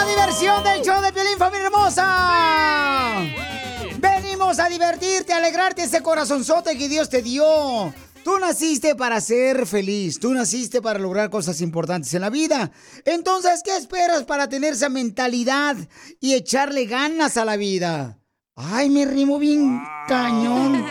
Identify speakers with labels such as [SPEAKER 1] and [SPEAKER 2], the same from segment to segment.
[SPEAKER 1] la diversión del show de Piolín, familia hermosa. Venimos a divertirte, a alegrarte ese corazonzote que Dios te dio. Tú naciste para ser feliz, tú naciste para lograr cosas importantes en la vida. Entonces, ¿qué esperas para tener esa mentalidad y echarle ganas a la vida? Ay, me rimo bien cañón.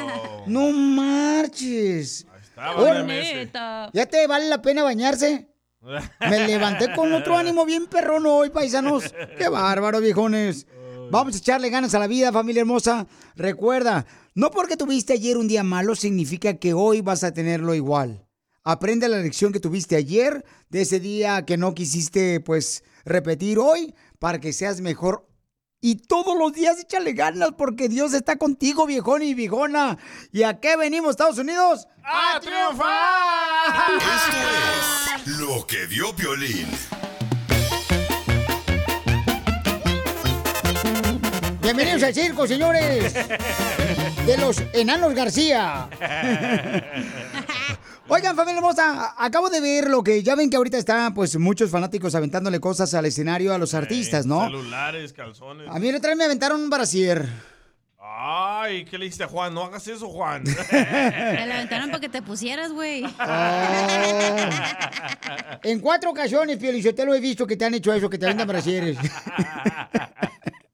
[SPEAKER 1] No marches.
[SPEAKER 2] Está, válgame
[SPEAKER 1] ¿Ya te vale la pena bañarse? Me levanté con otro ánimo bien perrón hoy, paisanos. Qué bárbaro, viejones. Vamos a echarle ganas a la vida, familia hermosa. Recuerda, no porque tuviste ayer un día malo significa que hoy vas a tenerlo igual. Aprende la lección que tuviste ayer, de ese día que no quisiste, pues, repetir hoy, para que seas mejor. Y todos los días échale ganas porque Dios está contigo, viejón y viejona. ¿Y a qué venimos, Estados Unidos?
[SPEAKER 2] ¡A triunfar!
[SPEAKER 3] Esto es lo que vio Piolín.
[SPEAKER 1] Bienvenidos al circo, señores. De los enanos García. Oigan, familia hermosa, acabo de ver lo que ya ven que ahorita están pues muchos fanáticos aventándole cosas al escenario a los artistas, ¿no?
[SPEAKER 2] Celulares, calzones.
[SPEAKER 1] A mí otra vez me aventaron un brasier.
[SPEAKER 2] Ay, ¿qué le dijiste a Juan? No hagas eso, Juan.
[SPEAKER 4] Me la aventaron para que te pusieras, güey.
[SPEAKER 1] En cuatro ocasiones, te lo he visto que te han hecho eso, que te aventan brasieres.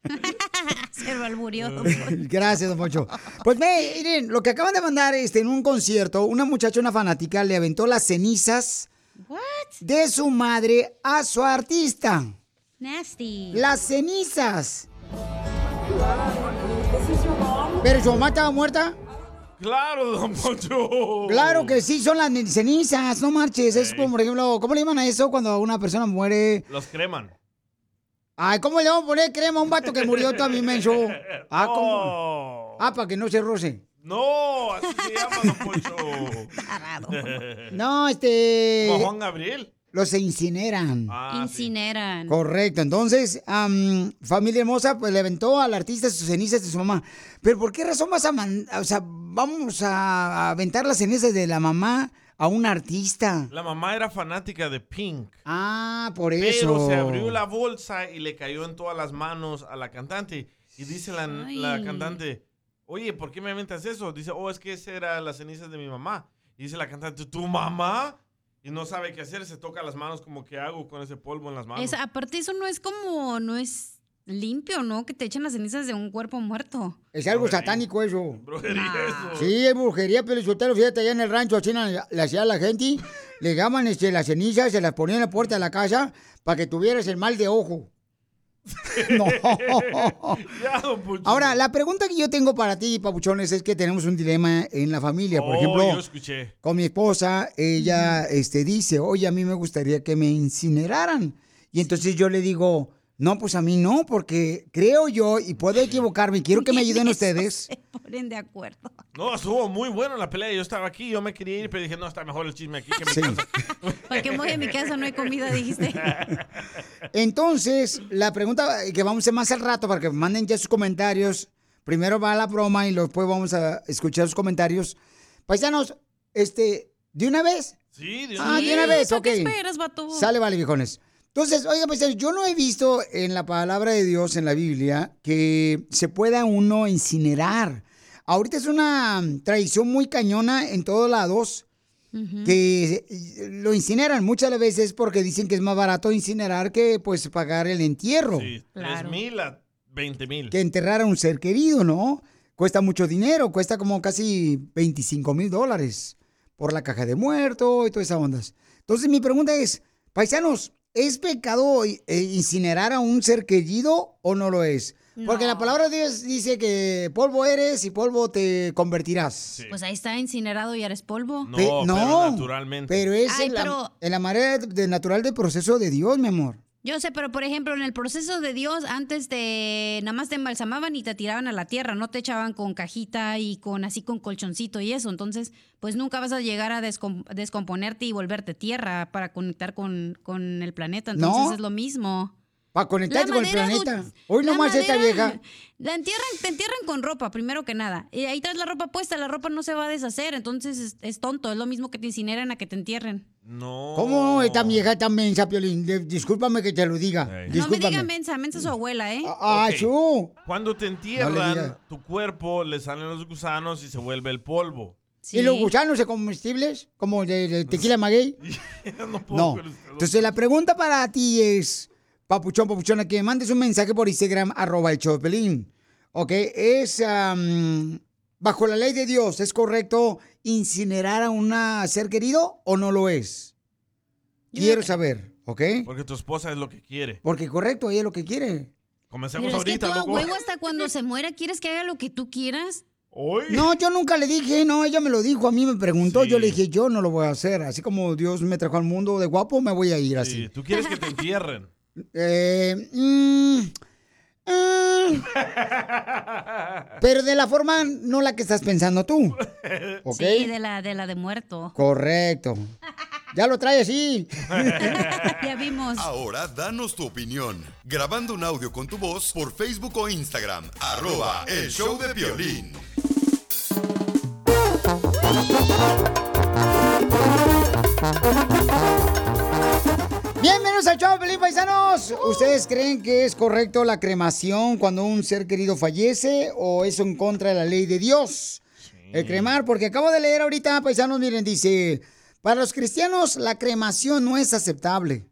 [SPEAKER 4] Se alburió.
[SPEAKER 1] Gracias, don Poncho. Pues miren, lo que acaban de mandar este, en un concierto, una muchacha, una fanática, le aventó las cenizas de su madre a su artista.
[SPEAKER 4] Nasty.
[SPEAKER 1] Las cenizas. ¿Pero su mamá estaba muerta?
[SPEAKER 2] Claro, don Poncho.
[SPEAKER 1] Claro que sí, son las cenizas, no marches. Es como, por ejemplo, ¿cómo le llaman a eso cuando una persona muere?
[SPEAKER 2] Los creman.
[SPEAKER 1] Ay, ¿cómo le vamos a poner crema a un vato que murió también, menso? Ah, ¿cómo? Ah, para que no se roce.
[SPEAKER 2] No, así se llama, don Poncho.
[SPEAKER 1] No, este...
[SPEAKER 2] Como Juan Gabriel.
[SPEAKER 1] Los incineran.
[SPEAKER 2] Ah,
[SPEAKER 4] Incineran.
[SPEAKER 1] Correcto, entonces, am, familia hermosa, pues le aventó al artista sus cenizas de su mamá. Pero ¿por qué razón vas a mandar, o sea, vamos a aventar las cenizas de la mamá a un artista?
[SPEAKER 2] La mamá era fanática de Pink.
[SPEAKER 1] Ah, por
[SPEAKER 2] Pero
[SPEAKER 1] eso.
[SPEAKER 2] se abrió la bolsa y le cayó en todas las manos a la cantante. Y dice la, cantante, oye, ¿por qué me aventas eso? Dice, oh, es que esa era las cenizas de mi mamá. Y dice la cantante, ¿tu mamá? Y no sabe qué hacer, se toca las manos como que hago con ese polvo en las manos.
[SPEAKER 4] Es- aparte, eso no es como, no es limpio, ¿no? Que te echan las cenizas de un cuerpo muerto.
[SPEAKER 1] Es algo satánico eso.
[SPEAKER 2] Brujería eso.
[SPEAKER 1] Sí, es brujería, pero soltero, fíjate, allá en el rancho, así la- le hacía la gente, le daban este, las cenizas, se las ponían en la puerta de la casa para que tuvieras el mal de ojo. no.
[SPEAKER 2] Ya.
[SPEAKER 1] Ahora, la pregunta que yo tengo para ti, papuchones, es que tenemos un dilema en la familia. Por
[SPEAKER 2] Oh,
[SPEAKER 1] ejemplo,
[SPEAKER 2] yo escuché.
[SPEAKER 1] con mi esposa, ella este, dice, oye, a mí me gustaría que me incineraran. Y entonces yo le digo, no, pues a mí no, porque creo yo, y puedo equivocarme, quiero que me ayuden ustedes.
[SPEAKER 4] Se ponen de acuerdo.
[SPEAKER 2] No, estuvo muy bueno la pelea. Yo estaba aquí, yo me quería ir, pero dije, no, está mejor el chisme aquí que en mi
[SPEAKER 1] Sí.
[SPEAKER 2] casa.
[SPEAKER 4] ¿Para qué voy a mi casa? No hay comida, dijiste.
[SPEAKER 1] Entonces, la pregunta que vamos a hacer más al rato para que manden ya sus comentarios. Primero va la broma y después vamos a escuchar sus comentarios. Paisanos, este, ¿de una vez?
[SPEAKER 2] Sí, de
[SPEAKER 1] Ah, de una vez,
[SPEAKER 4] ¿Para
[SPEAKER 1] ok.
[SPEAKER 4] qué esperas, vato?
[SPEAKER 1] Sale, vale, viejones. Entonces, oiga, pues yo no he visto en la palabra de Dios, en la Biblia, que se pueda uno incinerar. Ahorita es una tradición muy cañona en todos lados que lo incineran muchas de las veces porque dicen que es más barato incinerar que pues pagar el entierro,
[SPEAKER 2] Sí, tres mil a 20 mil.
[SPEAKER 1] que enterrar a un ser querido, ¿no? Cuesta mucho dinero, cuesta como casi 25 mil dólares por la caja de muerto y todas esas ondas. Entonces mi pregunta es, paisanos, ¿es pecado eh, incinerar a un ser querido o no lo es? Porque la palabra de Dios dice que polvo eres y polvo te convertirás.
[SPEAKER 4] Pues ahí está incinerado y eres polvo.
[SPEAKER 2] No,
[SPEAKER 1] Pe-
[SPEAKER 2] pero naturalmente.
[SPEAKER 1] Pero es
[SPEAKER 4] Ay,
[SPEAKER 1] en, la,
[SPEAKER 4] pero-
[SPEAKER 1] en la manera de natural del proceso de Dios, mi amor.
[SPEAKER 4] Yo sé, pero por ejemplo, en el proceso de Dios, antes te nada más te embalsamaban y te tiraban a la tierra, no te echaban con cajita y con así con colchoncito y eso. Entonces, pues nunca vas a llegar a descom- descomponerte y volverte tierra para conectar con, con el planeta. Entonces
[SPEAKER 1] No.
[SPEAKER 4] es lo mismo.
[SPEAKER 1] Para conectarte con el planeta.
[SPEAKER 4] du-
[SPEAKER 1] Hoy nomás esta
[SPEAKER 4] madera-
[SPEAKER 1] vieja.
[SPEAKER 4] La entierran, te entierran con ropa, primero que nada. Y ahí traes la ropa puesta, la ropa no se va a deshacer, entonces es, es tonto, es lo mismo que te incineran a que te entierren.
[SPEAKER 2] No.
[SPEAKER 1] ¿Cómo esta vieja tan mensa, Piolín? De- discúlpame que te lo diga.
[SPEAKER 4] No me digan mensa, mensa su abuela, ¿eh?
[SPEAKER 1] Ah,
[SPEAKER 2] Ok.
[SPEAKER 1] chu.
[SPEAKER 2] Cuando te entierran,
[SPEAKER 1] diga.
[SPEAKER 2] tu cuerpo le salen los gusanos y se vuelve el polvo.
[SPEAKER 1] ¿Y los gusanos de comestibles? Como de, de tequila maguey.
[SPEAKER 2] no puedo
[SPEAKER 1] No. Entonces la pregunta para ti es, papuchón, papuchona, que me mandes un mensaje por Instagram, arroba el show de Pelín. Ok, es, am, bajo la ley de Dios, ¿es correcto incinerar a un ser querido o no lo es? Quiero saber, ¿ok?
[SPEAKER 2] Porque tu esposa es lo que quiere.
[SPEAKER 1] Porque correcto, ella es lo que quiere.
[SPEAKER 2] Comencemos
[SPEAKER 4] Pero es que
[SPEAKER 2] ahorita,
[SPEAKER 4] tú a
[SPEAKER 2] loco.
[SPEAKER 4] huevo hasta cuando se muera, ¿quieres que haga lo que tú quieras?
[SPEAKER 1] No, yo nunca le dije, no, ella me lo dijo, a mí me preguntó, yo le dije, yo no lo voy a hacer. Así como Dios me trajo al mundo de guapo, me voy a ir así.
[SPEAKER 2] Sí, tú quieres que te entierren.
[SPEAKER 1] Eh, mm, mm, pero de la forma no la que estás pensando tú. ¿Ok?
[SPEAKER 4] Sí, de la de, la de muerto.
[SPEAKER 1] Correcto. Ya lo trae así.
[SPEAKER 4] ya vimos.
[SPEAKER 3] Ahora danos tu opinión. Grabando un audio con tu voz por Facebook o Instagram. Arroba el show de violín.
[SPEAKER 1] Bienvenidos al show, Pelín Paisanos. ¿Ustedes creen que es correcto la cremación cuando un ser querido fallece o es en contra de la ley de Dios? El cremar, porque acabo de leer ahorita, paisanos, miren, dice, para los cristianos la cremación no es aceptable.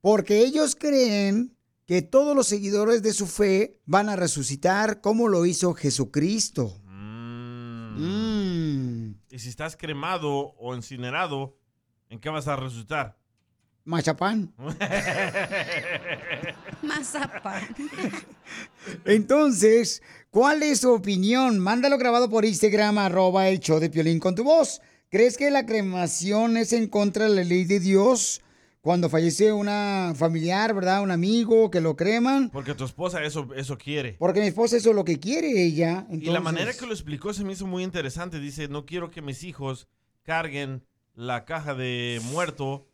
[SPEAKER 1] Porque ellos creen que todos los seguidores de su fe van a resucitar como lo hizo Jesucristo. Mm.
[SPEAKER 2] Y si estás cremado o incinerado, ¿en qué vas a resucitar?
[SPEAKER 1] Machapán.
[SPEAKER 4] Mazapán.
[SPEAKER 1] Entonces, ¿cuál es tu opinión? Mándalo grabado por Instagram, arroba el show de Piolín con tu voz. ¿Crees que la cremación es en contra de la ley de Dios? Cuando fallece una familiar, ¿verdad? Un amigo que lo creman.
[SPEAKER 2] Porque tu esposa eso, eso quiere.
[SPEAKER 1] Porque mi esposa eso es lo que quiere ella.
[SPEAKER 2] Y la manera que lo explicó se me hizo muy interesante. Dice, no quiero que mis hijos carguen la caja de muerto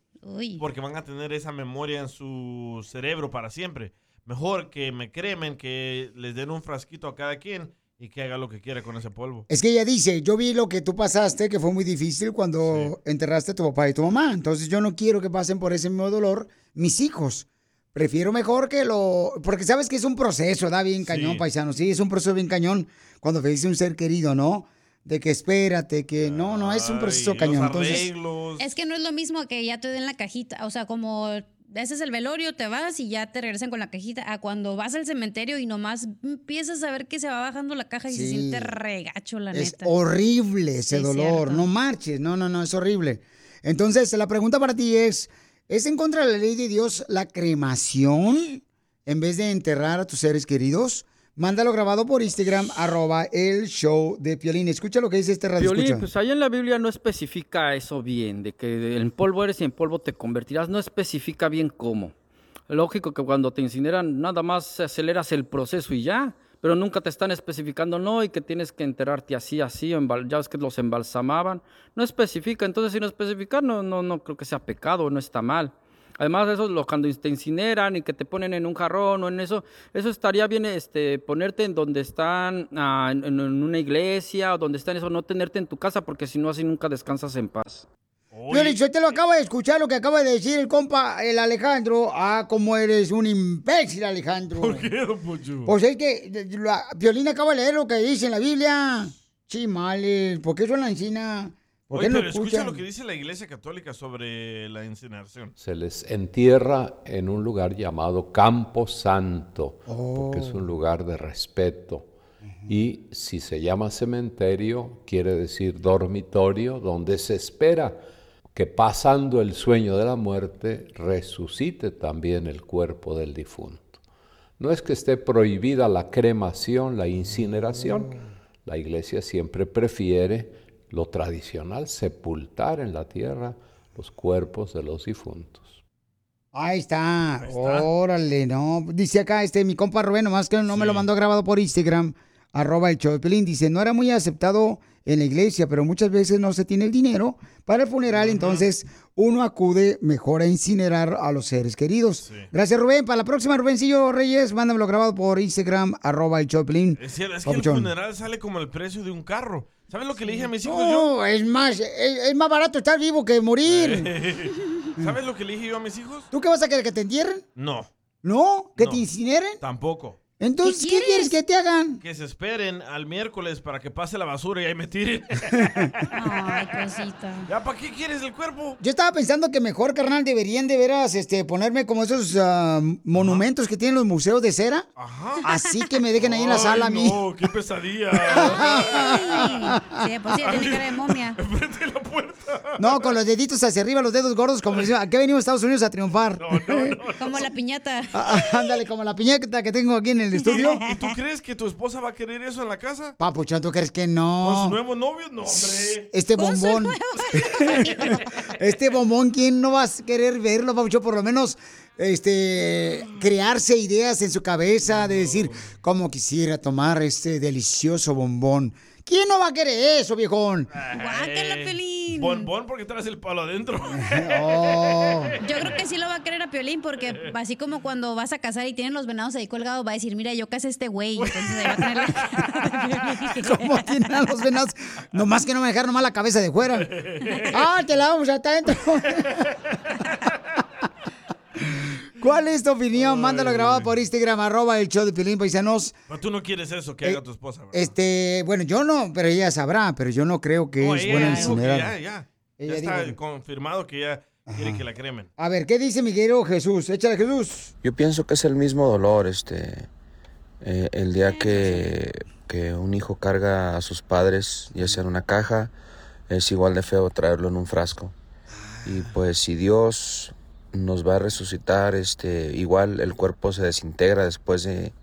[SPEAKER 2] porque van a tener esa memoria en su cerebro para siempre. Mejor que me cremen, que les den un frasquito a cada quien y que haga lo que quiera con ese polvo.
[SPEAKER 1] Es que ella dice, yo vi lo que tú pasaste, que fue muy difícil cuando enterraste a tu papá y tu mamá. Entonces yo no quiero que pasen por ese mismo dolor mis hijos. Prefiero mejor que lo... Porque sabes que es un proceso, da bien cañón,
[SPEAKER 2] Sí.
[SPEAKER 1] paisano. Sí, es un proceso bien cañón cuando fallece un ser querido, ¿no? De que espérate, que no, no, es un proceso
[SPEAKER 2] Ay,
[SPEAKER 1] cañón. Entonces.
[SPEAKER 4] Es que no es lo mismo que ya te den la cajita. O sea, como ese es el velorio, te vas y ya te regresan con la cajita. A cuando vas al cementerio y nomás empiezas a ver que se va bajando la caja y se siente regacho, la
[SPEAKER 1] es
[SPEAKER 4] neta.
[SPEAKER 1] horrible ese
[SPEAKER 4] Sí,
[SPEAKER 1] dolor.
[SPEAKER 4] cierto.
[SPEAKER 1] No marches, no, no, no, es horrible. Entonces, la pregunta para ti es, ¿es en contra de la ley de Dios la cremación en vez de enterrar a tus seres queridos? Mándalo grabado por Instagram, arroba el show de Piolín. Escucha lo que dice este radio. Escucha.
[SPEAKER 5] pues ahí en la Biblia no especifica eso bien, de que en polvo eres y en polvo te convertirás, no especifica bien cómo. Lógico que cuando te incineran nada más aceleras el proceso y ya, pero nunca te están especificando, no, y que tienes que enterrarte así, así, ya ves que los embalsamaban, no especifica, entonces si no especifica, no, no, no creo que sea pecado, no está mal. Además, eso lo, cuando te incineran y que te ponen en un jarrón o en eso, eso estaría bien este, ponerte en donde están, ah, en, en una iglesia o donde están eso, no tenerte en tu casa porque si no así nunca descansas en paz.
[SPEAKER 1] Piolín, yo te lo acabo de escuchar lo que acaba de decir el compa, el Alejandro. Ah, cómo eres un imbécil, Alejandro.
[SPEAKER 2] ¿Por qué, don Poncho?
[SPEAKER 1] Pues es que la- Piolín acaba de leer lo que dice en la Biblia. Chimales, ¿por qué eso en la encina? ¿Por
[SPEAKER 2] Oye,
[SPEAKER 1] qué no
[SPEAKER 2] pero escucha lo que dice la Iglesia Católica sobre la incineración.
[SPEAKER 6] Se les entierra en un lugar llamado Campo Santo, porque es un lugar de respeto. Y si se llama cementerio, quiere decir dormitorio, donde se espera que pasando el sueño de la muerte resucite también el cuerpo del difunto. No es que esté prohibida la cremación, la incineración. La iglesia siempre prefiere lo tradicional, sepultar en la tierra los cuerpos de los difuntos.
[SPEAKER 1] Ahí está. Órale, no. Dice acá este mi compa Rubén, nomás que no me lo mandó grabado por Instagram. arroba el show de Pelín. Dice, no era muy aceptado en la iglesia, pero muchas veces no se tiene el dinero para el funeral, entonces uno acude mejor a incinerar a los seres queridos. Gracias, Rubén. Para la próxima, Rubencillo Reyes, mándamelo grabado por Instagram, arroba el show de Pelín.
[SPEAKER 2] Es, es que el funeral sale como el precio de un carro. ¿Sabes lo que le dije a mis hijos
[SPEAKER 1] no, yo? es más, es, más barato estar vivo que morir.
[SPEAKER 2] ¿Sabes lo que le dije yo a mis hijos?
[SPEAKER 1] ¿Tú qué vas a querer, que te entierren?
[SPEAKER 2] No.
[SPEAKER 1] ¿No? ¿Que te incineren?
[SPEAKER 2] Tampoco.
[SPEAKER 1] Entonces, ¿qué, quieres que te hagan?
[SPEAKER 2] Que se esperen al miércoles para que pase la basura y ahí me tiren.
[SPEAKER 4] Ay, cosita.
[SPEAKER 2] ¿Ya para qué quieres el cuerpo?
[SPEAKER 1] Yo estaba pensando que mejor, carnal, deberían de veras este, ponerme como esos uh, monumentos que tienen los museos de cera.
[SPEAKER 2] Ajá.
[SPEAKER 1] Así que me dejen ahí en la sala a mí.
[SPEAKER 2] No, qué pesadilla.
[SPEAKER 4] sí, pues sí, tiene cara de momia.
[SPEAKER 2] Enfrente de la puerta.
[SPEAKER 1] No, con los deditos hacia arriba, los dedos gordos, como dicen, ¿a qué venimos a Estados Unidos a triunfar?
[SPEAKER 2] No, no, no.
[SPEAKER 4] Como la piñata.
[SPEAKER 1] Ah, ándale, como la piñata que tengo aquí en el estudio.
[SPEAKER 2] ¿Y tú crees que tu esposa va a querer eso en la casa?
[SPEAKER 1] Papuchón, ¿tú crees que
[SPEAKER 2] ¿Con
[SPEAKER 1] no?
[SPEAKER 2] su nuevo novio? No, hombre.
[SPEAKER 1] Este
[SPEAKER 4] Con
[SPEAKER 1] bombón. este bombón, ¿quién no va a querer verlo, Papuchón? Por lo menos, este, crearse ideas en su cabeza de decir, cómo quisiera tomar este delicioso bombón. ¿Quién no va a querer eso, viejón?
[SPEAKER 4] Guácala, Pelín.
[SPEAKER 2] Bonbón porque traes el palo adentro.
[SPEAKER 1] Oh.
[SPEAKER 4] Yo creo que sí lo va a querer a Piolín porque así como cuando vas a casar y tienen los venados ahí colgados, va a decir, mira, yo casé a este güey. Entonces ahí va a tener la...
[SPEAKER 1] ¿Cómo tienen a los venados? Nomás que no me dejaron nomás la cabeza de fuera. Ah, te la vamos hasta adentro. ¿Cuál es tu opinión? Mándalo grabado por Instagram, arroba el show de Pilín Paisanos.
[SPEAKER 2] Pero tú no quieres eso que
[SPEAKER 1] Eh,
[SPEAKER 2] haga tu esposa, ¿verdad?
[SPEAKER 1] Este, bueno, yo no, pero ella sabrá, pero yo no creo que
[SPEAKER 2] No,
[SPEAKER 1] es
[SPEAKER 2] ella
[SPEAKER 1] buena incinerar.
[SPEAKER 2] Ya, ya.
[SPEAKER 1] Ella
[SPEAKER 2] Ya está
[SPEAKER 1] dijo-
[SPEAKER 2] confirmado que ya quiere que la cremen.
[SPEAKER 1] A ver, ¿qué dice mi querido Jesús? Échale Jesús.
[SPEAKER 7] Yo pienso que es el mismo dolor, este, eh, el día que, que un hijo carga a sus padres, ya sea en una caja, es igual de feo traerlo en un frasco. Y pues si Dios nos va a resucitar, este, igual el cuerpo se desintegra después de,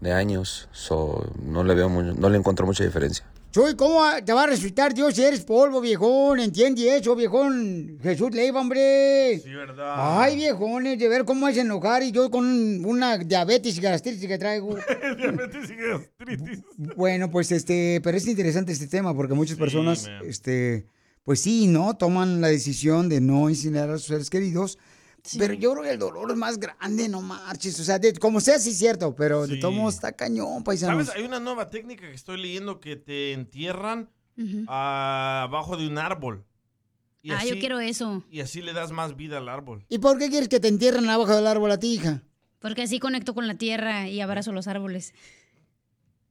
[SPEAKER 7] de años, so, no le veo, mu- no le encuentro mucha diferencia.
[SPEAKER 1] Chuy, ¿cómo te va a resucitar Dios si eres polvo, viejón? ¿Entiende eso, viejón? Jesús Leiva, hombre.
[SPEAKER 2] Sí, ¿verdad?
[SPEAKER 1] Ay, viejones, de ver cómo es enojar y yo con una diabetes y gastritis que traigo.
[SPEAKER 2] Diabetes y gastritis.
[SPEAKER 1] Bueno, pues este, pero es interesante este tema porque muchas personas,
[SPEAKER 2] man.
[SPEAKER 1] este, pues sí, ¿no? Toman la decisión de no incinerar a sus seres queridos. Pero yo creo que el dolor es más grande, no marches. O sea, de- como sea, sí es cierto, pero de
[SPEAKER 2] Sí.
[SPEAKER 1] todo modo está cañón, paisanos.
[SPEAKER 2] ¿Sabes? Hay una nueva técnica que estoy leyendo que te entierran abajo de un árbol. Y
[SPEAKER 4] Ah, yo quiero eso.
[SPEAKER 2] Y así le das más vida al árbol.
[SPEAKER 1] ¿Y por qué quieres que te entierren abajo del árbol a ti, hija?
[SPEAKER 4] Porque así conecto con la tierra y abrazo los árboles.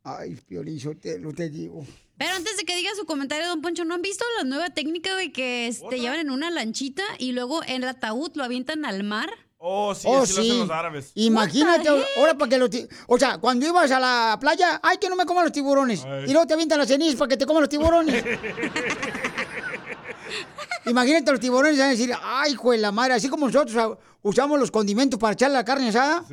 [SPEAKER 1] Ay, Piolín, te, lo te digo.
[SPEAKER 4] Pero antes de que diga su comentario, don Poncho, ¿no han visto la nueva técnica de que te llevan en una lanchita y luego el ataúd lo avientan al mar?
[SPEAKER 2] Oh, sí,
[SPEAKER 1] Oh,
[SPEAKER 2] así lo hacen
[SPEAKER 1] sí.
[SPEAKER 2] los árabes.
[SPEAKER 1] Imagínate, ahora para que los... O sea, cuando ibas a la playa, ay, que no me coman los tiburones.
[SPEAKER 2] Ay.
[SPEAKER 1] Y luego te avientan las cenizas para que te coman los tiburones. Imagínate los tiburones van a decir, ay, hijo de la madre, así como nosotros usamos los condimentos para echarle la carne asada.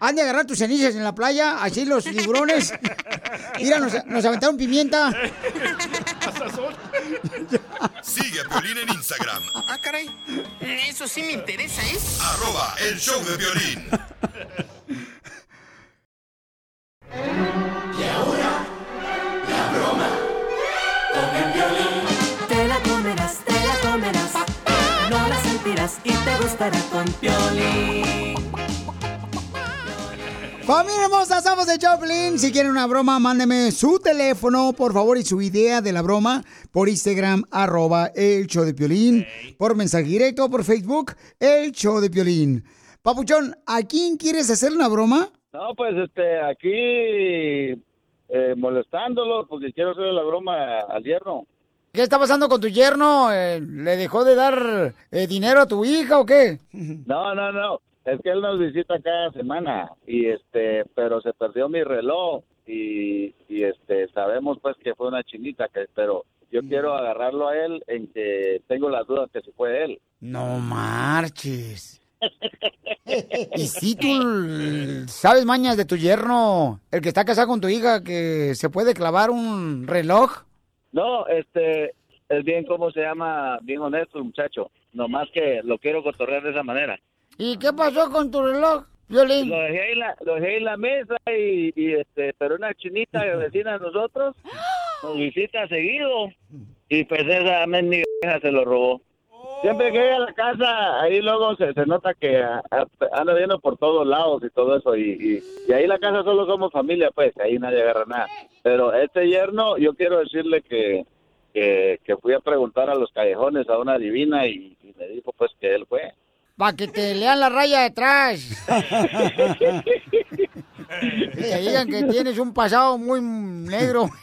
[SPEAKER 1] Han de agarrar tus cenizas en la playa, así los tiburones. Mira, nos, nos aventaron pimienta.
[SPEAKER 3] Sigue a Piolín en Instagram,
[SPEAKER 8] Ah, caray. Eso sí me interesa, ¿eh?
[SPEAKER 3] arroba el show de violín.
[SPEAKER 9] Te y te gustará con Piolín.
[SPEAKER 1] Familia hermosa, somos de Choplin. Si quieren una broma, mándeme su teléfono, por favor, y su idea de la broma por Instagram, arroba el show de Piolín, por mensaje directo, por Facebook, el show de Piolín. Papuchón, ¿a quién quieres hacer una broma?
[SPEAKER 10] No, pues este, aquí eh, molestándolo porque quiero hacerle la broma al yerno.
[SPEAKER 1] ¿Qué está pasando con tu yerno? Eh, ¿Le dejó de dar eh, dinero a tu hija o qué?
[SPEAKER 10] No, no, no. Es que él nos visita cada semana y este, pero se perdió mi reloj y, y este, sabemos pues que fue una chinita que, pero yo quiero agarrarlo a él en que tengo las dudas que si fue él.
[SPEAKER 1] No marches. Y si tú sabes mañas de tu yerno, el que está casado con tu hija, que se puede clavar un reloj.
[SPEAKER 10] No, este, es bien, ¿cómo se llama? Bien honesto muchacho. Nomás que lo quiero cotorrear de esa manera.
[SPEAKER 1] ¿Y qué pasó con tu reloj?
[SPEAKER 10] Lo dejé ahí en la, lo dejé en la mesa y, y, este, pero una chinita vecina de nosotros nos visita seguido y pues esa mendiga se lo robó. Siempre que llega a la casa, ahí luego se, se nota que anda viendo por todos lados y todo eso. Y, y, y ahí la casa solo somos familia, pues, ahí nadie agarra nada. Pero este yerno, yo quiero decirle que, que, que fui a preguntar a los callejones a una divina y, y me dijo pues que él fue.
[SPEAKER 1] Para que te lean la raya detrás. y te digan que tienes un pasado muy negro.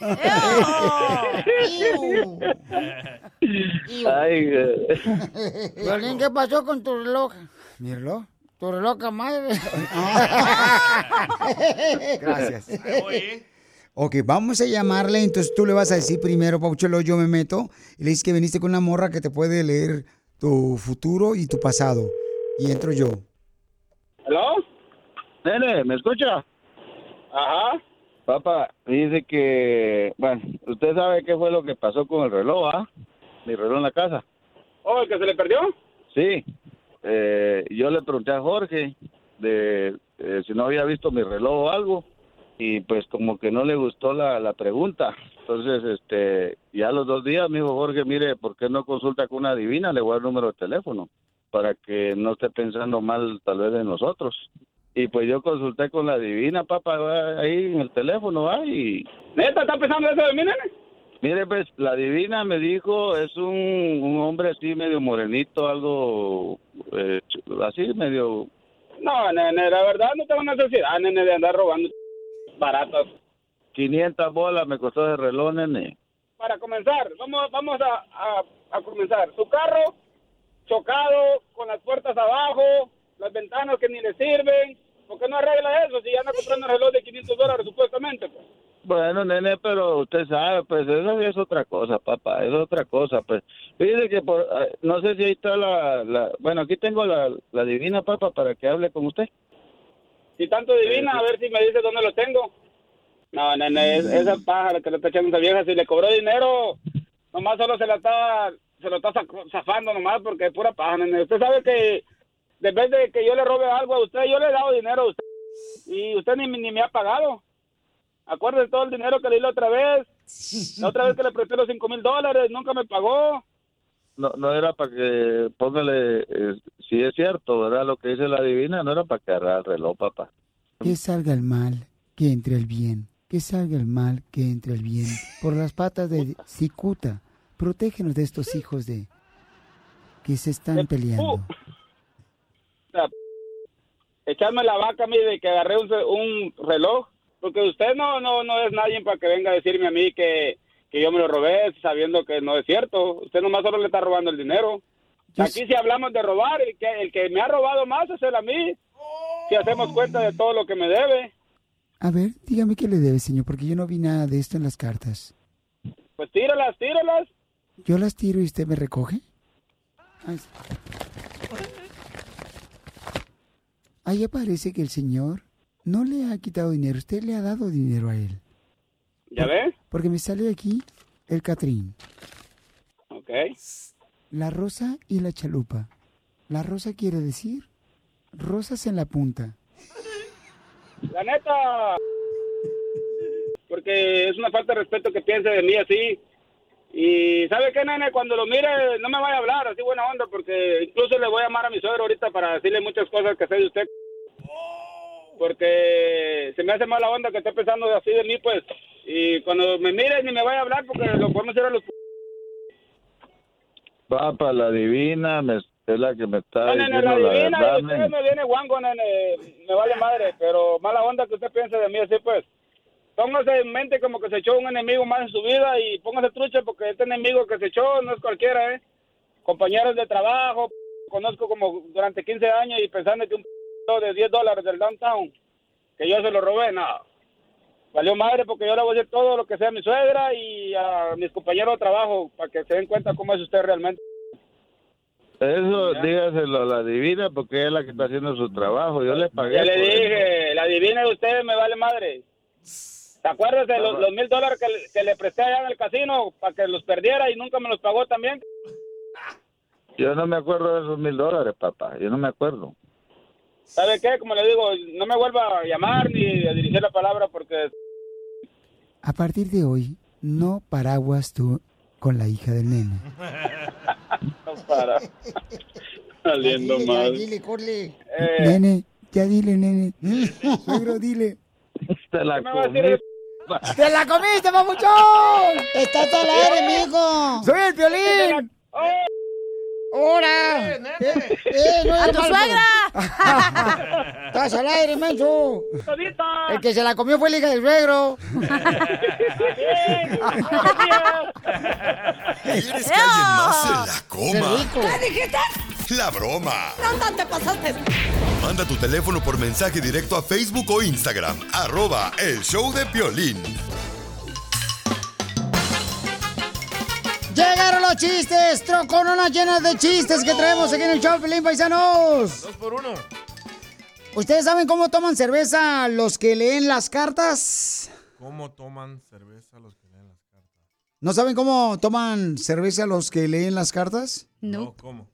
[SPEAKER 10] Ay,
[SPEAKER 1] Violín, ¿qué pasó con tu reloj? ¿Mi reloj? Tu reloj, madre. Gracias. Ok, vamos a llamarle, entonces tú le vas a decir primero, Pauchelo, yo me meto, y le dices que viniste con una morra que te puede leer tu futuro y tu pasado. Y entro yo.
[SPEAKER 10] ¿Aló? Nene, ¿me escucha? Ajá. Papá, dice que, bueno, usted sabe qué fue lo que pasó con el reloj, ¿ah? Mi reloj en la casa.
[SPEAKER 11] Oh, ¿el que se le perdió?
[SPEAKER 10] Sí. Eh, yo le pregunté a Jorge de eh, si no había visto mi reloj o algo y pues como que no le gustó la, la pregunta. Entonces, este, ya los dos días me dijo Jorge, mire, ¿por qué no consulta con una divina? Le voy a dar el número de teléfono para que no esté pensando mal tal vez de nosotros. Y pues yo consulté con la divina, papá, ahí en el teléfono, ¿va? y...
[SPEAKER 11] ¿Neta está pensando eso de mí, nene?
[SPEAKER 10] Mire, pues, la divina me dijo, es un, un hombre así medio morenito, algo eh, así medio...
[SPEAKER 11] No, nene, la verdad no tengo necesidad, nene, de andar robando baratos.
[SPEAKER 10] 500 bolas me costó ese reloj, nene.
[SPEAKER 11] Para comenzar, vamos, vamos a, a, a comenzar. Su carro chocado, con las puertas abajo, las ventanas que ni le sirven. ¿Por qué no arregla eso si ya anda comprando un reloj de 500 dólares supuestamente? Pues?
[SPEAKER 10] Bueno, nene, pero usted sabe, pues eso es otra cosa, papá, es otra cosa, pues. Fíjese que por, eh, no sé si ahí está la, la bueno, aquí tengo la, la divina, papá, para que hable con usted.
[SPEAKER 11] Si tanto divina, a ver si me dice dónde lo tengo. No, nene, es- esa pájara que le está echando esa vieja, si le cobró dinero, nomás solo se la está, se lo está zafando nomás porque es pura paja, nene. Usted sabe que vez de que yo le robe algo a usted, yo le he dado dinero a usted y usted ni, ni me ha pagado. Acuérdese todo el dinero que le di la otra vez, la otra vez que le presté los cinco mil dólares, nunca me pagó.
[SPEAKER 10] No, no era para que, póngale, eh, si es cierto, ¿verdad? Lo que dice la divina, no era para que agarrara el reloj, papá.
[SPEAKER 1] Que salga el mal, que entre el bien. Que salga el mal, que entre el bien. Por las patas de Cicuta. Protégenos de estos hijos de... que se están peleando.
[SPEAKER 11] O sea, echarme la vaca a mí de que agarré un, un reloj, porque usted no, no, no es nadie para que venga a decirme a mí que, que yo me lo robé sabiendo que no es cierto. Usted nomás solo le está robando el dinero. Aquí si hablamos de robar, el que, el que me ha robado más es él a mí. Si hacemos cuenta de todo lo que me debe,
[SPEAKER 1] A ver, dígame qué le debe, señor, porque yo no vi nada de esto en las cartas.
[SPEAKER 11] pues tíralas, tíralas.
[SPEAKER 1] Yo las tiro y usted me recoge. Ay. Ahí aparece que el señor no le ha quitado dinero, usted le ha dado dinero a él.
[SPEAKER 11] ¿Ya ves?
[SPEAKER 1] Porque me sale aquí el Catrín,
[SPEAKER 11] Ok.
[SPEAKER 1] la rosa y la chalupa. La rosa quiere decir rosas en la punta.
[SPEAKER 11] La neta. Porque es una falta de respeto que piense de mí así. Y ¿sabe qué, nene? Cuando lo mire, no me vaya a hablar así buena onda, porque incluso le voy a llamar a mi suegro ahorita para decirle muchas cosas que sé de usted. Porque se me hace mala onda que esté pensando así de mí, pues. Y cuando me mire, ni me vaya a hablar, porque lo podemos ir a los...
[SPEAKER 10] Papá, la divina me, es la que me está
[SPEAKER 11] No, nene, la
[SPEAKER 10] diciendo la,
[SPEAKER 11] divina,
[SPEAKER 10] verdad,
[SPEAKER 11] usted
[SPEAKER 10] nene.
[SPEAKER 11] me viene guango, nene, me vale madre, pero mala onda que usted piense de mí así, pues. Póngase en mente como que se echó un enemigo más en su vida y póngase trucha porque este enemigo que se echó no es cualquiera, ¿eh? Compañeros de trabajo, conozco como durante 15 años y pensando que un de 10 dólares del downtown, que yo se lo robé, no. Valió madre porque yo le voy a decir todo lo que sea a mi suegra y a mis compañeros de trabajo para que se den cuenta cómo es usted realmente.
[SPEAKER 10] Eso dígaselo a la divina porque es la que está haciendo su trabajo. Yo le pagué.
[SPEAKER 11] Ya le
[SPEAKER 10] eso.
[SPEAKER 11] dije, la divina de usted me vale madre. ¿Te acuerdas de los, los mil dólares que le presté allá en el casino para que los perdiera y nunca me los pagó también?
[SPEAKER 10] Yo no me acuerdo de esos mil dólares, papá. Yo no me acuerdo.
[SPEAKER 11] ¿Sabe qué? Como le digo, no me vuelva a llamar ni a dirigir la palabra porque
[SPEAKER 1] A partir de hoy, no paraguas tú con la hija del nene.
[SPEAKER 11] no para. Saliendo
[SPEAKER 1] Dile, ya,
[SPEAKER 11] mal.
[SPEAKER 1] dile, corle.
[SPEAKER 11] Eh.
[SPEAKER 1] Nene, ya dile, nene. Suegro, dile.
[SPEAKER 11] Te la comí.
[SPEAKER 1] ¡Te la comiste, papuchón! ¡Estás al aire, mijo! ¡Soy el violín! ¡Hora! ¡Eh, eh, no
[SPEAKER 4] ¡A tu suegra!
[SPEAKER 1] ¡Estás al aire, menso! El que se la comió fue la hija del suegro.
[SPEAKER 3] ¿Quieres que alguien más se la coma?
[SPEAKER 1] ¿Qué
[SPEAKER 3] dijiste? La broma.
[SPEAKER 9] ¿Dónde te pasaste?
[SPEAKER 3] Manda tu teléfono por mensaje directo a Facebook o Instagram. Arroba el show de Piolín.
[SPEAKER 1] Llegaron los chistes, trocononas llenas de chistes que traemos aquí en el show, Pelín Paisanos.
[SPEAKER 2] Dos por uno.
[SPEAKER 1] ¿Ustedes saben cómo toman cerveza los que leen las cartas?
[SPEAKER 2] ¿Cómo toman cerveza los que leen las cartas?
[SPEAKER 1] ¿No saben cómo toman cerveza los que leen las cartas?
[SPEAKER 2] No. ¿Cómo?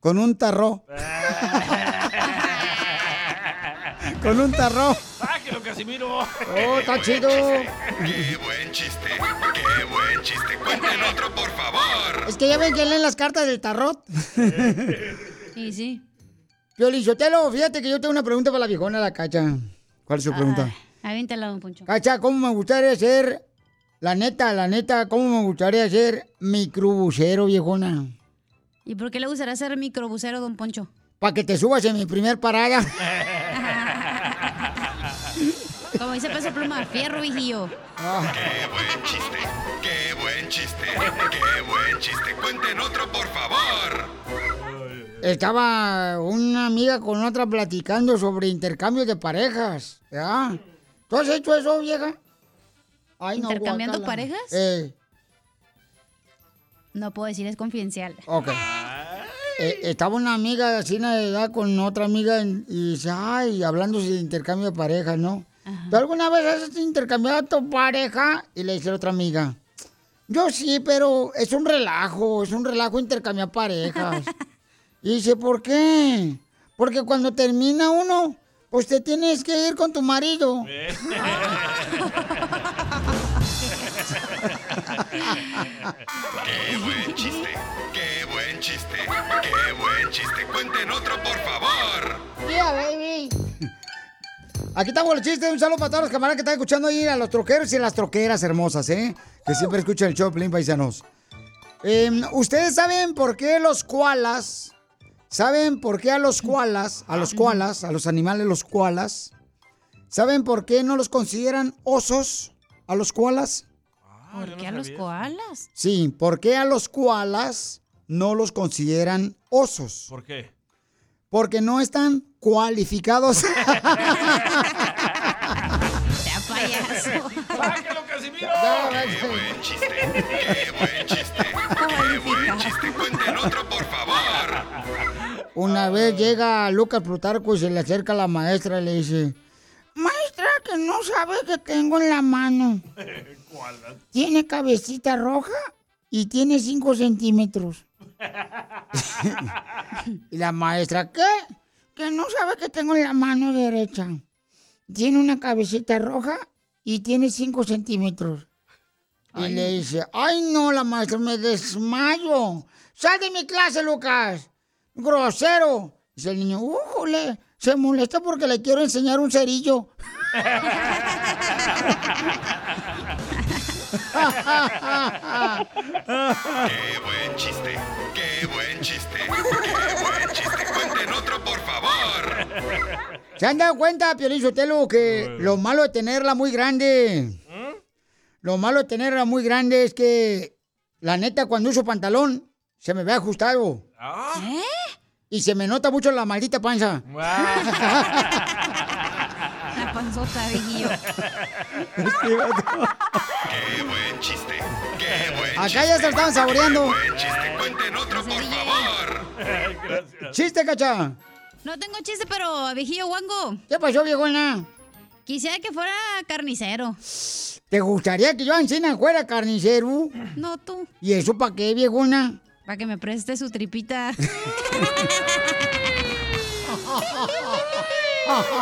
[SPEAKER 1] Con un tarro. Con un tarro. Oh, está chido.
[SPEAKER 3] Qué buen chiste. Qué buen chiste. Cuenten otro, por favor.
[SPEAKER 1] Es que ya ven que leen las cartas del tarot.
[SPEAKER 4] Sí, sí.
[SPEAKER 1] Piolichotelo, fíjate que yo tengo una pregunta para la viejona, la cacha. ¿Cuál es su pregunta?
[SPEAKER 4] Ah, aviéntala, don Poncho.
[SPEAKER 1] Cacha, ¿cómo me gustaría ser, la neta, la neta, cómo me gustaría ser microbusero, viejona?
[SPEAKER 4] ¿Y por qué le gustaría ser microbusero, don Poncho?
[SPEAKER 1] Para que te subas en mi primer parada.
[SPEAKER 4] Como dice Peso Pluma, fierro, viejillo.
[SPEAKER 3] Qué buen chiste. Qué buen chiste. Qué buen chiste. Cuenten otro, por favor.
[SPEAKER 1] Estaba una amiga con otra platicando sobre intercambios de parejas. ¿Ya? ¿Tú has hecho eso, vieja? Ay, no,
[SPEAKER 4] ¿Intercambiando parejas?
[SPEAKER 1] Eh,
[SPEAKER 4] No puedo decir, es confidencial.
[SPEAKER 1] ok. Eh, estaba una amiga así de edad con otra amiga en- y dice, ay, hablando de intercambio de parejas, ¿no? ¿Tú alguna vez has intercambiado a tu pareja? Y le dice la otra amiga, yo sí, pero es un relajo, es un relajo intercambiar parejas. y dice, ¿por qué? Porque cuando termina uno, pues te tienes que ir con tu marido.
[SPEAKER 3] Qué buen chiste. Qué buen chiste. Qué buen chiste. Cuenten otro, por favor.
[SPEAKER 1] Yeah, baby. Aquí estamos los chistes. Un saludo para todos los camaradas que están escuchando ahí, a los troqueros y a las troqueras hermosas, ¿eh? Que siempre escuchan el show Pelín Paisanos. Eh, ¿Ustedes saben por qué los koalas, saben por qué a los koalas, a los koalas, a los animales los koalas, saben por qué no los consideran osos a los koalas?
[SPEAKER 4] ¿Por qué a los koalas?
[SPEAKER 1] Sí, ¿por qué a los koalas no los consideran osos?
[SPEAKER 2] ¿Por qué?
[SPEAKER 1] Porque no están cualificados.
[SPEAKER 4] Payaso.
[SPEAKER 2] ¡Sáquelo, Casimiro!
[SPEAKER 3] Qué buen chiste. Qué buen chiste. Qué buen chiste. Cuenten otro, por favor.
[SPEAKER 1] Una vez llega Lucas Plutarco y se le acerca a la maestra y le dice, maestra, que no sabe que tengo en la mano. Tiene cabecita roja y tiene 5 centímetros. y la maestra, ¿qué? Que no sabe que tengo en la mano derecha. Tiene una cabecita roja y tiene 5 centímetros. Y le dice, ay no, la maestra, me desmayo. Sal de mi clase, Lucas. Grosero. Dice el niño, ¡újole! Se molesta porque le quiero enseñar un cerillo.
[SPEAKER 3] Qué buen chiste. Qué buen chiste. Qué buen chiste. Cuenten otro, por favor.
[SPEAKER 1] ¿Se han dado cuenta, Piolín Sotelo, que lo malo de tenerla muy grande? Lo malo de tenerla muy grande es que, la neta, cuando uso pantalón, se me ve ajustado.
[SPEAKER 4] ¿Eh?
[SPEAKER 1] Y se me nota mucho la maldita panza.
[SPEAKER 4] La panzota, viejillo.
[SPEAKER 3] Qué buen chiste. Qué buen
[SPEAKER 1] Acá
[SPEAKER 3] chiste.
[SPEAKER 1] ya se lo estaban saboreando.
[SPEAKER 3] Qué buen chiste. Cuenten otro, por favor.
[SPEAKER 1] Chiste, cacha.
[SPEAKER 4] No tengo chiste, pero viejillo guango.
[SPEAKER 1] ¿Qué pasó, viejona?
[SPEAKER 4] Quisiera que fuera carnicero.
[SPEAKER 1] ¿Te gustaría que yo encima fuera carnicero?
[SPEAKER 4] No tú.
[SPEAKER 1] ¿Y eso para qué, viejona?
[SPEAKER 4] Para que me preste su tripita.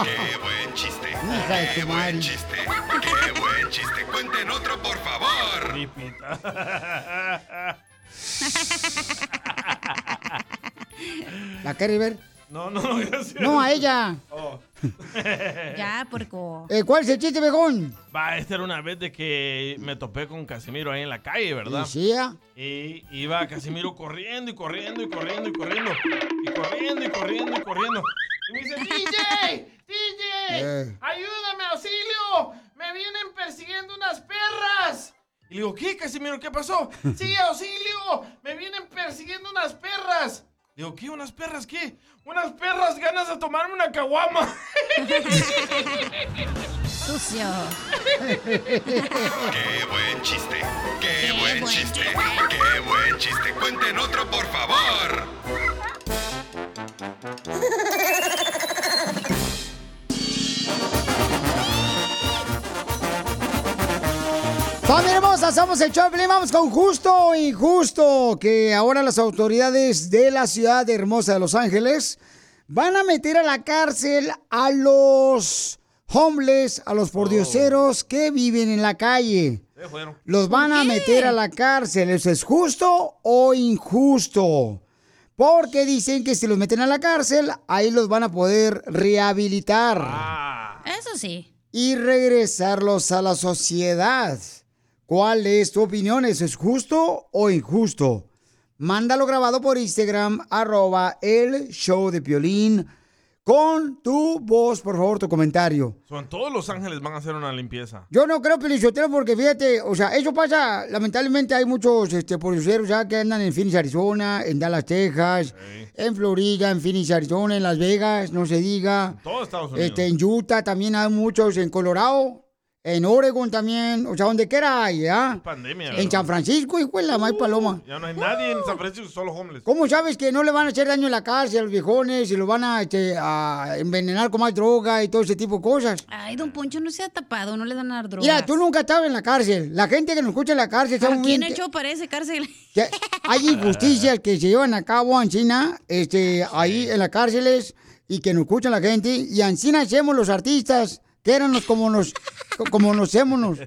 [SPEAKER 3] Qué buen chiste.
[SPEAKER 1] Hija de
[SPEAKER 3] Qué
[SPEAKER 1] tu
[SPEAKER 3] buen
[SPEAKER 1] madre.
[SPEAKER 3] chiste. Qué buen chiste. Cuenten otro, por favor.
[SPEAKER 1] ¿La quiere ver?
[SPEAKER 2] No, no, no, gracias.
[SPEAKER 1] No, a ella.
[SPEAKER 2] Oh.
[SPEAKER 4] Ya, porco.
[SPEAKER 1] Eh, ¿Cuál es el chiste, viejón?
[SPEAKER 2] Va, esta era una vez de que me topé con Casimiro ahí en la calle, ¿verdad?
[SPEAKER 1] ¿Y sí, ya?
[SPEAKER 2] Y iba Casimiro corriendo y corriendo y corriendo y corriendo. Y corriendo y corriendo y corriendo. Y me dice, DJ, DJ,
[SPEAKER 1] Eh.
[SPEAKER 2] ayúdame, auxilio. Me vienen persiguiendo unas perras. Y le digo, ¿qué, Casimiro? ¿Qué pasó? Sí, auxilio. Me vienen persiguiendo unas perras. Le digo, ¿qué? ¿Unas perras qué? Unas perras ganas de tomarme una caguama.
[SPEAKER 4] Sucio.
[SPEAKER 3] Qué buen chiste. Qué buen chiste. Qué buen chiste. Cuenten otro, por favor.
[SPEAKER 1] Familia hermosa, somos el Choplin. Vamos con justo o injusto. Que ahora las autoridades de la ciudad hermosa de Los Ángeles van a meter a la cárcel a los homeless, a los pordioseros que viven en la calle. Los van a meter a la cárcel. ¿Eso es justo o injusto? Porque dicen que si los meten a la cárcel, ahí los van a poder rehabilitar
[SPEAKER 4] Eso sí.
[SPEAKER 1] y regresarlos a la sociedad. ¿Cuál es tu opinión? ¿Eso es justo o injusto? Mándalo grabado por Instagram, arroba el show de Piolín, con tu voz, por favor, tu comentario.
[SPEAKER 2] Son todos Los Ángeles van a hacer una limpieza.
[SPEAKER 1] Yo no creo Pelichotero porque fíjate, o sea, eso pasa, lamentablemente hay muchos este, ya que andan en Phoenix, Arizona, en Dallas, Texas, en Florida, en Phoenix, Arizona, en Las Vegas, no se diga.
[SPEAKER 2] Todo Estados Unidos.
[SPEAKER 1] Este, en Utah también hay muchos, en Colorado, en Oregon también, o sea, donde quiera hay, ¿ah?
[SPEAKER 2] Pandemia.
[SPEAKER 1] En
[SPEAKER 2] ¿verdad?
[SPEAKER 1] San Francisco, hijo de la más paloma.
[SPEAKER 2] Ya no hay nadie en San Francisco, solo homeless.
[SPEAKER 1] ¿Cómo sabes que no le van a hacer daño en la cárcel a los viejones y los van a, este, a envenenar con más droga y todo ese tipo de cosas?
[SPEAKER 4] Ay, don Poncho, no se ha tapado, no le dan a dar drogas.
[SPEAKER 1] Mira, tú nunca estabas en la cárcel. La gente que nos escucha en la cárcel sabe muy
[SPEAKER 4] ¿Quién echó para ese cárcel?
[SPEAKER 1] que hay injusticias que se llevan a cabo en China, este, ahí en las cárceles y que nos escuchan la gente. Y así hacemos los artistas, que éramos como nos, como nos hacemos.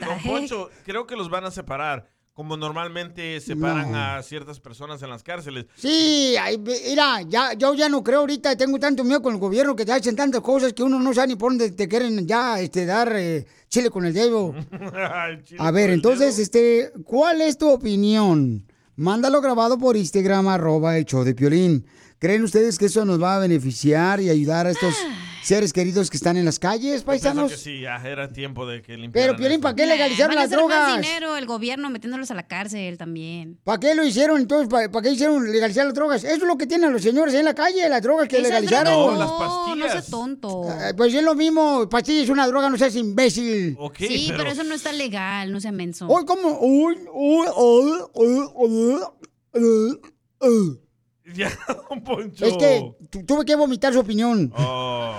[SPEAKER 2] Don Poncho, creo que los van a separar. Como normalmente separan
[SPEAKER 1] No.
[SPEAKER 2] a ciertas personas en las cárceles.
[SPEAKER 1] Sí, ay, mira, ya, yo ya no creo ahorita, tengo tanto miedo con el gobierno que te hacen tantas cosas que uno no sabe ni por dónde te quieren ya este, dar eh, chile con el dedo.
[SPEAKER 2] Chile
[SPEAKER 1] A ver, entonces,
[SPEAKER 2] dedo.
[SPEAKER 1] este, ¿cuál es tu opinión? Mándalo grabado por Instagram, arroba el show de Piolín. ¿Creen ustedes que eso nos va a beneficiar y ayudar a estos seres queridos que están en las calles,
[SPEAKER 2] Yo
[SPEAKER 1] paisanos?
[SPEAKER 2] que sí, ya era tiempo de que
[SPEAKER 1] Pero, Piolín. ¿para qué legalizaron las
[SPEAKER 4] hacer más
[SPEAKER 1] drogas?
[SPEAKER 4] dinero el gobierno metiéndolos a la cárcel también.
[SPEAKER 1] ¿Para qué lo hicieron entonces? ¿Para, para qué hicieron legalizar las drogas? Eso es lo que tienen los señores ahí en la calle, las drogas que legalizaron.
[SPEAKER 4] drogas
[SPEAKER 2] No, las
[SPEAKER 4] No, no
[SPEAKER 2] pastillas.
[SPEAKER 4] seas tonto.
[SPEAKER 1] Eh, Pues es lo mismo, pastillas es una droga, no seas imbécil.
[SPEAKER 2] Ok,
[SPEAKER 4] sí, pero...
[SPEAKER 2] pero,
[SPEAKER 4] eso no está legal, no sea menso.
[SPEAKER 1] Uy, ¿cómo? Uy, uy, uy, uy, uy, uy, uy.
[SPEAKER 2] Ya, don Poncho.
[SPEAKER 1] Es que tu- tuve que vomitar su opinión.
[SPEAKER 2] Oh.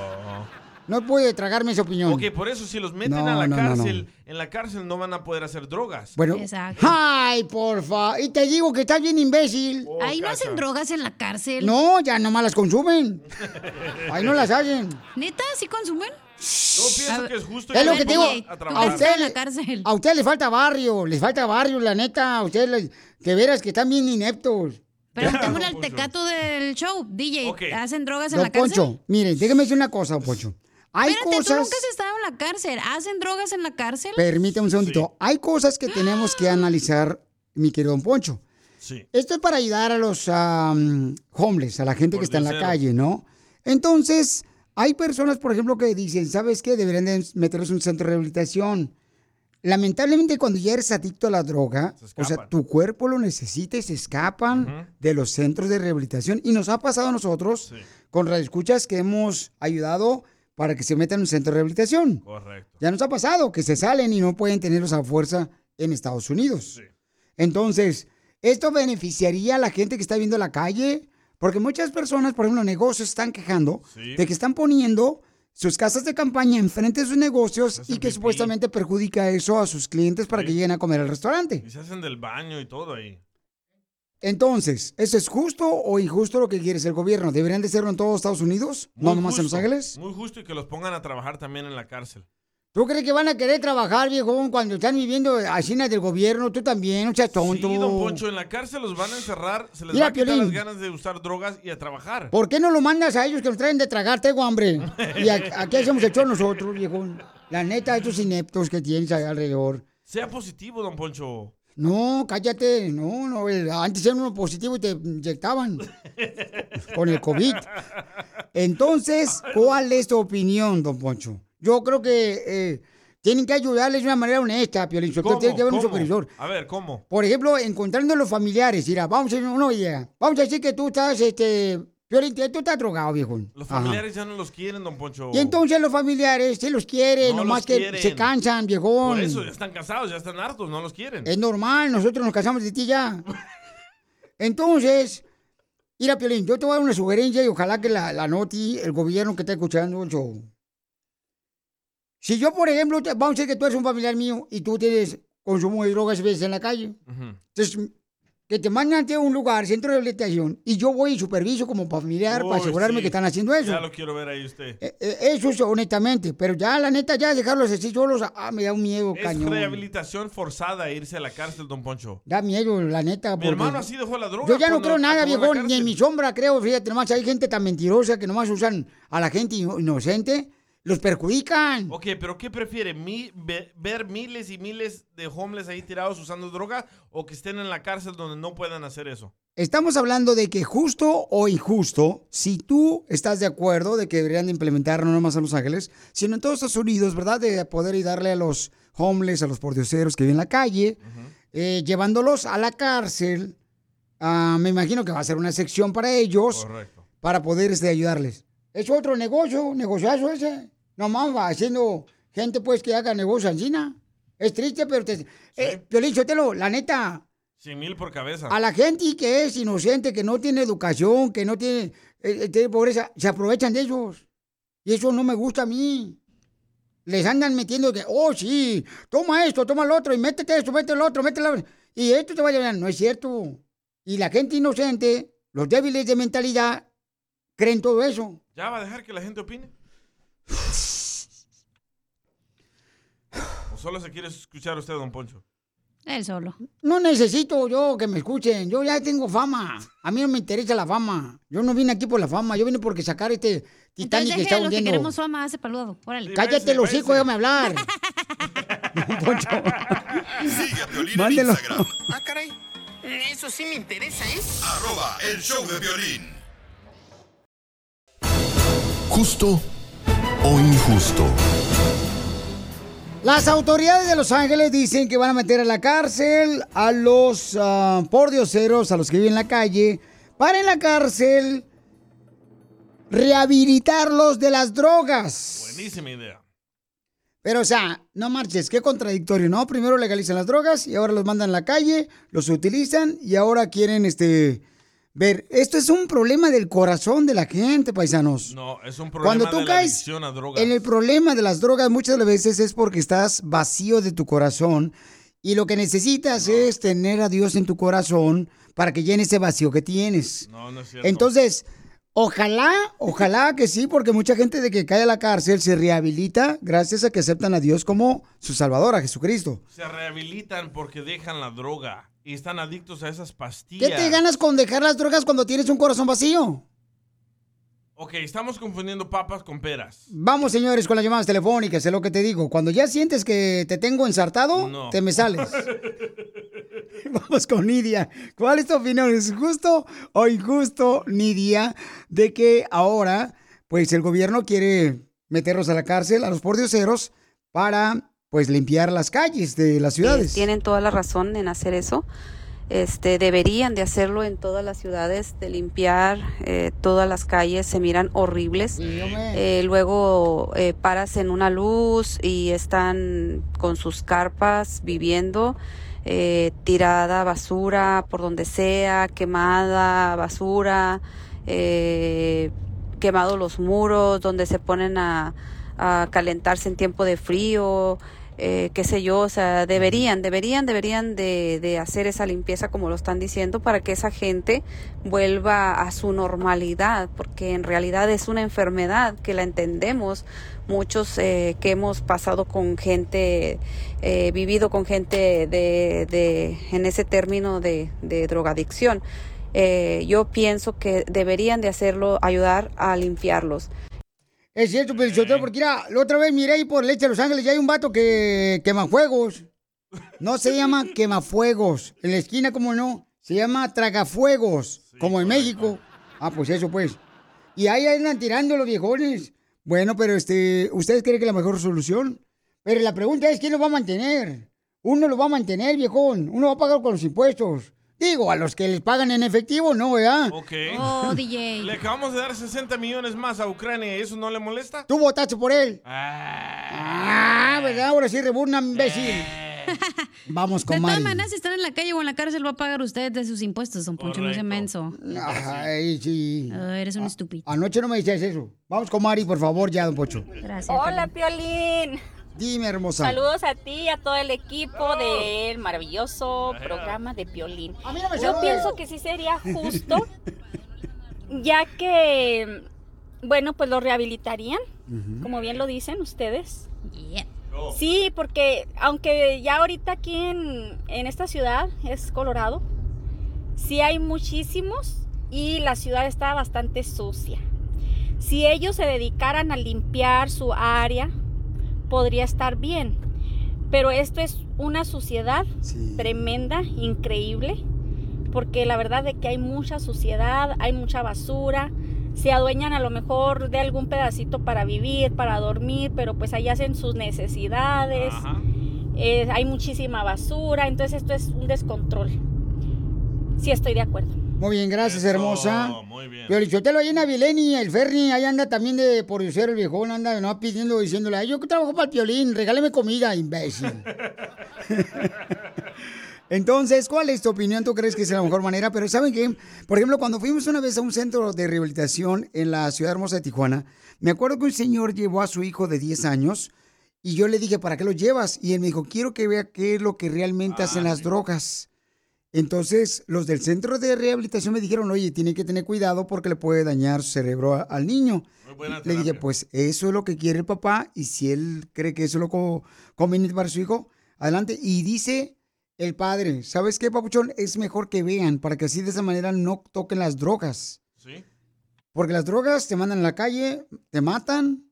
[SPEAKER 1] No pude tragarme esa opinión.
[SPEAKER 2] Ok, por eso si los meten
[SPEAKER 1] No,
[SPEAKER 2] a la
[SPEAKER 1] no, no, no.
[SPEAKER 2] cárcel, en la cárcel no van a poder hacer drogas.
[SPEAKER 1] Bueno,
[SPEAKER 4] Exacto.
[SPEAKER 1] ay, porfa. Y te digo que estás bien imbécil.
[SPEAKER 2] Oh,
[SPEAKER 4] Ahí no hacen drogas en la cárcel.
[SPEAKER 1] No, ya nomás las consumen. Ahí no las hacen.
[SPEAKER 4] ¿Neta? ¿Sí consumen?
[SPEAKER 2] Yo pienso que es justo
[SPEAKER 1] Es
[SPEAKER 2] que
[SPEAKER 1] lo que te digo.
[SPEAKER 2] a
[SPEAKER 1] usted,
[SPEAKER 4] en la cárcel.
[SPEAKER 1] a usted le falta barrio, les falta barrio, la neta. A ustedes, les- que veras que están bien ineptos.
[SPEAKER 4] Preguntémosle al tecato del show. DJ. ¿hacen drogas en
[SPEAKER 1] Don
[SPEAKER 4] la cárcel?
[SPEAKER 1] Poncho, miren, déjeme decir una cosa, don Poncho. Hay
[SPEAKER 4] Espérate, tú
[SPEAKER 1] cosas...
[SPEAKER 4] nunca has estado en la cárcel. ¿Hacen drogas en la cárcel?
[SPEAKER 1] Permítame un segundito. Hay cosas que tenemos que analizar, mi querido don Poncho.
[SPEAKER 2] Sí.
[SPEAKER 1] Esto es para ayudar a los am, homeless, a la gente que está en la calle, ¿no? Entonces, hay personas, por ejemplo, que dicen, ¿sabes qué? Deberían de meterlos en un centro de rehabilitación. Lamentablemente, cuando ya eres adicto a la droga,
[SPEAKER 2] Se
[SPEAKER 1] o sea, tu cuerpo lo necesita y se escapan de los centros de rehabilitación. Y nos ha pasado a nosotros,
[SPEAKER 2] Sí.
[SPEAKER 1] con radioescuchas, que hemos ayudado para que se metan en un centro de rehabilitación.
[SPEAKER 2] Correcto.
[SPEAKER 1] Ya nos ha pasado que se salen y no pueden tenerlos a fuerza en Estados Unidos.
[SPEAKER 2] Sí.
[SPEAKER 1] Entonces, ¿esto beneficiaría a la gente que está viendo la calle? Porque muchas personas, por ejemplo, negocios están quejando
[SPEAKER 2] Sí.
[SPEAKER 1] de que están poniendo sus casas de campaña enfrente de sus negocios
[SPEAKER 2] Hacen
[SPEAKER 1] y que
[SPEAKER 2] pipí.
[SPEAKER 1] supuestamente perjudica eso a sus clientes para
[SPEAKER 2] Sí.
[SPEAKER 1] que lleguen a comer al restaurante.
[SPEAKER 2] Y se hacen del baño y todo ahí.
[SPEAKER 1] Entonces, ¿eso es justo o injusto lo que quiere el gobierno? ¿Deberían de serlo en todos Estados Unidos? ¿No nomás en Los Ángeles?
[SPEAKER 2] Muy justo y que los pongan a trabajar también en la cárcel.
[SPEAKER 1] ¿Tú crees que van a querer trabajar, viejón, cuando están viviendo así del gobierno? Tú también, no seas tonto.
[SPEAKER 2] Sí, don Poncho, en la cárcel los van a encerrar, se les
[SPEAKER 1] Mira,
[SPEAKER 2] va a quitar las ganas de usar drogas y a trabajar.
[SPEAKER 1] ¿Por qué no lo mandas a ellos que nos traen de tragar? Tengo hambre. Y a- aquí hacemos el show nosotros, viejón. La neta, estos ineptos que tienes ahí alrededor.
[SPEAKER 2] Sea positivo, don Poncho.
[SPEAKER 1] No, cállate. No, no. el- antes era uno positivo y te inyectaban con el COVID. Entonces, ¿cuál es tu opinión, don Poncho? Yo creo que eh, tienen que ayudarles de una manera honesta, Piolín. Tiene que haber un supervisor.
[SPEAKER 2] A ver, ¿cómo?
[SPEAKER 1] Por ejemplo, encontrando a los familiares. Mira, vamos a decir una idea. Vamos a decir que tú estás, este... Piolín, tú estás drogado, viejo.
[SPEAKER 2] Los
[SPEAKER 1] Ajá.
[SPEAKER 2] familiares ya no los quieren, don Poncho.
[SPEAKER 1] Y entonces los familiares sí los quieren,
[SPEAKER 2] No
[SPEAKER 1] nomás
[SPEAKER 2] los
[SPEAKER 1] que
[SPEAKER 2] quieren.
[SPEAKER 1] se cansan, viejón.
[SPEAKER 2] Por eso ya están cansados, ya están hartos, no los quieren.
[SPEAKER 1] Es normal, nosotros nos casamos de ti ya. Entonces, mira, Piolín, yo te voy a dar una sugerencia y ojalá que la, la noti el gobierno que está escuchando el show. Si yo, por ejemplo, vamos a decir que tú eres un familiar mío y tú tienes consumo de drogas ves en la calle. Entonces, que te mandan a un lugar, centro de rehabilitación, y yo voy y superviso como familiar para
[SPEAKER 2] Uy,
[SPEAKER 1] asegurarme
[SPEAKER 2] sí.
[SPEAKER 1] que están haciendo eso.
[SPEAKER 2] Ya lo quiero ver ahí usted.
[SPEAKER 1] Eh, eh, Eso es honestamente, pero ya la neta, ya dejarlos así solos, ah, me da un miedo,
[SPEAKER 2] Es
[SPEAKER 1] cañón.
[SPEAKER 2] rehabilitación forzada irse a la cárcel, don Poncho.
[SPEAKER 1] Da miedo, la neta.
[SPEAKER 2] Mi hermano así dejó la droga.
[SPEAKER 1] Yo ya no creo nada, viejo, ni en mi sombra creo, fíjate, nomás hay gente tan mentirosa que nomás usan a la gente ino- inocente, los perjudican.
[SPEAKER 2] Ok, pero ¿qué prefiere? Mi- ve- ¿Ver miles y miles de homeless ahí tirados usando droga o que estén en la cárcel donde no puedan hacer eso?
[SPEAKER 1] Estamos hablando de que justo o injusto, si tú estás de acuerdo de que deberían de implementar no nomás a Los Ángeles, sino en todos Estados Unidos, ¿verdad? De poder y darle a los homeless, a los pordioseros que viven en la calle, eh, llevándolos a la cárcel. Ah, me imagino que va a ser una sección para ellos, para poder este, ayudarles. Es otro negocio, negociazo ese. Nomás va haciendo gente pues que haga negocio encina. Es triste, pero te... Eh, Piolín Sotelo, la neta,
[SPEAKER 2] 100 mil por cabeza.
[SPEAKER 1] a la gente que es inocente, que no tiene educación, que no tiene, eh, eh, tiene pobreza, se aprovechan de ellos. Y eso no me gusta a mí. Les andan metiendo que, oh, sí, toma esto, toma lo otro, y métete esto, métete lo otro, métete otro. Y esto te va a llevar. No es cierto. Y la gente inocente, los débiles de mentalidad, creen todo eso.
[SPEAKER 2] ¿Ya va a dejar que la gente opine? ¿O solo se quiere escuchar usted, don Poncho?
[SPEAKER 4] Él solo.
[SPEAKER 1] No necesito yo que me escuchen. Yo ya tengo fama. A mí no me interesa la fama. Yo no vine aquí por la fama. Yo vine porque sacar este Titanic
[SPEAKER 4] Entonces
[SPEAKER 1] que está
[SPEAKER 4] los que
[SPEAKER 1] hundiendo.
[SPEAKER 4] queremos fama, hace paludo. Órale.
[SPEAKER 1] Cállate los hocico, déjame hablar.
[SPEAKER 3] Sigue a Piolín en
[SPEAKER 1] Mándelo.
[SPEAKER 3] Instagram.
[SPEAKER 8] Ah, caray. Eso sí me interesa, ¿eh?
[SPEAKER 3] Arroba el show de violín. Justo o injusto.
[SPEAKER 1] Las autoridades de Los Ángeles dicen que van a meter a la cárcel a los ah, pordioseros, a los que viven en la calle, para en la cárcel rehabilitarlos de las drogas.
[SPEAKER 2] Buenísima idea.
[SPEAKER 1] Pero, o sea, no marches, qué contradictorio, ¿no? Primero legalizan las drogas y ahora los mandan a la calle, los utilizan y ahora quieren, este, ver. Esto es un problema del corazón de la gente, paisanos.
[SPEAKER 2] No, es un problema
[SPEAKER 1] Cuando tú
[SPEAKER 2] de la
[SPEAKER 1] caes
[SPEAKER 2] adicción a drogas.
[SPEAKER 1] en el problema de las drogas muchas de las veces es porque estás vacío de tu corazón y lo que necesitas es tener a Dios en tu corazón para que llene ese vacío que tienes.
[SPEAKER 2] No, no es cierto.
[SPEAKER 1] Entonces, ojalá, ojalá que sí, porque mucha gente de que cae a la cárcel se rehabilita gracias a que aceptan a Dios como su Salvador, a Jesucristo.
[SPEAKER 2] Se rehabilitan porque dejan la droga y están adictos a esas pastillas.
[SPEAKER 1] ¿Qué te ganas con dejar las drogas cuando tienes un corazón vacío?
[SPEAKER 2] Ok, estamos confundiendo papas con peras.
[SPEAKER 1] Vamos, señores, con las llamadas telefónicas, es lo que te digo. Cuando ya sientes que te tengo ensartado,
[SPEAKER 2] No.
[SPEAKER 1] te me sales. Vamos con Nidia. ¿Cuál es tu opinión? ¿Es justo o injusto, Nidia, de que ahora, pues el gobierno quiere meterlos a la cárcel, a los pordioseros, para, pues, limpiar las calles de las ciudades?
[SPEAKER 12] Tienen toda la razón en hacer eso. Este, deberían de hacerlo en todas las ciudades, de limpiar eh, todas las calles, se miran horribles. Eh, luego eh, paras en una luz y están con sus carpas viviendo, eh, tirada basura por donde sea, quemada basura, eh, quemados los muros donde se ponen a, a calentarse en tiempo de frío. Eh, qué sé yo, o sea, deberían, deberían, deberían de, de hacer esa limpieza como lo están diciendo para que esa gente vuelva a su normalidad, porque en realidad es una enfermedad que la entendemos muchos eh, que hemos pasado con gente, eh, vivido con gente de, de, en ese término de, de drogadicción. Eh, yo pienso que deberían de hacerlo, ayudar a limpiarlos.
[SPEAKER 1] Es cierto, pero yo porque mira, la otra vez miré ahí por Leche de Los Ángeles y hay un vato que quema fuegos. No se llama quemafuegos. En la esquina, como no, se llama tragafuegos, como en México. Ah, pues eso pues. Y ahí andan tirando los viejones. Bueno, pero este, ¿ustedes creen que es la mejor solución? Pero la pregunta es, ¿quién lo va a mantener? Uno lo va a mantener, viejón. Uno va a pagar con los impuestos. Digo, a los que les pagan en efectivo, no, ¿verdad?
[SPEAKER 2] Ok.
[SPEAKER 4] Oh, DJ.
[SPEAKER 2] Le acabamos de dar 60 millones más a Ucrania. ¿Eso no le molesta?
[SPEAKER 1] Tú votaste por él. Ah, ¿verdad? Ahora sí, rebuna, imbécil. Vamos
[SPEAKER 4] De
[SPEAKER 1] con
[SPEAKER 4] todas
[SPEAKER 1] Mari.
[SPEAKER 4] maneras, si están en la calle o en la cárcel, va a pagar usted de sus impuestos, don Poncho, no sea menso.
[SPEAKER 1] Ay, sí.
[SPEAKER 4] Ah, eres un estúpido.
[SPEAKER 1] Anoche no me decías eso. Vamos con Mari, por favor, ya, don Pocho.
[SPEAKER 4] Gracias.
[SPEAKER 13] Hola, Piolín.
[SPEAKER 1] Dime, hermosa.
[SPEAKER 13] Saludos a ti y a todo el equipo del maravilloso programa de Piolín.
[SPEAKER 1] me
[SPEAKER 13] Yo pienso que sí sería justo, ya que, bueno, pues lo rehabilitarían, como bien lo dicen ustedes. Sí, porque aunque ya ahorita aquí en, en esta ciudad es Colorado, sí hay muchísimos y la ciudad está bastante sucia. Si ellos se dedicaran a limpiar su área, podría estar bien. Pero esto es una suciedad tremenda, increíble, porque la verdad de que hay mucha suciedad, hay mucha basura, se adueñan a lo mejor de algún pedacito para vivir, para dormir, pero pues ahí hacen sus necesidades, eh, hay muchísima basura, entonces esto es un descontrol. Sí estoy de acuerdo.
[SPEAKER 1] Muy bien, gracias, hermosa. Muy bien. Pero Lichotelo ahí en Avileni, el Ferni, ahí anda también de por el viejón, anda no pidiendo, diciéndole, "Ay, yo que trabajo para el piolín, regáleme comida, imbécil. Entonces, ¿cuál es tu opinión? ¿Tú crees que es la mejor manera? Pero ¿saben qué? Por ejemplo, cuando fuimos una vez a un centro de rehabilitación en la ciudad hermosa de Tijuana, me acuerdo que un señor llevó a su hijo de 10 años y yo le dije, ¿para qué lo llevas? Y él me dijo, quiero que vea qué es lo que realmente hacen las drogas. Entonces, los del centro de rehabilitación me dijeron, oye, tiene que tener cuidado porque le puede dañar su cerebro a- al niño. Le dije, pues eso es lo que quiere el papá y si él cree que eso es lo co- conveniente para su hijo, adelante. Y dice el padre, ¿sabes qué, papuchón? Es mejor que vean para que así de esa manera no toquen las drogas.
[SPEAKER 2] ¿Sí?
[SPEAKER 1] Porque las drogas te mandan a la calle, te matan,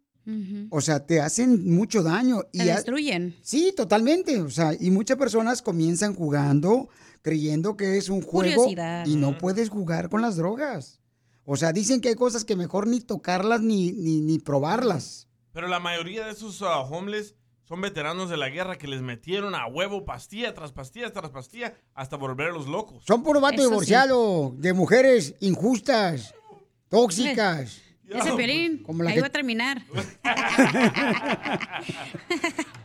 [SPEAKER 1] o sea, te hacen mucho daño.
[SPEAKER 4] Te
[SPEAKER 1] a-
[SPEAKER 4] destruyen.
[SPEAKER 1] Sí, totalmente. O sea, y muchas personas comienzan jugando creyendo que es un juego
[SPEAKER 4] Curiosidad.
[SPEAKER 1] y no puedes jugar con las drogas. O sea, dicen que hay cosas que mejor ni tocarlas ni, ni, ni probarlas.
[SPEAKER 2] Pero la mayoría de esos homeless son veteranos de la guerra que les metieron a huevo pastilla tras pastilla tras pastilla hasta volverlos locos.
[SPEAKER 1] Son puro vato
[SPEAKER 2] Eso sí.
[SPEAKER 1] divorciado, de mujeres injustas, tóxicas.
[SPEAKER 4] Ese Piolín,
[SPEAKER 1] Como la
[SPEAKER 4] ahí
[SPEAKER 1] que-
[SPEAKER 4] va a terminar.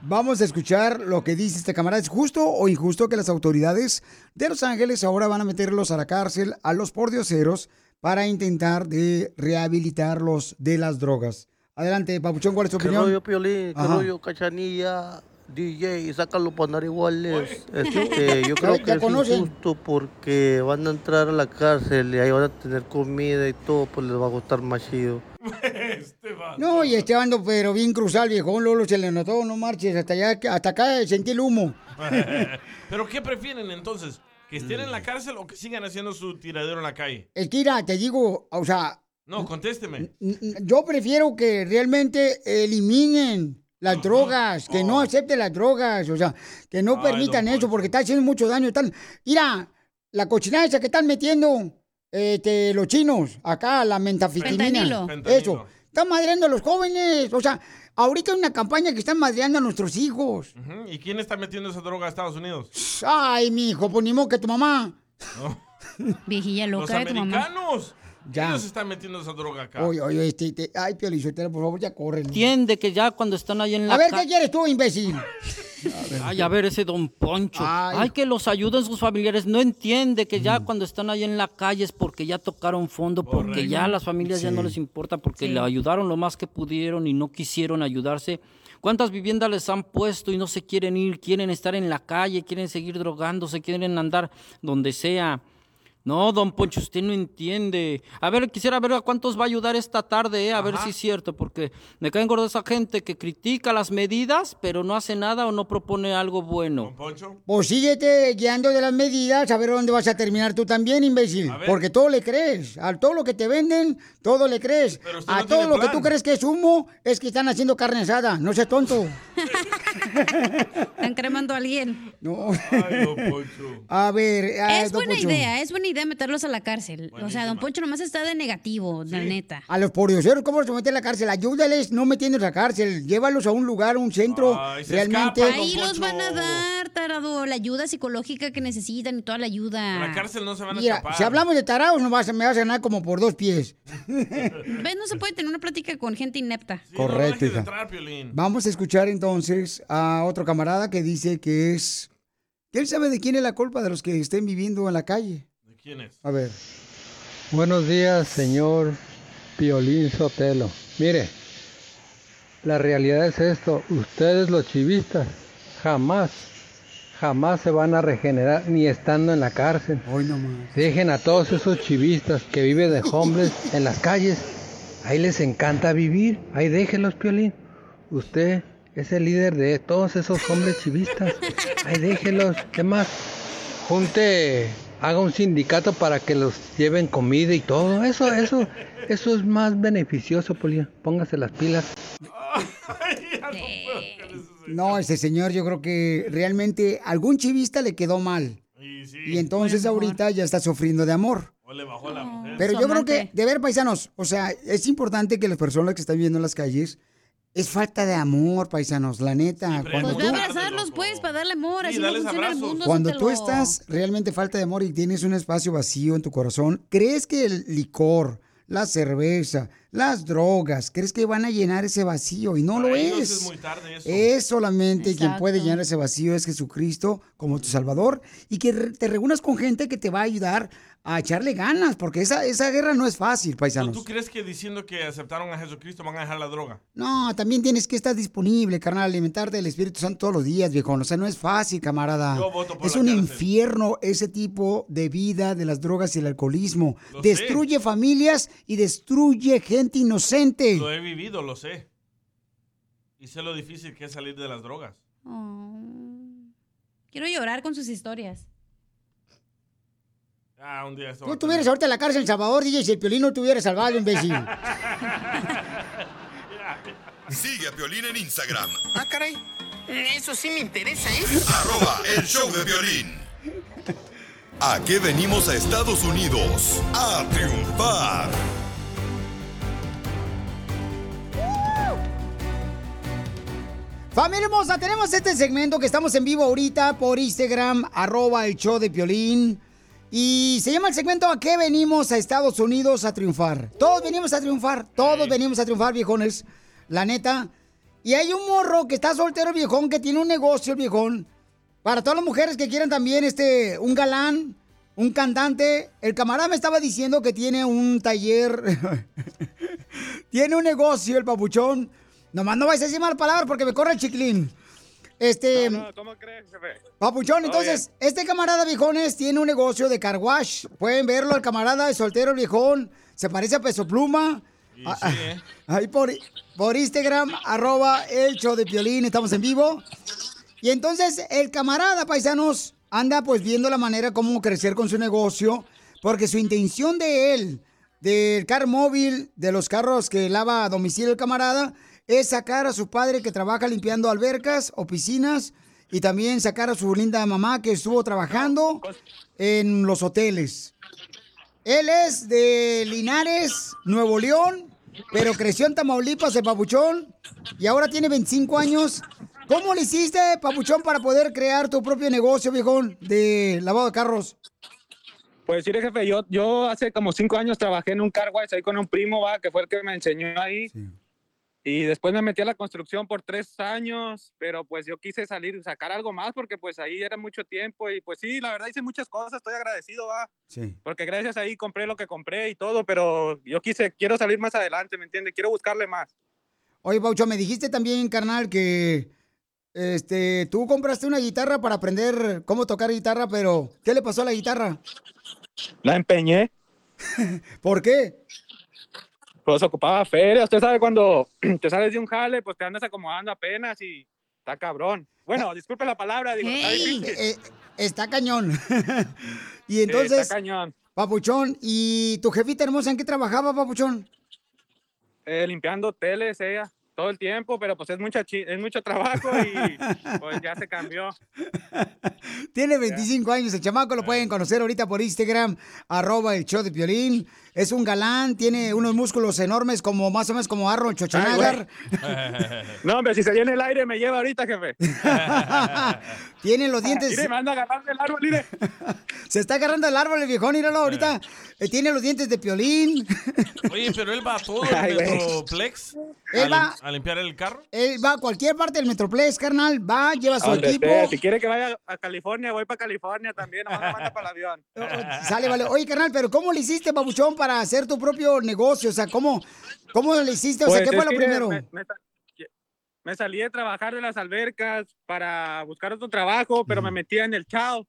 [SPEAKER 1] Vamos a escuchar lo que dice este camarada. ¿Es justo o injusto que las autoridades de Los Ángeles ahora van a meterlos a la cárcel a los pordioseros para intentar de rehabilitarlos de las drogas? Adelante, Papuchón, ¿cuál es tu
[SPEAKER 14] ¿Qué
[SPEAKER 1] opinión?
[SPEAKER 14] rollo, Piolín? ¿Qué
[SPEAKER 1] Ajá.
[SPEAKER 14] rollo, Cachanilla? DJ, sácalo para andar iguales. Este, yo creo que es
[SPEAKER 1] conocen.
[SPEAKER 14] injusto porque van a entrar a la cárcel y ahí van a tener comida y todo, pues les va a gustar más chido.
[SPEAKER 1] No, y este ando, pero bien cruzado, viejón, Lolo, se le notó, no marches, hasta allá, hasta acá sentí el humo.
[SPEAKER 2] ¿Pero qué prefieren entonces? ¿Que estén en la cárcel o que sigan haciendo su tiradero en la calle?
[SPEAKER 1] Es que, mira, te digo, o sea,
[SPEAKER 2] No, contésteme.
[SPEAKER 1] yo prefiero que realmente eliminen las drogas, que no acepten las drogas, o sea, que no
[SPEAKER 2] Ay,
[SPEAKER 1] permitan eso, porque está haciendo mucho daño. Están, mira, la cochinada esa que están metiendo este, los chinos, acá, la.
[SPEAKER 2] Fentanilo.
[SPEAKER 1] Eso, están madreando a los jóvenes, o sea, ahorita hay una campaña que están madreando a nuestros hijos.
[SPEAKER 2] ¿Y quién está metiendo esa droga a Estados Unidos?
[SPEAKER 1] Ay, mi hijo, pues ni modo que tu mamá.
[SPEAKER 4] Viejilla
[SPEAKER 2] Los
[SPEAKER 4] loca de tu mamá.
[SPEAKER 1] Ya.
[SPEAKER 2] Ellos están metiendo esa droga acá.
[SPEAKER 1] Oye, oye, este, este, ay, Piolizotero, por favor, ya corren.
[SPEAKER 5] Entiende que ya cuando están ahí en la
[SPEAKER 1] A ver, ¿qué quieres tú, imbécil?
[SPEAKER 5] Ay, a ver ese don Poncho. Ay, que los ayuden sus familiares. No entiende que ya cuando están ahí en la calle es porque ya tocaron fondo, porque ya a las familias ya no les importa, porque
[SPEAKER 1] Sí.
[SPEAKER 5] le ayudaron lo más que pudieron y no quisieron ayudarse. ¿Cuántas viviendas les han puesto y no se quieren ir? Quieren estar en la calle, quieren seguir drogándose, quieren andar donde sea. No, don Poncho, usted no entiende. A ver, quisiera ver a cuántos va a ayudar esta tarde, ¿eh? a ver si es cierto, porque me caen gorda esa gente que critica las medidas, pero no hace nada o no propone algo bueno.
[SPEAKER 1] Pues síguete guiando de las medidas, a ver dónde vas a terminar tú también, imbécil. Porque todo le crees. A todo lo que te venden, todo le crees.
[SPEAKER 4] usted
[SPEAKER 1] A
[SPEAKER 4] no
[SPEAKER 1] todo
[SPEAKER 4] tiene
[SPEAKER 1] lo que tú crees que es humo, es que están haciendo carne asada. No seas tonto.
[SPEAKER 4] Están cremando a alguien.
[SPEAKER 1] No. A ver, ah,
[SPEAKER 4] Es
[SPEAKER 1] don
[SPEAKER 4] buena
[SPEAKER 1] Poncho.
[SPEAKER 4] idea, es buena idea meterlos a la cárcel. O sea, don Poncho nomás está de negativo, la neta.
[SPEAKER 1] A los pordioseros, ¿cómo los meten a la cárcel? Ayúdales, no metiéndolos a la cárcel. Llévalos a un lugar, un centro realmente.
[SPEAKER 4] Ahí los van a dar, tarado, la ayuda psicológica que necesitan y toda la ayuda.
[SPEAKER 2] En la cárcel no se van a
[SPEAKER 1] Mira,
[SPEAKER 2] escapar.
[SPEAKER 1] si hablamos de tarados, no vas, me vas a ganar como por dos pies.
[SPEAKER 4] ¿Ves? No se puede tener una plática con gente inepta.
[SPEAKER 1] Correcto, hija. Vamos a escuchar entonces a otro camarada que dice que es. que él sabe de quién es la culpa de los que estén viviendo en la calle.
[SPEAKER 2] ¿De quién es?
[SPEAKER 1] A ver.
[SPEAKER 15] Buenos días, señor Piolín Sotelo. Mire, la realidad es esto. Ustedes los chivistas jamás, jamás se van a regenerar ni estando en la cárcel.
[SPEAKER 1] Hoy nomás.
[SPEAKER 15] Dejen a todos esos chivistas que viven de hombres en las calles. Ahí les encanta vivir. Ahí déjenlos, Piolín. Usted es el líder de todos esos hombres chivistas. Ahí déjenlos. ¿Qué más? Junte, haga un sindicato para que los lleven comida y todo. Eso, eso, eso es más beneficioso, Piolín. Póngase las pilas.
[SPEAKER 1] No, ese señor, yo creo que realmente algún chivista le quedó mal. Y entonces ahorita ya está sufriendo de amor.
[SPEAKER 2] O le bajó a la mujer.
[SPEAKER 1] Pero yo creo que, de ver, paisanos, o sea, es importante que las personas que están viviendo en las calles, es falta de amor, paisanos, la neta. cuando
[SPEAKER 4] Pues
[SPEAKER 1] tú,
[SPEAKER 4] abrazarlos, pues, para darle amor. Así no
[SPEAKER 2] dales
[SPEAKER 4] funciona el
[SPEAKER 2] abrazos.
[SPEAKER 4] mundo.
[SPEAKER 1] cuando tú estás realmente falta de amor y tienes un espacio vacío en tu corazón, ¿crees que el licor, la cerveza, las drogas, crees que van a llenar ese vacío? Y no lo
[SPEAKER 2] ellos
[SPEAKER 1] es.
[SPEAKER 2] es muy tarde eso.
[SPEAKER 1] Es solamente quien puede llenar ese vacío es Jesucristo como tu Salvador y que te reúnas con gente que te va a ayudar a echarle ganas, porque esa, esa guerra no es fácil, paisanos.
[SPEAKER 2] ¿Tú crees que diciendo que aceptaron a Jesucristo van a dejar la droga?
[SPEAKER 1] No, también tienes que estar disponible, carnal, alimentarte del Espíritu Santo todos los días, viejo. O sea, no es fácil, camarada.
[SPEAKER 2] Yo voto por
[SPEAKER 1] es
[SPEAKER 2] la
[SPEAKER 1] un
[SPEAKER 2] cárcel.
[SPEAKER 1] infierno ese tipo de vida de las drogas y el alcoholismo.
[SPEAKER 2] Lo sé.
[SPEAKER 1] destruye familias y destruye gente inocente.
[SPEAKER 2] Lo he vivido, lo sé. Y sé lo difícil que es salir de las drogas.
[SPEAKER 4] Oh. Quiero llorar con sus historias.
[SPEAKER 2] Ah, un día esto
[SPEAKER 1] Tú estuvieras ahorita en la cárcel en Salvador, DJ, si el piolín no te hubiera salvado, imbécil.
[SPEAKER 3] Sigue a Piolín en Instagram.
[SPEAKER 8] Ah, caray. Eso sí me interesa, ¿eh?
[SPEAKER 3] Arroba el show de violín. ¿A qué venimos a Estados Unidos? A triunfar.
[SPEAKER 1] Familia hermosa, tenemos este segmento que estamos en vivo ahorita por Instagram, arroba el show de Piolín. Y se llama el segmento ¿A qué venimos a Estados Unidos a triunfar? Todos venimos a triunfar, todos venimos a triunfar, viejones, la neta. Y hay un morro que está soltero, viejón, que tiene un negocio, el viejón. Para todas las mujeres que quieran también, este, un galán, un cantante. El camarada me estaba diciendo que tiene un taller, tiene un negocio, el papuchón. Nomás no vais a decir mal palabra porque me corre el chiclín. Este.
[SPEAKER 11] ¿Cómo crees, jefe?
[SPEAKER 1] Papuchón, entonces, este camarada viejones tiene un negocio de car wash. Pueden verlo, el camarada de soltero el viejón. Se parece a Peso Pluma. Ah, ah,
[SPEAKER 2] ¿eh?
[SPEAKER 1] Ahí por, por Instagram, arroba el show de Piolín, estamos en vivo. Y entonces el camarada, paisanos, anda pues viendo la manera cómo crecer con su negocio, porque su intención de él, del car móvil, de los carros que lava a domicilio el camarada, es sacar a su padre que trabaja limpiando albercas o piscinas y también sacar a su linda mamá que estuvo trabajando en los hoteles. Él es de Linares, Nuevo León, pero creció en Tamaulipas, el papuchón, y ahora tiene 25 años. ¿Cómo le hiciste, papuchón, para poder crear tu propio negocio, viejón, de lavado de carros?
[SPEAKER 11] Pues mire, jefe, yo, yo hace como cinco años trabajé en un car wash ahí con un primo, va, que fue el que me enseñó ahí.
[SPEAKER 16] Y después me metí a la construcción por tres años, pero pues yo quise salir, sacar algo más porque pues ahí era mucho tiempo y pues sí, la verdad hice muchas cosas, estoy agradecido, va.
[SPEAKER 1] Sí.
[SPEAKER 16] Porque gracias ahí compré lo que compré y todo, pero yo quise, quiero salir más adelante, ¿me entiendes? Quiero buscarle más.
[SPEAKER 1] Oye, Paucho, me dijiste también, carnal, que este, tú compraste una guitarra para aprender cómo tocar guitarra, pero ¿qué le pasó a la guitarra?
[SPEAKER 16] La empeñé.
[SPEAKER 1] ¿Por qué?
[SPEAKER 16] Pues ocupaba feria. Usted sabe cuando te sales de un jale, pues te andas acomodando apenas y está cabrón. Bueno, disculpe la palabra, digo, está
[SPEAKER 1] eh, está cañón. y entonces,
[SPEAKER 16] está cañón.
[SPEAKER 1] Papuchón, ¿y tu jefita hermosa en qué trabajaba, Papuchón?
[SPEAKER 16] Eh, limpiando hoteles ella todo el tiempo, pero pues es mucha es mucho trabajo y pues ya se cambió.
[SPEAKER 1] Tiene 25 años el chamaco, lo pueden conocer ahorita por Instagram, arroba el show de Piolín. Es un galán, tiene unos músculos enormes como más o menos como Arnold Schwarzenegger.
[SPEAKER 16] No, hombre, si se viene el aire me lleva ahorita, jefe.
[SPEAKER 1] tiene los dientes...
[SPEAKER 16] Mire, me anda agarrando el árbol, mire.
[SPEAKER 1] Se está agarrando el árbol el viejón, míralo ahorita. Eh, tiene los dientes de Piolín.
[SPEAKER 2] Oye, pero él va a todo el
[SPEAKER 1] Ay, güey.
[SPEAKER 2] Metroplex
[SPEAKER 1] Él
[SPEAKER 2] a,
[SPEAKER 1] va-
[SPEAKER 2] lim- a limpiar el carro.
[SPEAKER 1] Él va a cualquier parte del Metroplex, carnal. Va, lleva su
[SPEAKER 16] Donde
[SPEAKER 1] equipo.
[SPEAKER 16] esté. Si quiere que vaya a California, voy para California también, nomás me manda para el avión.
[SPEAKER 1] Sale, vale. Oye, carnal, pero ¿cómo le hiciste, babuchón, para hacer tu propio negocio? O sea, ¿cómo, cómo le hiciste? O sea,
[SPEAKER 16] Pues,
[SPEAKER 1] ¿qué fue lo primero?
[SPEAKER 16] Me, me me salí de trabajar de las albercas para buscar otro trabajo, pero me metía en el chao.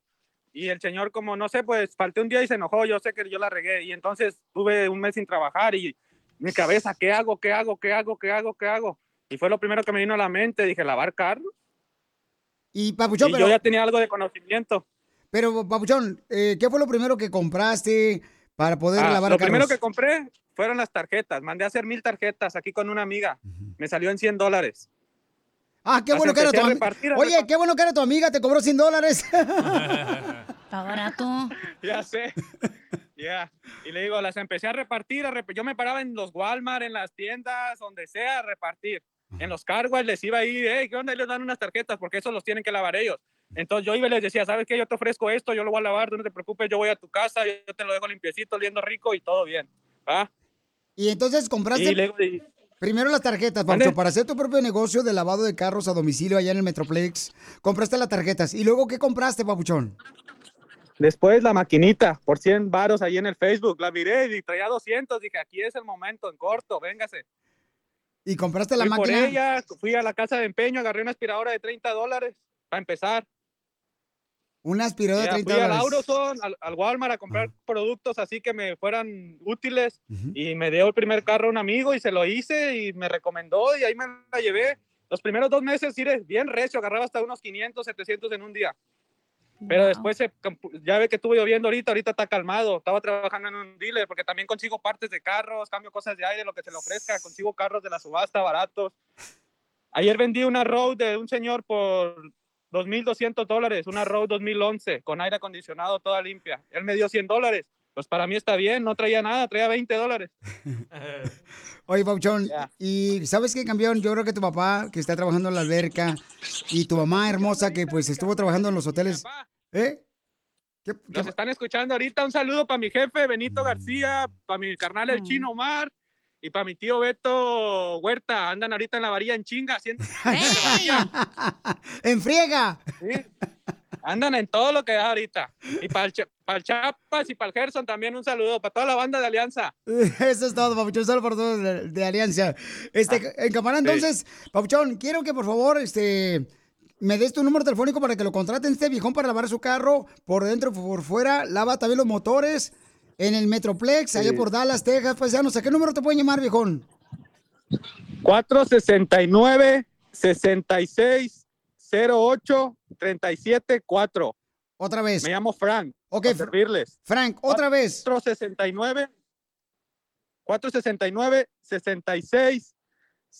[SPEAKER 16] Y el señor, como no sé, pues falté un día y se enojó. Yo sé que yo la regué. Y entonces tuve un mes sin trabajar y mi cabeza, ¿qué hago? ¿Qué hago? ¿Qué hago? ¿Qué hago? ¿Qué hago? Y fue lo primero que me vino a la mente. Dije, lavar carros.
[SPEAKER 1] Y, Papuchón,
[SPEAKER 16] y
[SPEAKER 1] pero,
[SPEAKER 16] yo ya tenía algo de conocimiento.
[SPEAKER 1] pero Papuchón, eh, ¿qué fue lo primero que compraste para poder
[SPEAKER 16] Ah,
[SPEAKER 1] lavar
[SPEAKER 16] lo
[SPEAKER 1] carros?
[SPEAKER 16] primero que compré fueron las tarjetas. Mandé a hacer mil tarjetas aquí con una amiga. Me salió en 100 dólares.
[SPEAKER 1] Ah, qué bueno que era tu amiga. Oye, qué bueno que era tu amiga, te cobró 100 dólares.
[SPEAKER 4] Está barato.
[SPEAKER 16] Ya sé. Ya. Y le digo, las empecé a repartir. a rep- Yo me paraba en los Walmart, en las tiendas, donde sea, a repartir. En los carguas les iba a ir, hey, ¿qué onda? Y les dan unas tarjetas porque eso los tienen que lavar ellos. Entonces yo iba y les decía, ¿sabes qué? Yo te ofrezco esto, yo lo voy a lavar, tú no te preocupes, yo voy a tu casa, yo te lo dejo limpiecito, oliendo rico y todo bien. ¿va?
[SPEAKER 1] y entonces compraste
[SPEAKER 16] Y luego- y-
[SPEAKER 1] primero las tarjetas. Papuchón, para hacer tu propio negocio de lavado de carros a domicilio allá en el Metroplex. Compraste las tarjetas. ¿Y luego qué compraste, Papuchón?
[SPEAKER 16] Después la maquinita por 100 varos ahí en el Facebook. La miré y traía 200. Dije, aquí es el momento, en corto, véngase.
[SPEAKER 1] ¿Y compraste la
[SPEAKER 16] fui por
[SPEAKER 1] máquina?
[SPEAKER 16] ella, fui a la casa de empeño, agarré una aspiradora de 30 dólares para empezar.
[SPEAKER 1] Una aspiradora de
[SPEAKER 16] Ya
[SPEAKER 1] 30
[SPEAKER 16] fui al
[SPEAKER 1] dólares.
[SPEAKER 16] Auroson, al, al Walmart a comprar productos así que me fueran útiles y me dio el primer carro a un amigo y se lo hice y me recomendó y ahí me la llevé. Los primeros dos meses, sí, bien recio, agarraba hasta unos 500, 700 en un día. Pero después se ya ve que estuvo lloviendo ahorita, ahorita está calmado. Estaba trabajando en un dealer porque también consigo partes de carros, cambio cosas de aire, lo que se le ofrezca, consigo carros de la subasta baratos. Ayer vendí una Road de un señor por 2.200 dólares, una Road 2011 con aire acondicionado toda limpia. Él me dio 100 dólares. Pues para mí está bien, no traía nada, traía 20 dólares.
[SPEAKER 1] Oye, Pauchón, y ¿sabes qué, campeón? Yo creo que tu papá, que está trabajando en la alberca, y tu mamá hermosa, que pues estuvo trabajando en los hoteles. ¿Eh?
[SPEAKER 16] Nos están escuchando ahorita. Un saludo para mi jefe Benito
[SPEAKER 1] Mm.
[SPEAKER 16] García, para mi carnal el chino Omar y para mi tío Beto Huerta. Andan ahorita en la varilla en chinga haciendo.
[SPEAKER 1] ¡En friega!
[SPEAKER 16] Andan en todo lo que da ahorita. Y para el, para el Chapas y para el Gerson también un saludo. Para toda la banda de Alianza.
[SPEAKER 1] Eso es todo, Papuchón, solo por todos de, de Alianza. Este, en camarada,
[SPEAKER 16] sí.
[SPEAKER 1] entonces, Papuchón, quiero que por favor, este, me des tu número telefónico para que lo contraten este viejón para lavar su carro por dentro por fuera. Lava también los motores en el Metroplex, allá
[SPEAKER 16] Sí.
[SPEAKER 1] por Dallas, Texas, paisanos. ¿A qué número te pueden llamar, viejón?
[SPEAKER 16] 469 66 08 37 4.
[SPEAKER 1] Otra vez.
[SPEAKER 16] Me llamo Frank.
[SPEAKER 1] Ok,
[SPEAKER 16] para servirles.
[SPEAKER 1] Frank, otra vez.
[SPEAKER 16] 469 469 66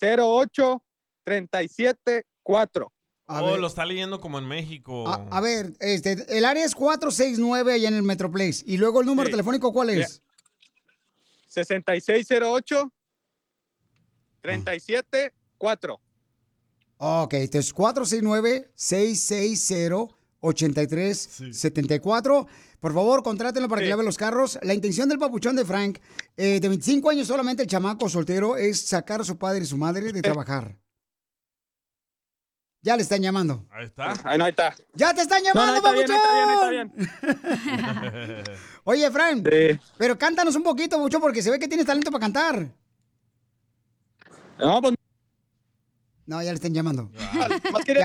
[SPEAKER 16] 08 37 4.
[SPEAKER 2] Oh, lo está leyendo como en México.
[SPEAKER 1] A, a ver, este, el área es 469 allá en el Metroplex. Y luego el número
[SPEAKER 16] Sí.
[SPEAKER 1] telefónico, ¿cuál es?
[SPEAKER 16] 6608 37 4.
[SPEAKER 1] Ok, entonces 469-660-8844. 1-855-570-5673-74. Por favor, contrátenlo para que lave los carros. La intención del papuchón de Frank, eh, de 25 años solamente, el chamaco soltero, es sacar a su padre y su madre de trabajar. Ya le están llamando.
[SPEAKER 2] Ahí está.
[SPEAKER 16] Ahí no, ahí está.
[SPEAKER 1] ¡Ya te están
[SPEAKER 16] No, no,
[SPEAKER 1] llamando,
[SPEAKER 16] está bien, está bien,
[SPEAKER 1] papuchón! Oye, Frank, pero cántanos un poquito, mucho, porque se ve que tienes talento para cantar.
[SPEAKER 16] No, pues.
[SPEAKER 1] No, ya le están llamando.
[SPEAKER 16] Más quiere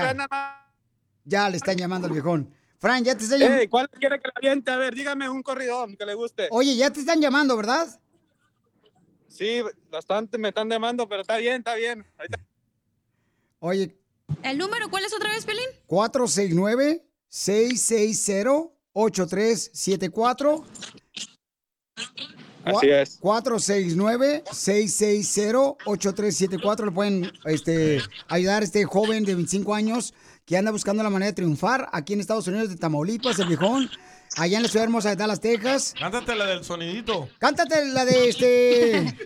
[SPEAKER 1] Ya. le están llamando al viejón. Frank, ya te están llamando.
[SPEAKER 16] Ey, ¿cuál quiere que le aviente? A ver, dígame un corridón que le guste.
[SPEAKER 1] Oye, ya te están llamando, ¿verdad?
[SPEAKER 16] Sí, bastante me están llamando, pero está bien, está bien. Ahí está.
[SPEAKER 1] Oye,
[SPEAKER 4] ¿El número cuál es otra vez, Pelín?
[SPEAKER 1] 469-660-8374.
[SPEAKER 16] Así es.
[SPEAKER 1] 469-660-8374. Le pueden este, ayudar a este joven de 25 años que anda buscando la manera de triunfar aquí en Estados Unidos de Tamaulipas, el viejón. Allá en la ciudad hermosa de Dallas, Texas.
[SPEAKER 2] Cántate la del sonidito.
[SPEAKER 1] Cántate la de este.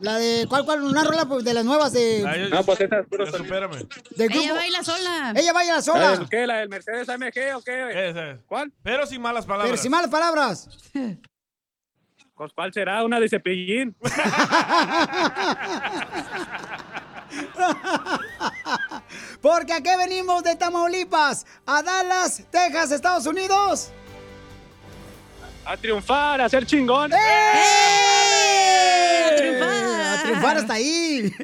[SPEAKER 1] La de. ¿Cuál, cuál? Una rola pues, de las nuevas de.
[SPEAKER 16] No, pues esa es puro
[SPEAKER 2] supérame.
[SPEAKER 4] Ella baila sola.
[SPEAKER 1] Ella baila
[SPEAKER 16] ¿La
[SPEAKER 1] sola.
[SPEAKER 16] del qué? ¿La del Mercedes AMG o qué?
[SPEAKER 2] Esa es.
[SPEAKER 16] ¿Cuál?
[SPEAKER 2] Pero sin malas palabras.
[SPEAKER 1] Pero sin malas palabras.
[SPEAKER 16] Pues, ¿Cuál será? Una de cepillín.
[SPEAKER 1] Porque aquí venimos de Tamaulipas a Dallas, Texas, Estados Unidos.
[SPEAKER 16] A triunfar, a ser chingón.
[SPEAKER 1] ¡Eh! A triunfar. A triunfar hasta ahí.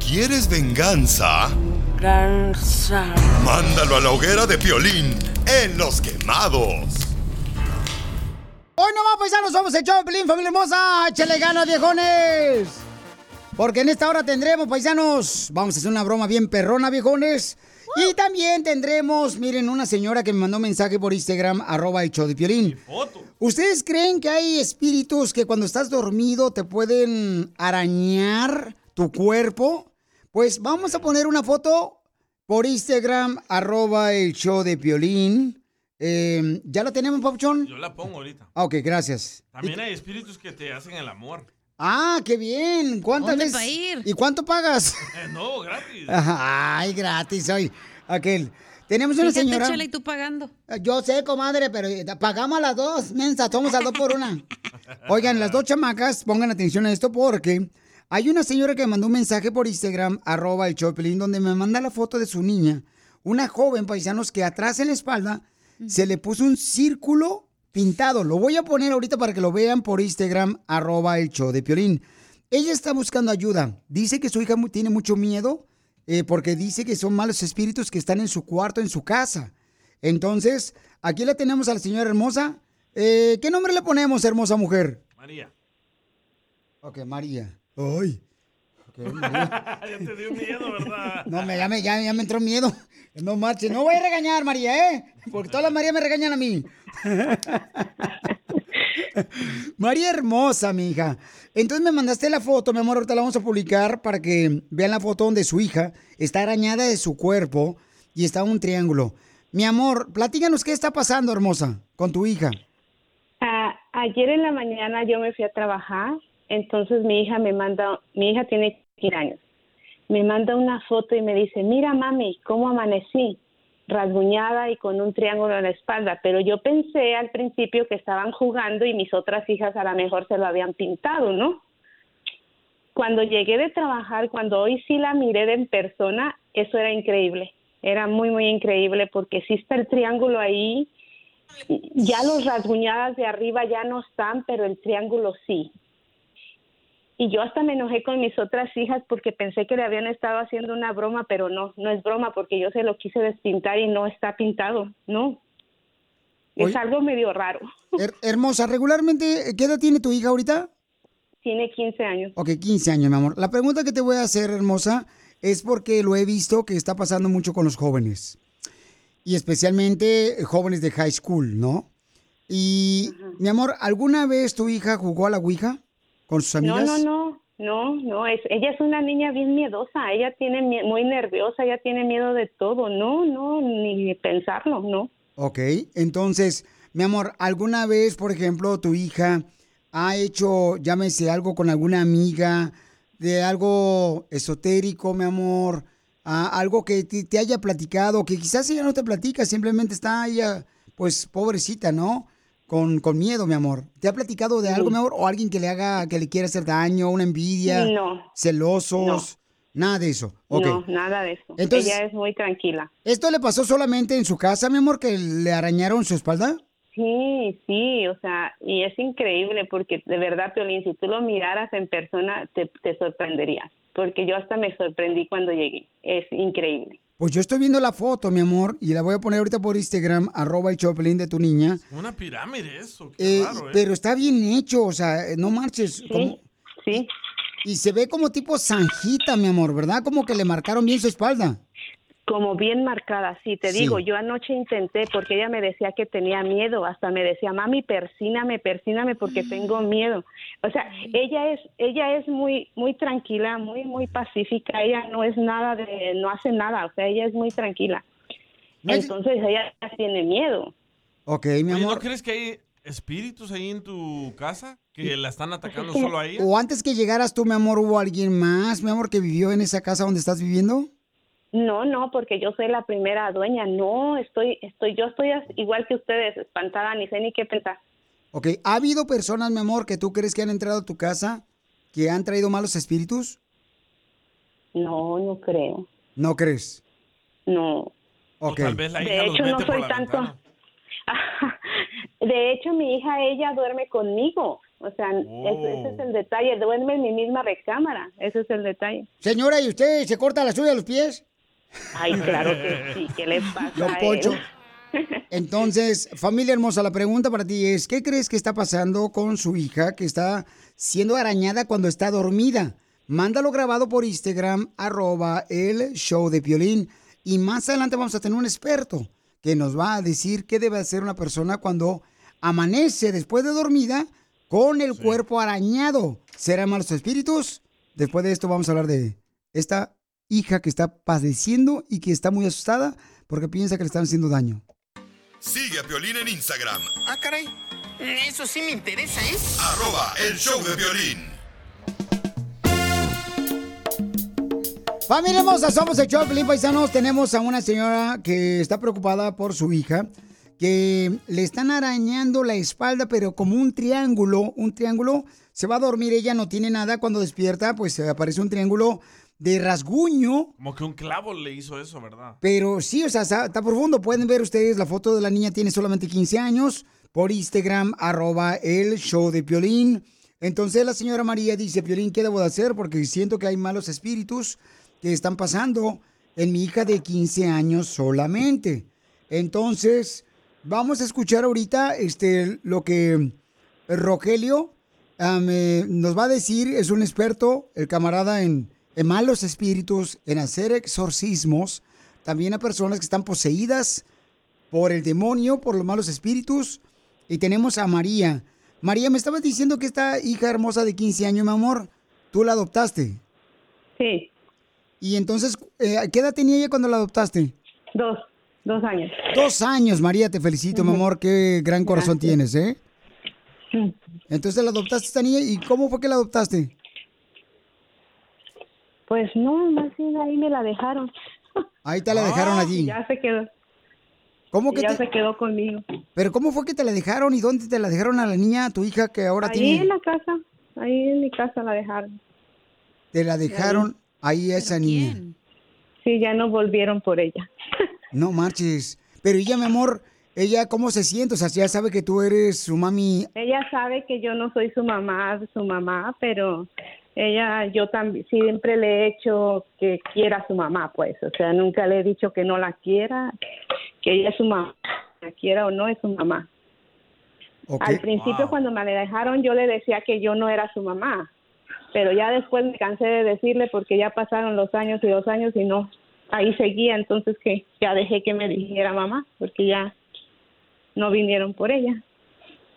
[SPEAKER 3] ¿Quieres venganza?
[SPEAKER 9] Venganza.
[SPEAKER 3] Mándalo a la hoguera de Piolín en Los Quemados.
[SPEAKER 1] Hoy nomás, paisanos, somos el Pelín, familia hermosa. Échale ganas, viejones. Porque en esta hora tendremos, paisanos, vamos a hacer una broma bien perrona, viejones. Y también tendremos, miren, una señora que me mandó un mensaje por Instagram, arroba el show de Piolín. ¿Ustedes creen que hay espíritus que cuando estás dormido te pueden arañar tu cuerpo? Pues vamos a poner una foto por Instagram, arroba el show de Piolín. Eh, ¿Ya la tenemos, Papuchón?
[SPEAKER 2] Yo la pongo ahorita.
[SPEAKER 1] Ah, ok, gracias.
[SPEAKER 2] También hay espíritus que te hacen el amor.
[SPEAKER 1] Ah, qué bien. ¿Cuántas
[SPEAKER 4] ¿Dónde
[SPEAKER 1] veces?
[SPEAKER 4] pa' ir?
[SPEAKER 1] ¿Y cuánto pagas?
[SPEAKER 2] Eh, no, gratis.
[SPEAKER 1] Ay, gratis hoy. Aquel. Tenemos una
[SPEAKER 4] Fíjate,
[SPEAKER 1] señora.
[SPEAKER 4] Chela, y tú pagando.
[SPEAKER 1] Yo sé, comadre, pero pagamos a las dos, mensa, somos a dos por una. Oigan, las dos chamacas, pongan atención a esto porque hay una señora que me mandó un mensaje por Instagram, arroba el Choplin, donde me manda la foto de su niña. Una joven, paisanos, que atrás en la espalda se le puso un círculo pintado. Lo voy a poner ahorita para que lo vean por Instagram, arroba el show de Piolín. Ella está buscando ayuda. Dice que su hija tiene mucho miedo eh, porque dice que son malos espíritus que están en su cuarto, en su casa. Entonces, aquí la tenemos a la señora hermosa. Eh, ¿Qué nombre le ponemos, hermosa mujer?
[SPEAKER 2] María.
[SPEAKER 1] Ok, María. Ay. María.
[SPEAKER 2] ya te dio miedo, ¿verdad?
[SPEAKER 1] No, me, ya, me, ya, ya me entró miedo. No marches. No voy a regañar, María, ¿eh? Porque todas las Marías me regañan a mí. María hermosa, mi hija. Entonces me mandaste la foto, mi amor, ahorita la vamos a publicar para que vean la foto donde su hija está arañada de su cuerpo y está un triángulo. Mi amor, platícanos qué está pasando, hermosa, con tu hija.
[SPEAKER 17] Ah, ayer en la mañana yo me fui a trabajar, entonces mi hija me manda, mi hija tiene 15 años, me manda una foto y me dice, mira mami, ¿cómo amanecí? rasguñada y con un triángulo en la espalda, pero yo pensé al principio que estaban jugando y mis otras hijas a lo mejor se lo habían pintado, ¿no? Cuando llegué de trabajar, cuando hoy sí la miré de en persona, eso era increíble, era muy, muy increíble porque sí está el triángulo ahí, ya los rasguñadas de arriba ya no están, pero el triángulo sí. Y yo hasta me enojé con mis otras hijas porque pensé que le habían estado haciendo una broma, pero no, no es broma porque yo se lo quise despintar y no está pintado, no. Es
[SPEAKER 1] Oye.
[SPEAKER 17] algo medio raro.
[SPEAKER 1] Her- hermosa, regularmente, ¿qué edad tiene tu hija ahorita?
[SPEAKER 17] Tiene 15 años.
[SPEAKER 1] Ok, 15 años, mi amor. La pregunta que te voy a hacer, hermosa, es porque lo he visto que está pasando mucho con los jóvenes. Y especialmente jóvenes de high school, ¿no? Y, mi amor, ¿alguna vez tu hija jugó a la Ouija con sus
[SPEAKER 17] No,
[SPEAKER 1] amigas?
[SPEAKER 17] no, no, no, no, es, ella es una niña bien miedosa, ella tiene muy nerviosa, ella tiene miedo de todo, no, no, ni pensarlo, no.
[SPEAKER 1] Ok, entonces, mi amor, ¿alguna vez, por ejemplo, tu hija ha hecho, llámese, algo con alguna amiga de algo esotérico, mi amor? a algo que te, te haya platicado, que quizás ella no te platica, simplemente está ella, pues, pobrecita, ¿no? Con, con miedo, mi amor. ¿Te ha platicado de algo, mi amor? ¿O alguien que le haga, que le quiera hacer daño, una envidia?
[SPEAKER 17] No.
[SPEAKER 1] Celosos. Nada de eso.
[SPEAKER 17] No, nada de eso.
[SPEAKER 1] Entonces-
[SPEAKER 17] Ella es muy tranquila.
[SPEAKER 1] ¿Esto le pasó solamente en su casa, mi amor, que le arañaron su espalda?
[SPEAKER 17] Sí, sí, o sea, y es increíble porque de verdad, Piolín, si tú lo miraras en persona, te, te sorprenderías. Porque yo hasta me sorprendí cuando llegué. Es increíble.
[SPEAKER 1] Pues yo estoy viendo la foto, mi amor, y la voy a poner ahorita por Instagram, arroba el Choplin de tu niña.
[SPEAKER 2] Una pirámide eso, qué
[SPEAKER 1] Eh,
[SPEAKER 2] raro, ¿eh?
[SPEAKER 1] Pero está bien hecho, o sea, eh, no marches. como-
[SPEAKER 17] sí.
[SPEAKER 1] Y se ve como tipo zanjita, mi amor, ¿verdad? Como que le marcaron bien su espalda.
[SPEAKER 17] Como bien marcada, sí, te
[SPEAKER 1] Sí.
[SPEAKER 17] digo, yo anoche intenté porque ella me decía que tenía miedo, hasta me decía, mami, persíname, persíname porque tengo miedo. O sea, ella es, ella es muy, muy tranquila, muy, muy pacífica, ella no es nada de, no hace nada, o sea, ella es muy tranquila. Entonces ella tiene miedo.
[SPEAKER 1] Ok, mi
[SPEAKER 2] Oye, ¿no
[SPEAKER 1] amor.
[SPEAKER 2] crees que hay espíritus ahí en tu casa que la están atacando solo a ella?
[SPEAKER 1] O antes que llegaras tú, mi amor, ¿hubo alguien más, mi amor, que vivió en esa casa donde estás viviendo?
[SPEAKER 17] No, no, porque yo soy la primera dueña. No, estoy, estoy, yo estoy igual que ustedes, espantada, ni sé ni qué pensar.
[SPEAKER 1] Ok, ¿ha habido personas, mi amor, que tú crees que han entrado a tu casa que han traído malos espíritus?
[SPEAKER 17] No, no creo.
[SPEAKER 1] ¿No crees?
[SPEAKER 17] No.
[SPEAKER 1] Ok.
[SPEAKER 2] Tal vez la hija
[SPEAKER 17] De hecho, no soy tanto.
[SPEAKER 2] ventana.
[SPEAKER 17] De hecho, mi hija, ella duerme conmigo. O sea, ese, ese es el detalle. Duerme en mi misma recámara. Ese es el detalle.
[SPEAKER 1] Señora, ¿y usted se corta la suya de los pies?
[SPEAKER 17] Ay, claro que sí. ¿Qué le pasa
[SPEAKER 1] Don
[SPEAKER 17] a
[SPEAKER 1] Poncho.
[SPEAKER 17] él?
[SPEAKER 1] Entonces, familia hermosa, la pregunta para ti es, ¿qué crees que está pasando con su hija que está siendo arañada cuando está dormida? Mándalo grabado por Instagram, arroba el show de Piolín. Y más adelante vamos a tener un experto que nos va a decir qué debe hacer una persona cuando amanece después de dormida con el cuerpo arañado. ¿Serán malos espíritus? Después de esto vamos a hablar de esta hija que está padeciendo y que está muy asustada porque piensa que le están haciendo daño.
[SPEAKER 3] Sigue a Piolín en Instagram,
[SPEAKER 8] Ah, caray. Eso sí me interesa, ¿eh?
[SPEAKER 3] arroba el show de violín.
[SPEAKER 1] Familia hermosa, somos el show de Pelín Paisanos. Tenemos a una señora que está preocupada por su hija, que le están arañando la espalda, pero como un triángulo, un triángulo. Se va a dormir, ella no tiene nada. Cuando despierta, pues eh, aparece un triángulo de rasguño.
[SPEAKER 2] Como que un clavo le hizo eso, ¿verdad?
[SPEAKER 1] Pero sí, o sea, está, está profundo. Pueden ver ustedes la foto de la niña, tiene solamente 15 años, por Instagram, arroba el show de Piolín. Entonces la señora María dice, Piolín, ¿qué debo de hacer? Porque siento que hay malos espíritus que están pasando en mi hija de 15 años solamente. Entonces, vamos a escuchar ahorita este, lo que Rogelio eh, nos va a decir. Es un experto, el camarada en, en malos espíritus, en hacer exorcismos. También a personas que están poseídas por el demonio, por los malos espíritus. Y tenemos a María. María, me estabas diciendo que esta hija hermosa de 15 años, mi amor, tú la adoptaste.
[SPEAKER 17] Sí.
[SPEAKER 1] Y entonces, eh, ¿qué edad tenía ella cuando la adoptaste?
[SPEAKER 17] Dos, dos años.
[SPEAKER 1] Dos años, María, te felicito, mi amor, qué gran corazón
[SPEAKER 17] Gracias.
[SPEAKER 1] tienes, ¿eh? Entonces la adoptaste esta niña, ¿y cómo fue que la adoptaste?
[SPEAKER 17] Pues no, más bien ahí me la dejaron.
[SPEAKER 1] Ahí te la dejaron allí.
[SPEAKER 17] Ya se quedó.
[SPEAKER 1] ¿Cómo que
[SPEAKER 17] ya
[SPEAKER 1] te-
[SPEAKER 17] se quedó conmigo.
[SPEAKER 1] Pero ¿cómo fue que te la dejaron y dónde te la dejaron a la niña, a tu hija que ahora
[SPEAKER 17] Ahí
[SPEAKER 1] tiene?
[SPEAKER 17] en la casa, ahí en mi casa la dejaron.
[SPEAKER 1] Te la dejaron ahí a esa niña.
[SPEAKER 17] Sí, ya no volvieron por ella.
[SPEAKER 1] No marches. Pero ella, mi amor, ella cómo se siente, o sea, ya sabe que tú eres su mami.
[SPEAKER 17] Ella sabe que yo no soy su mamá, su mamá, pero ella, yo también siempre le he hecho que quiera a su mamá, pues, o sea, nunca le he dicho que no la quiera, que ella es su mamá, la quiera o no es su mamá. Al principio cuando me la dejaron yo le decía que yo no era su mamá, pero ya después me cansé de decirle porque ya pasaron los años y los años y no, ahí seguía, entonces que ya dejé que me dijera mamá, porque ya no vinieron por ella.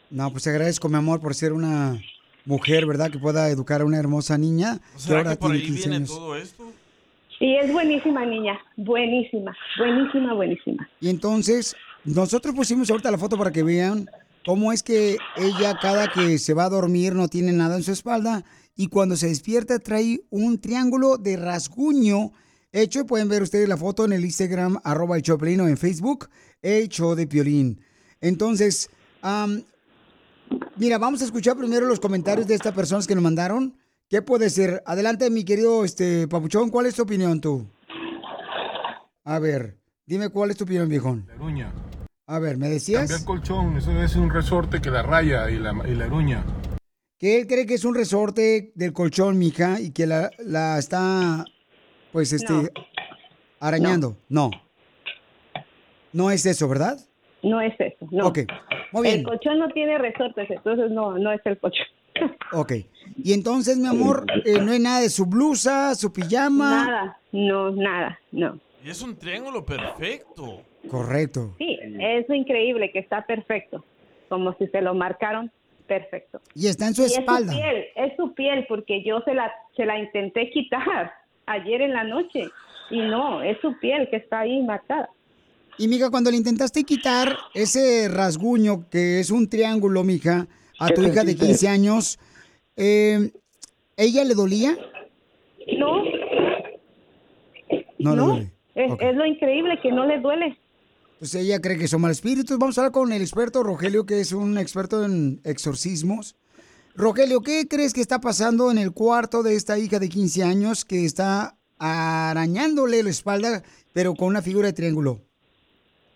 [SPEAKER 1] No, pues te agradezco, mi amor, por ser una mujer, ¿verdad? Que pueda educar a una hermosa niña.
[SPEAKER 2] ¿Será que por
[SPEAKER 1] tiene
[SPEAKER 2] ahí
[SPEAKER 1] 15
[SPEAKER 2] viene
[SPEAKER 1] años.
[SPEAKER 2] todo esto?
[SPEAKER 17] Y es buenísima niña, buenísima, buenísima, buenísima.
[SPEAKER 1] Y entonces, nosotros pusimos ahorita la foto para que vean cómo es que ella cada que se va a dormir no tiene nada en su espalda y cuando se despierta trae un triángulo de rasguño hecho. Y pueden ver ustedes la foto en el Instagram, arroba el o en Facebook, show de Piolín. Entonces, am, mira, vamos a escuchar primero los comentarios de estas personas que nos mandaron. ¿Qué puede ser? Adelante, mi querido este, Papuchón, ¿cuál es tu opinión tú? A ver, dime cuál es tu opinión, viejón.
[SPEAKER 18] La eruña.
[SPEAKER 1] A ver, ¿me decías?
[SPEAKER 18] Cambiar colchón, eso es un resorte que la raya y la, y la eruña.
[SPEAKER 1] Que él cree que es un resorte del colchón, mija, y que la, la está, pues, este,
[SPEAKER 17] No.
[SPEAKER 1] arañando. No. no. es eso, ¿verdad?
[SPEAKER 17] No es eso, no.
[SPEAKER 1] Ok, muy bien.
[SPEAKER 17] El colchón no tiene resortes, entonces no, no es el colchón.
[SPEAKER 1] Ok. Y entonces, mi amor, eh, no hay nada de su blusa, su pijama.
[SPEAKER 17] Nada, no, nada, no.
[SPEAKER 2] Y es un triángulo perfecto.
[SPEAKER 1] Correcto.
[SPEAKER 17] Sí, es increíble que está perfecto, como si se lo marcaron perfecto.
[SPEAKER 1] Y está en su
[SPEAKER 17] Y
[SPEAKER 1] espalda.
[SPEAKER 17] Es su piel, es su piel, porque yo se la, se la intenté quitar ayer en la noche y no, es su piel que está ahí marcada.
[SPEAKER 1] Y mija, cuando le intentaste quitar ese rasguño que es un triángulo, mija, a
[SPEAKER 17] ¿Qué
[SPEAKER 1] tu hija de
[SPEAKER 17] sentiste?
[SPEAKER 1] 15 años, eh, ¿ella le dolía?
[SPEAKER 17] No,
[SPEAKER 1] No, le
[SPEAKER 17] no,
[SPEAKER 1] duele.
[SPEAKER 17] es, es lo increíble que no le duele.
[SPEAKER 1] Pues ella cree que son mal espíritus. Vamos a hablar con el experto Rogelio, que es un experto en exorcismos. Rogelio, ¿qué crees que está pasando en el cuarto de esta hija de 15 años que está arañándole la espalda, pero con una figura de triángulo?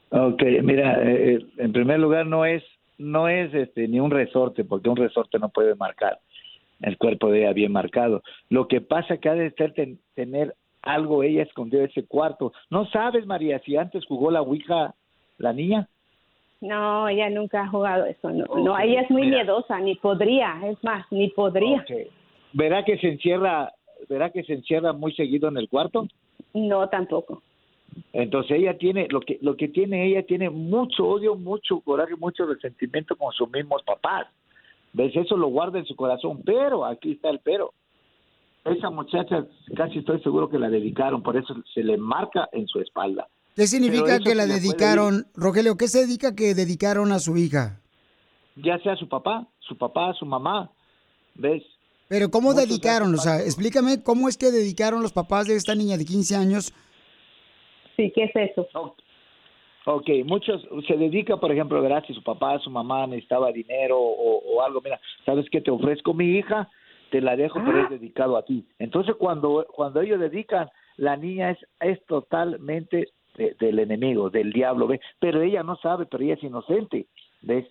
[SPEAKER 19] Ok, mira, eh, eh, en primer lugar no es no es este ni un resorte, porque un resorte no puede marcar el cuerpo de ella bien marcado. Lo que pasa que ha de ser ten- tener algo ella escondido en ese cuarto. ¿No sabes, María, si antes jugó la Ouija la niña?
[SPEAKER 17] No, ella nunca ha jugado eso. No, no ella es muy
[SPEAKER 19] mira.
[SPEAKER 17] miedosa, ni podría, es más, ni podría.
[SPEAKER 19] ¿Verá que se encierra, verá que se encierra muy seguido en el cuarto?
[SPEAKER 17] No, tampoco.
[SPEAKER 19] Entonces ella tiene, lo que, lo que tiene ella tiene mucho odio, mucho coraje, mucho resentimiento con sus mismos papás. ¿Ves? Eso lo guarda en su corazón, pero aquí está el pero. Esa muchacha casi estoy seguro que la dedicaron, por eso se le marca en su espalda.
[SPEAKER 1] ¿Qué significa que la dedicaron, Rogelio, qué se dedica que dedicaron a su hija?
[SPEAKER 19] Ya sea su papá, su papá, su mamá, ¿ves?
[SPEAKER 1] Pero ¿cómo
[SPEAKER 19] Muchos
[SPEAKER 1] dedicaron? O sea, explícame cómo es que dedicaron los papás de esta niña de 15 años.
[SPEAKER 17] Sí, ¿qué es eso?
[SPEAKER 19] Ok, muchos se dedica, por ejemplo, verás si su papá, su mamá necesitaba dinero o, o algo, mira, ¿sabes qué? Te ofrezco mi hija, te la dejo, pero es dedicado a ti. Entonces, cuando, cuando ellos dedican, la niña es, es totalmente de- del enemigo, del diablo, ¿ves? Pero ella no sabe, pero ella es inocente, ¿ves?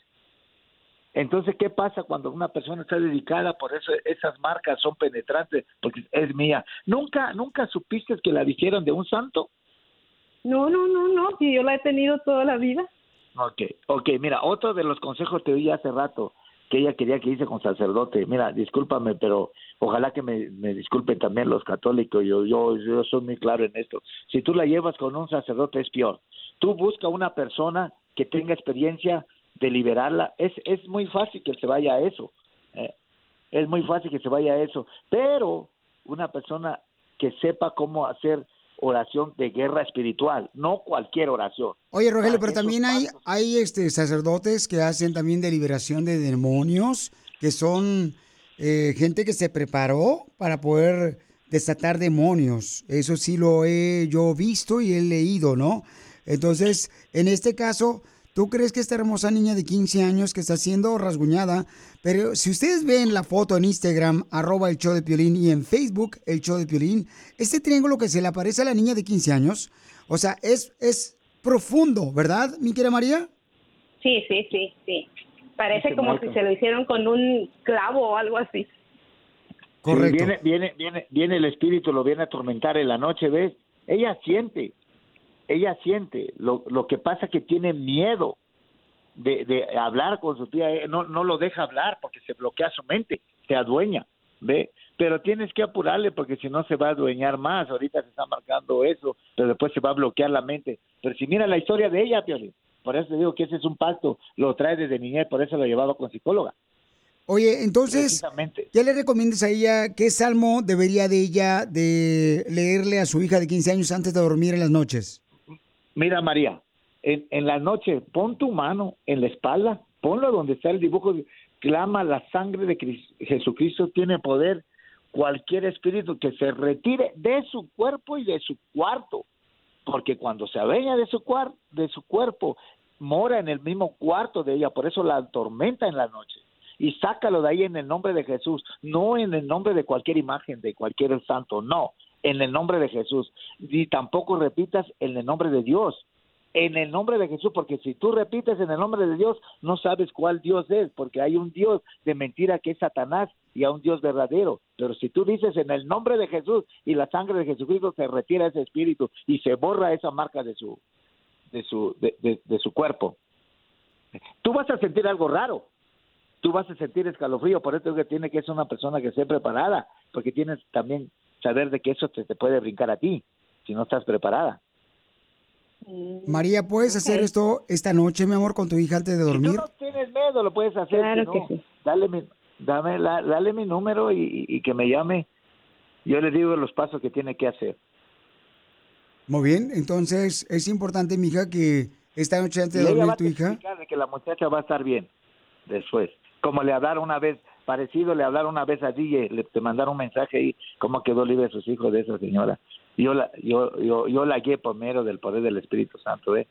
[SPEAKER 19] Entonces, ¿qué pasa cuando una persona está dedicada? Por eso esas marcas son penetrantes, porque es mía. ¿Nunca, nunca supiste que la dijeron de un santo?
[SPEAKER 17] No, no, no, no, si yo la he tenido toda la vida.
[SPEAKER 19] Ok, ok, mira, otro de los consejos te oí hace rato que ella quería que hice con sacerdote. Mira, discúlpame, pero ojalá que me, me disculpen también los católicos. Yo, yo, yo soy muy claro en esto. Si tú la llevas con un sacerdote es peor. Tú busca una persona que tenga experiencia de liberarla. Es, es muy fácil que se vaya a eso. eh. Es muy fácil que se vaya a eso. Pero una persona que sepa cómo hacer oración de guerra espiritual, no cualquier oración.
[SPEAKER 1] Oye, Rogelio, pero también hay, hay este, sacerdotes que hacen también de liberación de demonios, que son eh, gente que se preparó para poder desatar demonios. Eso sí lo he yo visto y he leído, ¿no? Entonces, en este caso, ¿tú crees que esta hermosa niña de 15 años que está siendo rasguñada, pero si ustedes ven la foto en Instagram, arroba el show de Piolín, y en Facebook, el show de Piolín, este triángulo que se le aparece a la niña de 15 años, o sea, es, es profundo, ¿verdad, mi querida María?
[SPEAKER 17] Sí, sí, sí, sí. Parece como si se lo hicieron con un clavo o algo así.
[SPEAKER 19] Sí, viene, viene, viene, viene el espíritu, lo viene a atormentar en la noche, ¿ves? Ella siente, ella siente. Lo, lo que pasa que tiene miedo de, de hablar con su tía, eh, no, no lo deja hablar porque se bloquea su mente, se adueña, ¿ve? Pero tienes que apurarle porque si no se va a adueñar más. Ahorita se está marcando eso, pero después se va a bloquear la mente. Pero si mira la historia de ella, Piolín, por eso te digo que ese es un pacto, lo trae desde niñez, por eso lo llevaba con psicóloga.
[SPEAKER 1] Oye, entonces. ¿qué le recomiendas a ella? ¿Qué salmo debería de ella de leerle a su hija de 15 años antes de dormir en las noches?
[SPEAKER 19] Mira, María, en, en la noche pon tu mano en la espalda, ponlo donde está el dibujo, clama la sangre de Cris- Jesucristo tiene poder. cualquier espíritu que se retire de su cuerpo y de su cuarto, porque cuando se adueña de su, cuar de su cuerpo, mora en el mismo cuarto de ella, por eso la atormenta en la noche. Y sácalo de ahí en el nombre de Jesús, no en el nombre de cualquier imagen, de cualquier santo, no, en el nombre de Jesús. Y tampoco repitas en el nombre de Dios, en el nombre de Jesús, porque si tú repites en el nombre de Dios, no sabes cuál Dios es, porque hay un Dios de mentira que es Satanás y hay un Dios verdadero. Pero si tú dices en el nombre de Jesús y la sangre de Jesucristo, se retira ese espíritu y se borra esa marca de su, de su, de, de, de su cuerpo. Tú vas a sentir algo raro, tú vas a sentir escalofrío, por eso es que tiene que ser una persona que esté preparada, porque tienes también saber de que eso te, te puede brincar a ti, si no estás preparada.
[SPEAKER 1] María, ¿puedes hacer esto esta noche, mi amor, con tu hija antes de dormir?
[SPEAKER 19] Si tú no tienes miedo, lo puedes hacer.
[SPEAKER 1] Claro
[SPEAKER 19] si no,
[SPEAKER 1] que sí.
[SPEAKER 19] Dale mi, dame, la- dale mi número y, y que me llame. Yo le digo los pasos que tiene que hacer.
[SPEAKER 1] Muy bien, entonces es importante, mija, que esta noche antes de dormir tu hija...
[SPEAKER 19] de que la muchacha va a estar bien después. Como le hablaron una vez, parecido le hablaron una vez a DJ, le te mandaron un mensaje ahí, cómo quedó libre sus hijos de esa señora. Yo la, yo, yo, yo la guié por medio del poder del Espíritu Santo, ¿eh?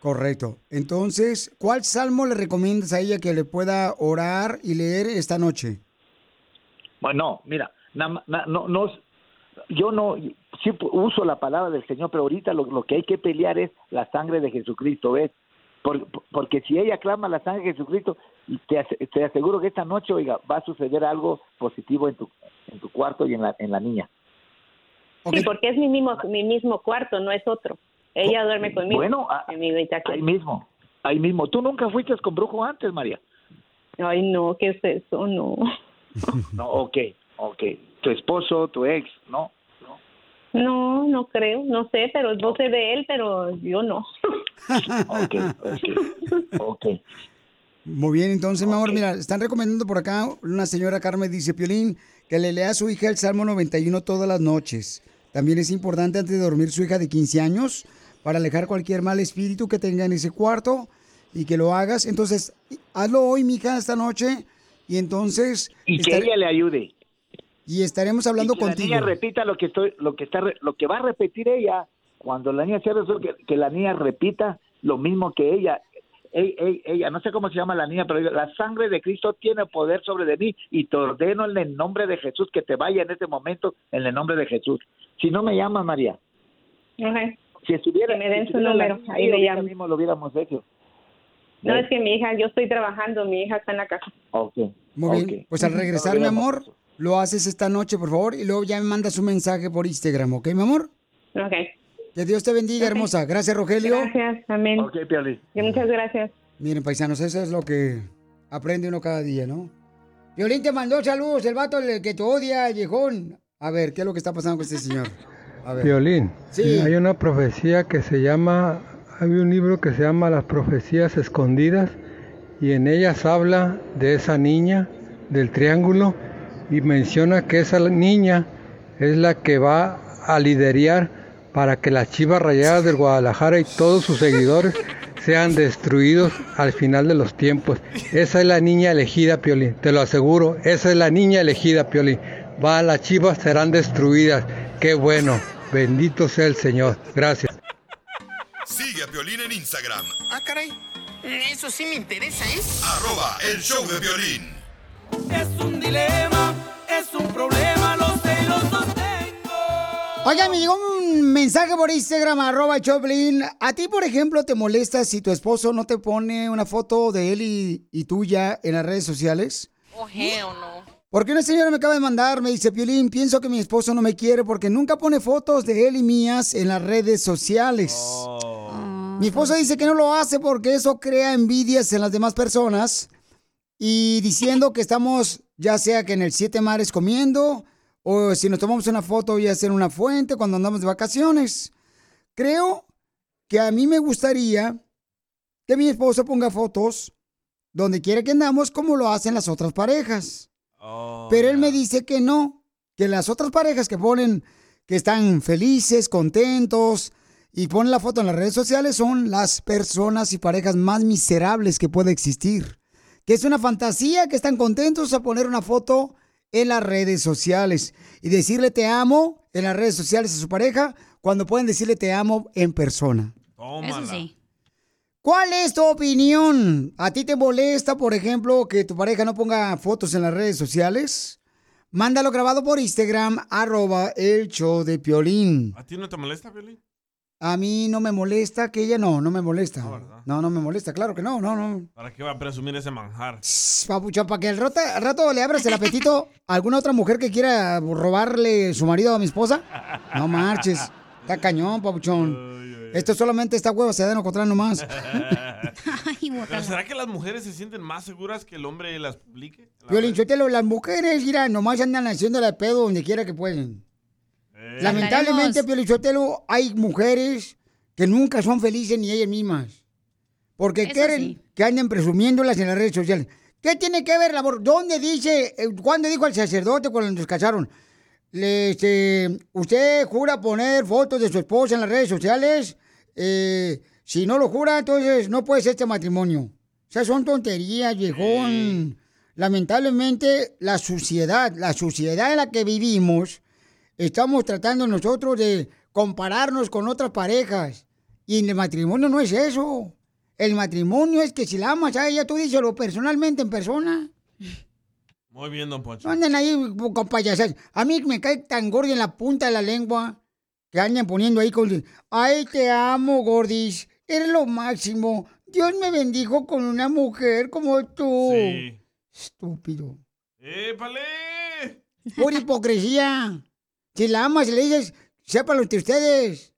[SPEAKER 1] Correcto. Entonces, ¿cuál salmo le recomiendas a ella que le pueda orar y leer esta noche?
[SPEAKER 19] Bueno, mira, na- na- no, no, yo no, sí uso la palabra del Señor, pero ahorita lo, lo que hay que pelear es la sangre de Jesucristo, ¿ves? Por- por- porque si ella clama la sangre de Jesucristo, te, te aseguro que esta noche, oiga, va a suceder algo positivo en tu, en tu cuarto y en la, en la niña.
[SPEAKER 17] Sí, porque es mi mismo, mi mismo cuarto, no es otro. Ella duerme conmigo.
[SPEAKER 19] Bueno, ah. Ahí mismo, ahí mismo. ¿Tú nunca fuiste con brujo antes, María?
[SPEAKER 17] Ay, no, ¿qué es eso? No.
[SPEAKER 19] No, ok, ok. Tu esposo, tu ex, ¿no?
[SPEAKER 17] No, no creo, no sé, pero yo sé de él, pero yo no.
[SPEAKER 19] Ok, ok, ok.
[SPEAKER 1] Muy bien, entonces, mi amor, mira, están recomendando por acá, una señora Carmen dice, Piolín, que le lea a su hija el Salmo 91 todas las noches. También es importante antes de dormir su hija de 15 años para alejar cualquier mal espíritu que tenga en ese cuarto y que lo hagas. Entonces, hazlo hoy, mija, esta noche y entonces...
[SPEAKER 19] Y que ella le ayude.
[SPEAKER 1] Y estaremos hablando
[SPEAKER 19] Y que
[SPEAKER 1] contigo.
[SPEAKER 19] La niña repita lo que estoy, lo que está, lo que va a repetir ella cuando la niña sea eso, que, que la niña repita lo mismo que ella. Ey, ey, ella, no sé cómo se llama la niña, pero la sangre de Cristo tiene poder sobre de mí y te ordeno en el nombre de Jesús que te vaya en este momento en el nombre de Jesús. Si no me llama María, si estuviera,
[SPEAKER 17] Que me den
[SPEAKER 19] si
[SPEAKER 17] su número,
[SPEAKER 19] niña,
[SPEAKER 17] ahí le
[SPEAKER 19] ahorita
[SPEAKER 17] llamo.
[SPEAKER 19] mismo lo hubiéramos hecho.
[SPEAKER 17] No, es que mi hija, yo estoy trabajando, mi hija está en la casa.
[SPEAKER 19] Ok.
[SPEAKER 1] Muy bien, pues al regresar, mi amor, lo haces esta noche, por favor, y luego ya me mandas un mensaje por Instagram, ¿ok, mi amor?
[SPEAKER 17] Ok.
[SPEAKER 1] Que Dios te bendiga, hermosa. Gracias, Rogelio.
[SPEAKER 17] Gracias, amén.
[SPEAKER 19] Ok, Piolín.
[SPEAKER 17] Y muchas gracias.
[SPEAKER 1] Miren, paisanos, eso es lo que aprende uno cada día, ¿no? Violín te mandó saludos, el vato el que te odia, viejón. A ver, ¿qué es lo que está pasando con este señor? A ver.
[SPEAKER 15] Violín,
[SPEAKER 1] Sí.
[SPEAKER 15] hay una profecía que se llama, hay un libro que se llama Las profecías escondidas y en ellas habla de esa niña, del triángulo, y menciona que esa niña es la que va a liderar para que las chivas rayadas del Guadalajara y todos sus seguidores sean destruidos al final de los tiempos. Esa es la niña elegida, Piolín, te lo aseguro, esa es la niña elegida, Piolín. Va, las chivas serán destruidas. Qué bueno, bendito sea el Señor. Gracias.
[SPEAKER 3] Sigue a Piolín en Instagram,
[SPEAKER 8] Ah, caray. Eso sí me interesa, ¿eh?
[SPEAKER 3] arroba el show de violín.
[SPEAKER 9] Es un dilema, es un problema, lo.
[SPEAKER 1] Oigan, me llegó un mensaje por Instagram, arroba Choplin. ¿A ti, por ejemplo, te molesta si tu esposo no te pone una foto de él y, y tuya en las redes sociales?
[SPEAKER 20] Oh, hell no.
[SPEAKER 1] Porque una señora me acaba de mandar, me dice, Piolín, pienso que mi esposo no me quiere porque nunca pone fotos de él y mías en las redes sociales. Mi esposa dice que no lo hace porque eso crea envidias en las demás personas y diciendo que estamos ya sea que en el Siete Mares comiendo o si nos tomamos una foto ya sea en una fuente cuando andamos de vacaciones. Creo que a mí me gustaría que mi esposo ponga fotos donde quiera que andamos como lo hacen las otras parejas. Pero él me dice que no, que las otras parejas que ponen que están felices, contentos y ponen la foto en las redes sociales son las personas y parejas más miserables que puede existir. Que es una fantasía que están contentos a poner una foto en las redes sociales y decirle te amo en las redes sociales a su pareja cuando pueden decirle te amo en persona.
[SPEAKER 2] Tómala.
[SPEAKER 4] Eso sí.
[SPEAKER 1] ¿Cuál es tu opinión? ¿A ti te molesta, por ejemplo, que tu pareja no ponga fotos en las redes sociales? Mándalo grabado por Instagram, arroba el show de Piolín.
[SPEAKER 2] ¿A ti no te molesta, Piolín?
[SPEAKER 1] A mí no me molesta que ella no, no me molesta. No, no me molesta, claro que no, no, no.
[SPEAKER 2] ¿Para qué va a presumir ese manjar?
[SPEAKER 1] Papuchón, para que al rato, al rato le abras el apetito a alguna otra mujer que quiera robarle su marido a mi esposa. No marches. Está cañón, papuchón. Esto solamente esta hueva se da en Ocotlán nomás.
[SPEAKER 2] ¿Pero será que las mujeres se sienten más seguras que el hombre las publique?
[SPEAKER 1] Violín, Sotelo, las mujeres, mira, nomás andan haciendo la pedo donde quiera que pueden. Lamentablemente, Piolín Sotelo, hay mujeres que nunca son felices ni ellas mismas. Porque
[SPEAKER 4] Eso
[SPEAKER 1] quieren
[SPEAKER 4] sí.
[SPEAKER 1] que anden presumiéndolas en las redes sociales. ¿Qué tiene que ver la abor- ¿Dónde dice, eh, cuándo dijo el sacerdote cuando nos casaron? Le, este, ¿Usted jura poner fotos de su esposa en las redes sociales? Eh, si no lo jura, entonces no puede ser este matrimonio. O sea, son tonterías, viejón. Lamentablemente, la suciedad, la suciedad en la que vivimos, estamos tratando nosotros de compararnos con otras parejas. Y en el matrimonio no es eso. El matrimonio es que si la amas a ella, tú díselo personalmente, en persona.
[SPEAKER 2] Muy bien, don Poncho.
[SPEAKER 1] No anden ahí con payasadas. A mí me cae tan gordo en la punta de la lengua que andan poniendo ahí con... Ay, te amo, gordis. Eres lo máximo. Dios me bendijo con una mujer como tú.
[SPEAKER 2] Sí.
[SPEAKER 1] Estúpido.
[SPEAKER 2] ¡Épale!
[SPEAKER 1] Por hipocresía. Si la amas y le dices, sépanlo entre ustedes.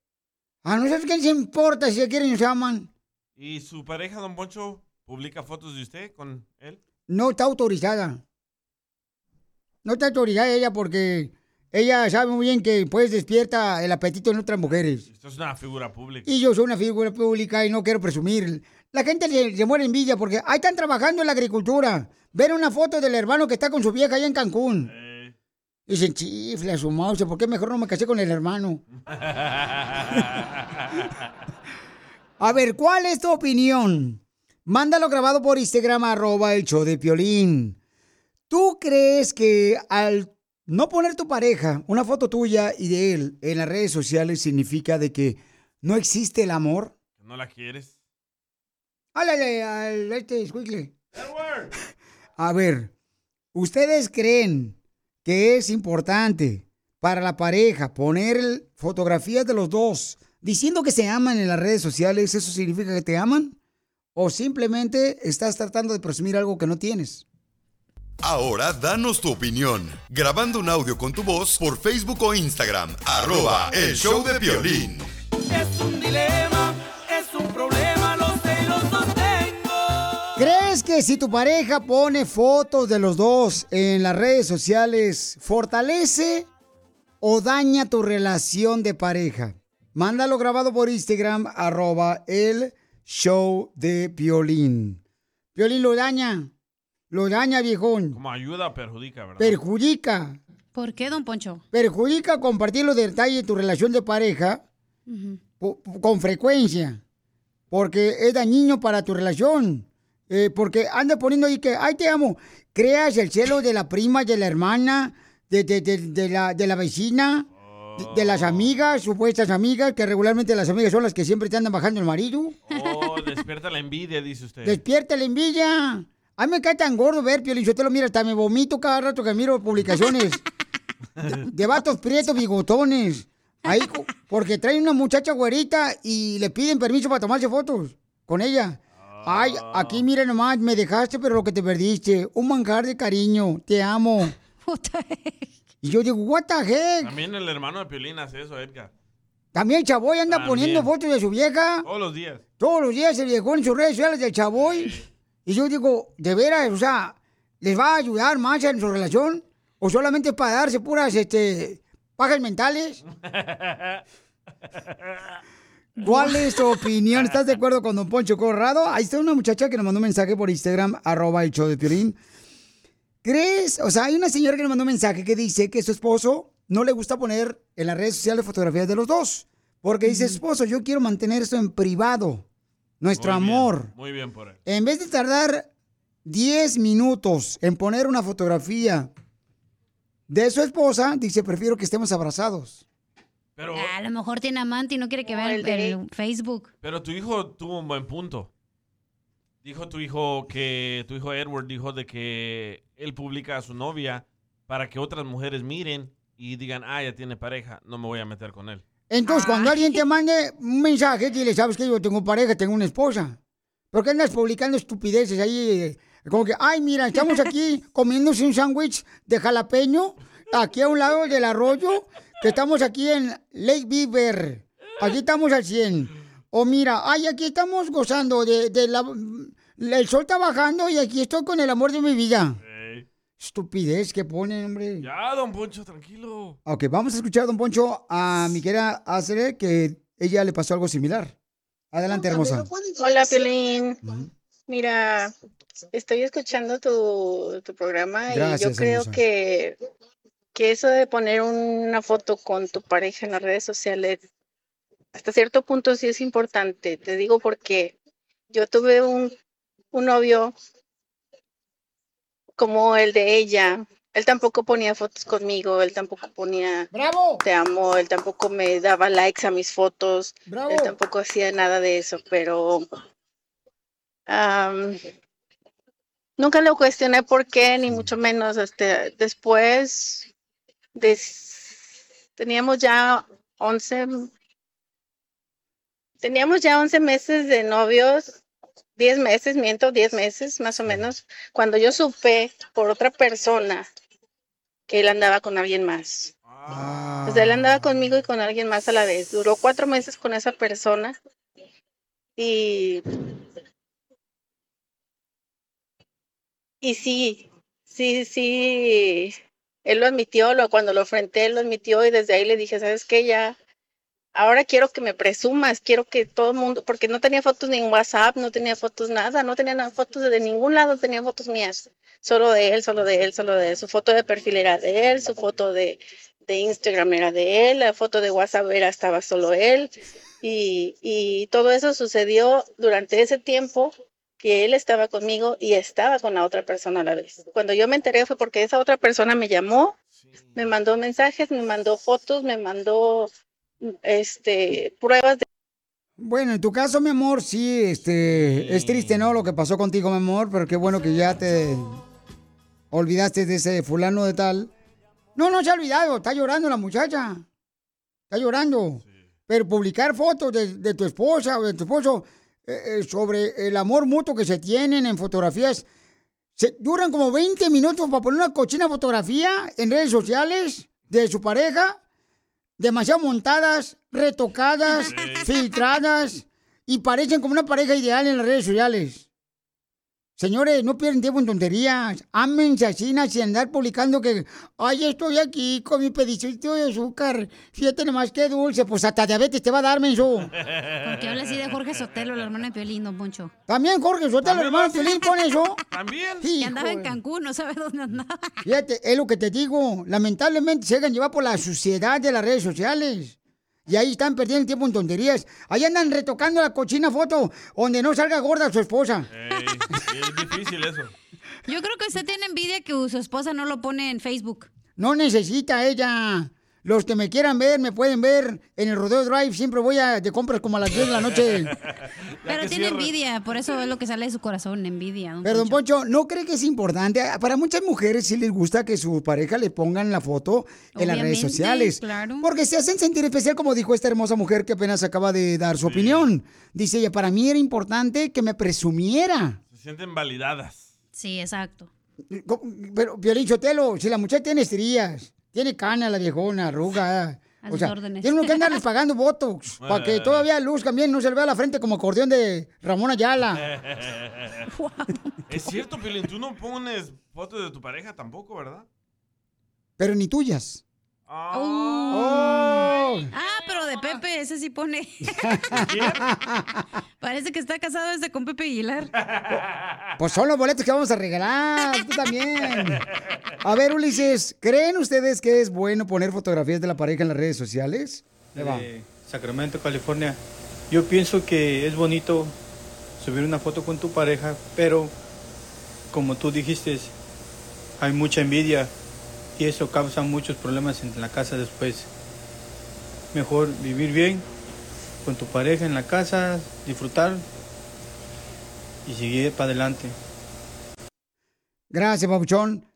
[SPEAKER 1] A nosotros qué nos importa si se quieren y se aman.
[SPEAKER 2] ¿Y su pareja, don Poncho, publica fotos de usted con él?
[SPEAKER 1] No está autorizada. No está autorizada ella porque ella sabe muy bien que pues despierta el apetito en otras mujeres.
[SPEAKER 2] Esto es una figura pública.
[SPEAKER 1] Y yo soy una figura pública y no quiero presumir. La gente se, se muere envidia porque ahí están trabajando en la agricultura. Ven una foto del hermano que está con su vieja allá en Cancún. Y dicen, chifle a su mouse, ¿por qué mejor no me casé con el hermano? A ver, ¿cuál es tu opinión? Mándalo grabado por Instagram, arroba el show de Piolín. ¿Tú crees que al no poner tu pareja, una foto tuya y de él en las redes sociales significa de que no existe el amor?
[SPEAKER 2] ¿No la quieres?
[SPEAKER 1] Háblale al este squinkle. A ver, ¿ustedes creen que es importante para la pareja poner el- fotografías de los dos diciendo que se aman en las redes sociales? ¿Eso significa que te aman? ¿O simplemente estás tratando de presumir algo que no tienes?
[SPEAKER 3] Ahora danos tu opinión, grabando un audio con tu voz por Facebook o Instagram, arroba el show de violín.
[SPEAKER 9] Es un dilema,
[SPEAKER 1] ¿Crees que si tu pareja pone fotos de los dos en las redes sociales, fortalece o daña tu relación de pareja? Mándalo grabado por Instagram, arroba el show de Violín. Violín lo daña, lo daña, viejón.
[SPEAKER 2] Como ayuda perjudica, ¿verdad?
[SPEAKER 1] Perjudica.
[SPEAKER 4] ¿Por qué, don Poncho?
[SPEAKER 1] Perjudica compartir los detalles de tu relación de pareja con frecuencia. Porque es dañino para tu relación. Eh, porque anda poniendo ahí que, ay, te amo. Creas el celo de la prima, de la hermana, de, de- de- de la, de la vecina, de, de las amigas, supuestas amigas, que regularmente las amigas son las que siempre te andan bajando el marido.
[SPEAKER 2] Oh, despierta la envidia, dice usted.
[SPEAKER 1] Despierta la envidia. A mí me cae tan gordo ver, Piolín, yo te lo miro, hasta me vomito cada rato que miro publicaciones de, vatos prietos bigotones. Ahí, porque traen una muchacha güerita y le piden permiso para tomarse fotos con ella. Ay, aquí mira nomás, me dejaste, pero lo que te perdiste. Un manjar de cariño, te amo. Y yo digo, what the heck?
[SPEAKER 2] También el hermano de Piolín hace eso, Edgar.
[SPEAKER 1] También el Chaboy anda
[SPEAKER 2] También.
[SPEAKER 1] poniendo fotos de su vieja.
[SPEAKER 2] Todos los días.
[SPEAKER 1] Todos los días el viejón en sus redes sociales del Chaboy. Y yo digo, de veras, o sea, ¿les va a ayudar más en su relación? ¿O solamente para darse puras este, pajas mentales? ¿Cuál es tu opinión? ¿Estás de acuerdo con Don Poncho Corrado? Ahí está una muchacha que nos mandó un mensaje por Instagram, arroba el show de Piolín. ¿Crees? O sea, hay una señora que nos mandó un mensaje que dice que su esposo no le gusta poner en las redes sociales fotografías de los dos. Porque dice, esposo, yo quiero mantener esto en privado. Nuestro
[SPEAKER 2] Muy bien,
[SPEAKER 1] amor.
[SPEAKER 2] Muy bien por él.
[SPEAKER 1] En vez de tardar 10 minutos en poner una fotografía de su esposa, dice, prefiero que estemos abrazados.
[SPEAKER 2] Pero,
[SPEAKER 4] A lo mejor tiene amante y no quiere que vea el, el Facebook.
[SPEAKER 2] pero tu hijo tuvo un buen punto. Dijo tu hijo que, tu hijo Edward dijo de que él publica a su novia para que otras mujeres miren y digan, ah, ya tiene pareja, no me voy a meter con él.
[SPEAKER 1] Entonces, cuando alguien te mande un mensaje, dile, sabes que yo tengo pareja, tengo una esposa. ¿Por qué andas publicando estupideces ahí? Como que, ay, mira, estamos aquí comiéndose un sándwich de jalapeño, aquí a un lado del arroyo, que estamos aquí en Lake Beaver. Aquí estamos al 100. O mira, ay, aquí estamos gozando de, de la... El sol está bajando y aquí estoy con el amor de mi vida. Estupidez que ponen, hombre.
[SPEAKER 2] Ya, don Poncho, tranquilo.
[SPEAKER 1] Ok, vamos a escuchar, don Poncho, a mi querida Acere, que ella le pasó algo similar. Adelante, hermosa.
[SPEAKER 20] Hola, Piolín. Mira, estoy escuchando tu, tu programa y yo creo
[SPEAKER 1] hermosa.
[SPEAKER 20] que, que eso de poner una foto con tu pareja en las redes sociales, hasta cierto punto sí es importante. Te digo porque yo tuve un, un novio como el de ella. Él tampoco ponía fotos conmigo, él tampoco ponía
[SPEAKER 1] ¡Bravo!
[SPEAKER 20] te amo, él tampoco me daba likes a mis fotos,
[SPEAKER 1] ¡Bravo!
[SPEAKER 20] él tampoco hacía nada de eso, pero am, nunca lo cuestioné por qué, ni mucho menos. Este, después teníamos ya 11, teníamos ya 11 meses de novios, 10 meses, miento, 10 meses más o menos, cuando yo supe por otra persona que él andaba con alguien más. O sea, él andaba conmigo y con alguien más a la vez. Duró cuatro meses con esa persona y y sí, sí, sí, él lo admitió, lo, cuando lo enfrenté, él lo admitió y desde ahí le dije, ¿sabes qué? Ya, ahora quiero que me presumas, quiero que todo el mundo, porque no tenía fotos ni en WhatsApp, no tenía fotos nada, no tenía nada, fotos de ningún lado, tenía fotos mías, solo de él, solo de él, solo de él. Su foto de perfil era de él, su foto de, de Instagram era de él, la foto de WhatsApp era, estaba solo él. Y, y todo eso sucedió durante ese tiempo que él estaba conmigo y estaba con la otra persona a la vez. Cuando yo me enteré fue porque esa otra persona me llamó, me mandó mensajes, me mandó fotos, me mandó este pruebas de
[SPEAKER 1] Bueno, en tu caso, mi amor, sí, este, es triste, ¿no? Lo que pasó contigo, mi amor, pero qué bueno que ya te olvidaste de ese fulano de tal. No, no se ha olvidado, está llorando la muchacha. Está llorando. Pero publicar fotos de, de tu esposa o de tu esposo eh, eh, sobre el amor mutuo que se tienen en fotografías, se, duran como 20 minutos para poner una cochina fotografía en redes sociales de su pareja demasiado montadas, retocadas, filtradas y parecen como una pareja ideal en las redes sociales. Señores, no pierden tiempo en tonterías. Ámense así, sin andar publicando que, ay, estoy aquí con mi pedicito de azúcar. Fíjate nomás qué dulce. Pues hasta diabetes te va a dar, menso.
[SPEAKER 4] Porque habla así de Jorge Sotelo, la hermana de Piolín, don Poncho.
[SPEAKER 1] También Jorge Sotelo, hermano de Piolín, pone eso.
[SPEAKER 2] También.
[SPEAKER 4] Y andaba en Cancún, no sabe dónde andaba.
[SPEAKER 1] Fíjate, es lo que te digo. Lamentablemente se dejan llevar por la suciedad de las redes sociales. Y ahí están perdiendo el tiempo en tonterías. Ahí andan retocando la cochina foto donde no salga gorda su esposa.
[SPEAKER 2] Ey, es difícil eso.
[SPEAKER 4] Yo creo que usted tiene envidia que su esposa no lo pone en Facebook.
[SPEAKER 1] No necesita ella. Los que me quieran ver, me pueden ver en el Rodeo Drive. Siempre voy a de compras como a las 10 de la noche.
[SPEAKER 4] Pero tiene envidia, por eso es lo que sale de su corazón, envidia. don
[SPEAKER 1] Pero, don
[SPEAKER 4] Poncho.
[SPEAKER 1] Poncho, ¿no cree que es importante? Para muchas mujeres sí les gusta que su pareja le pongan la foto en las redes
[SPEAKER 4] Obviamente,
[SPEAKER 1] sociales.
[SPEAKER 4] claro.
[SPEAKER 1] Porque se hacen sentir especial, como dijo esta hermosa mujer que apenas acaba de dar su opinión. Dice ella, para mí era importante que me presumiera.
[SPEAKER 2] Se sienten validadas.
[SPEAKER 4] Sí, exacto.
[SPEAKER 1] Pero, Violín Sotelo, si la muchacha tiene estrías, tiene cana la viejona, arruga.
[SPEAKER 4] A
[SPEAKER 1] O sea,
[SPEAKER 4] órdenes.
[SPEAKER 1] tiene uno que andarles pagando Botox para que todavía luz también no se le vea la frente como acordeón de Ramón Ayala.
[SPEAKER 2] es cierto, Pilín, tú no pones fotos de tu pareja tampoco, ¿verdad?
[SPEAKER 1] Pero ni tuyas.
[SPEAKER 4] Oh. Ah, pero de Pepe, ese sí pone. Parece que está casado desde con Pepe Aguilar.
[SPEAKER 1] Pues son los boletos que vamos a regalar, tú también. A ver, Ulises, ¿creen ustedes que es bueno poner fotografías de la pareja en las redes sociales?
[SPEAKER 21] De Sacramento, California. Yo pienso que es bonito subir una foto con tu pareja, pero como tú dijiste, hay mucha envidia y eso causa muchos problemas en la casa después. Mejor vivir bien con tu pareja en la casa, disfrutar y seguir para adelante.
[SPEAKER 1] Gracias, papuchón.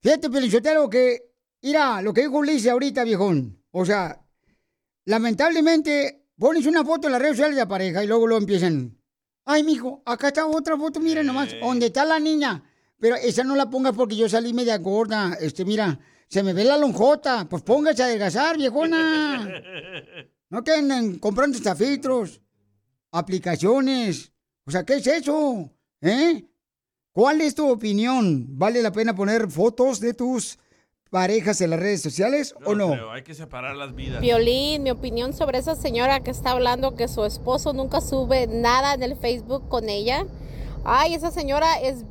[SPEAKER 1] Fíjate, Pelichotero, que, mira, lo que dijo Ulises ahorita, viejón. O sea, lamentablemente pones una foto en las redes sociales de la pareja y luego lo empiezan. Ay, mijo, acá está otra foto, mira nomás, ¿dónde está la niña? Pero esa no la pongas porque yo salí media gorda. Este, mira, se me ve la lonjota. Pues póngase a adelgazar, viejona. No que anden comprando hasta filtros, aplicaciones. O sea, ¿qué es eso? ¿Eh? ¿Cuál es tu opinión? ¿Vale la pena poner fotos de tus parejas en las redes sociales o no?
[SPEAKER 2] Creo, hay que separar las vidas.
[SPEAKER 22] Violín, mi opinión sobre esa señora que está hablando que su esposo nunca sube nada en el Facebook con ella. Ay, esa señora es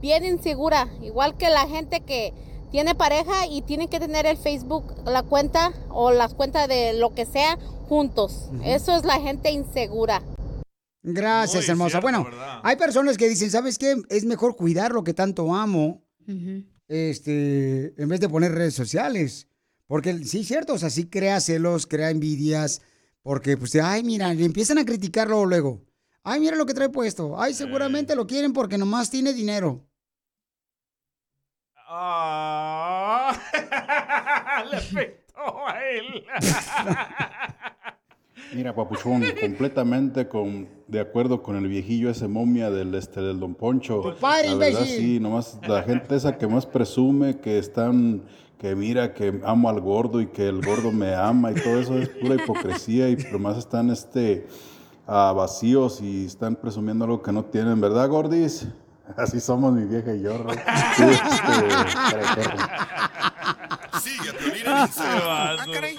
[SPEAKER 22] bien insegura, igual que la gente que tiene pareja y tiene que tener el Facebook, la cuenta o las cuentas de lo que sea juntos. Eso es la gente insegura.
[SPEAKER 1] Gracias, hermosa. bueno, hay personas que dicen, ¿sabes qué? Es mejor cuidar lo que tanto amo, este, en vez de poner redes sociales. Porque sí, cierto, o sea, sí crea celos, crea envidias, porque pues, ay, mira, le empiezan a criticarlo luego. Ay, mira lo que trae puesto. Ay, seguramente lo quieren porque nomás tiene dinero.
[SPEAKER 2] Ah, le afectó a él.
[SPEAKER 23] Mira, papuchón, completamente con, de acuerdo con el viejillo ese momia del este del Don Poncho. la verdad,
[SPEAKER 1] imbécil.
[SPEAKER 23] sí, nomás la gente esa que más presume que están, que mira que amo al gordo y que el gordo me ama y todo eso es pura hipocresía y nomás están este ah, vacíos y están presumiendo algo que no tienen, ¿verdad, gordis? Así somos mi vieja y yo. ¿no? Sí, este,
[SPEAKER 3] Sigue a Piolín en Instagram.
[SPEAKER 8] Ah, caray.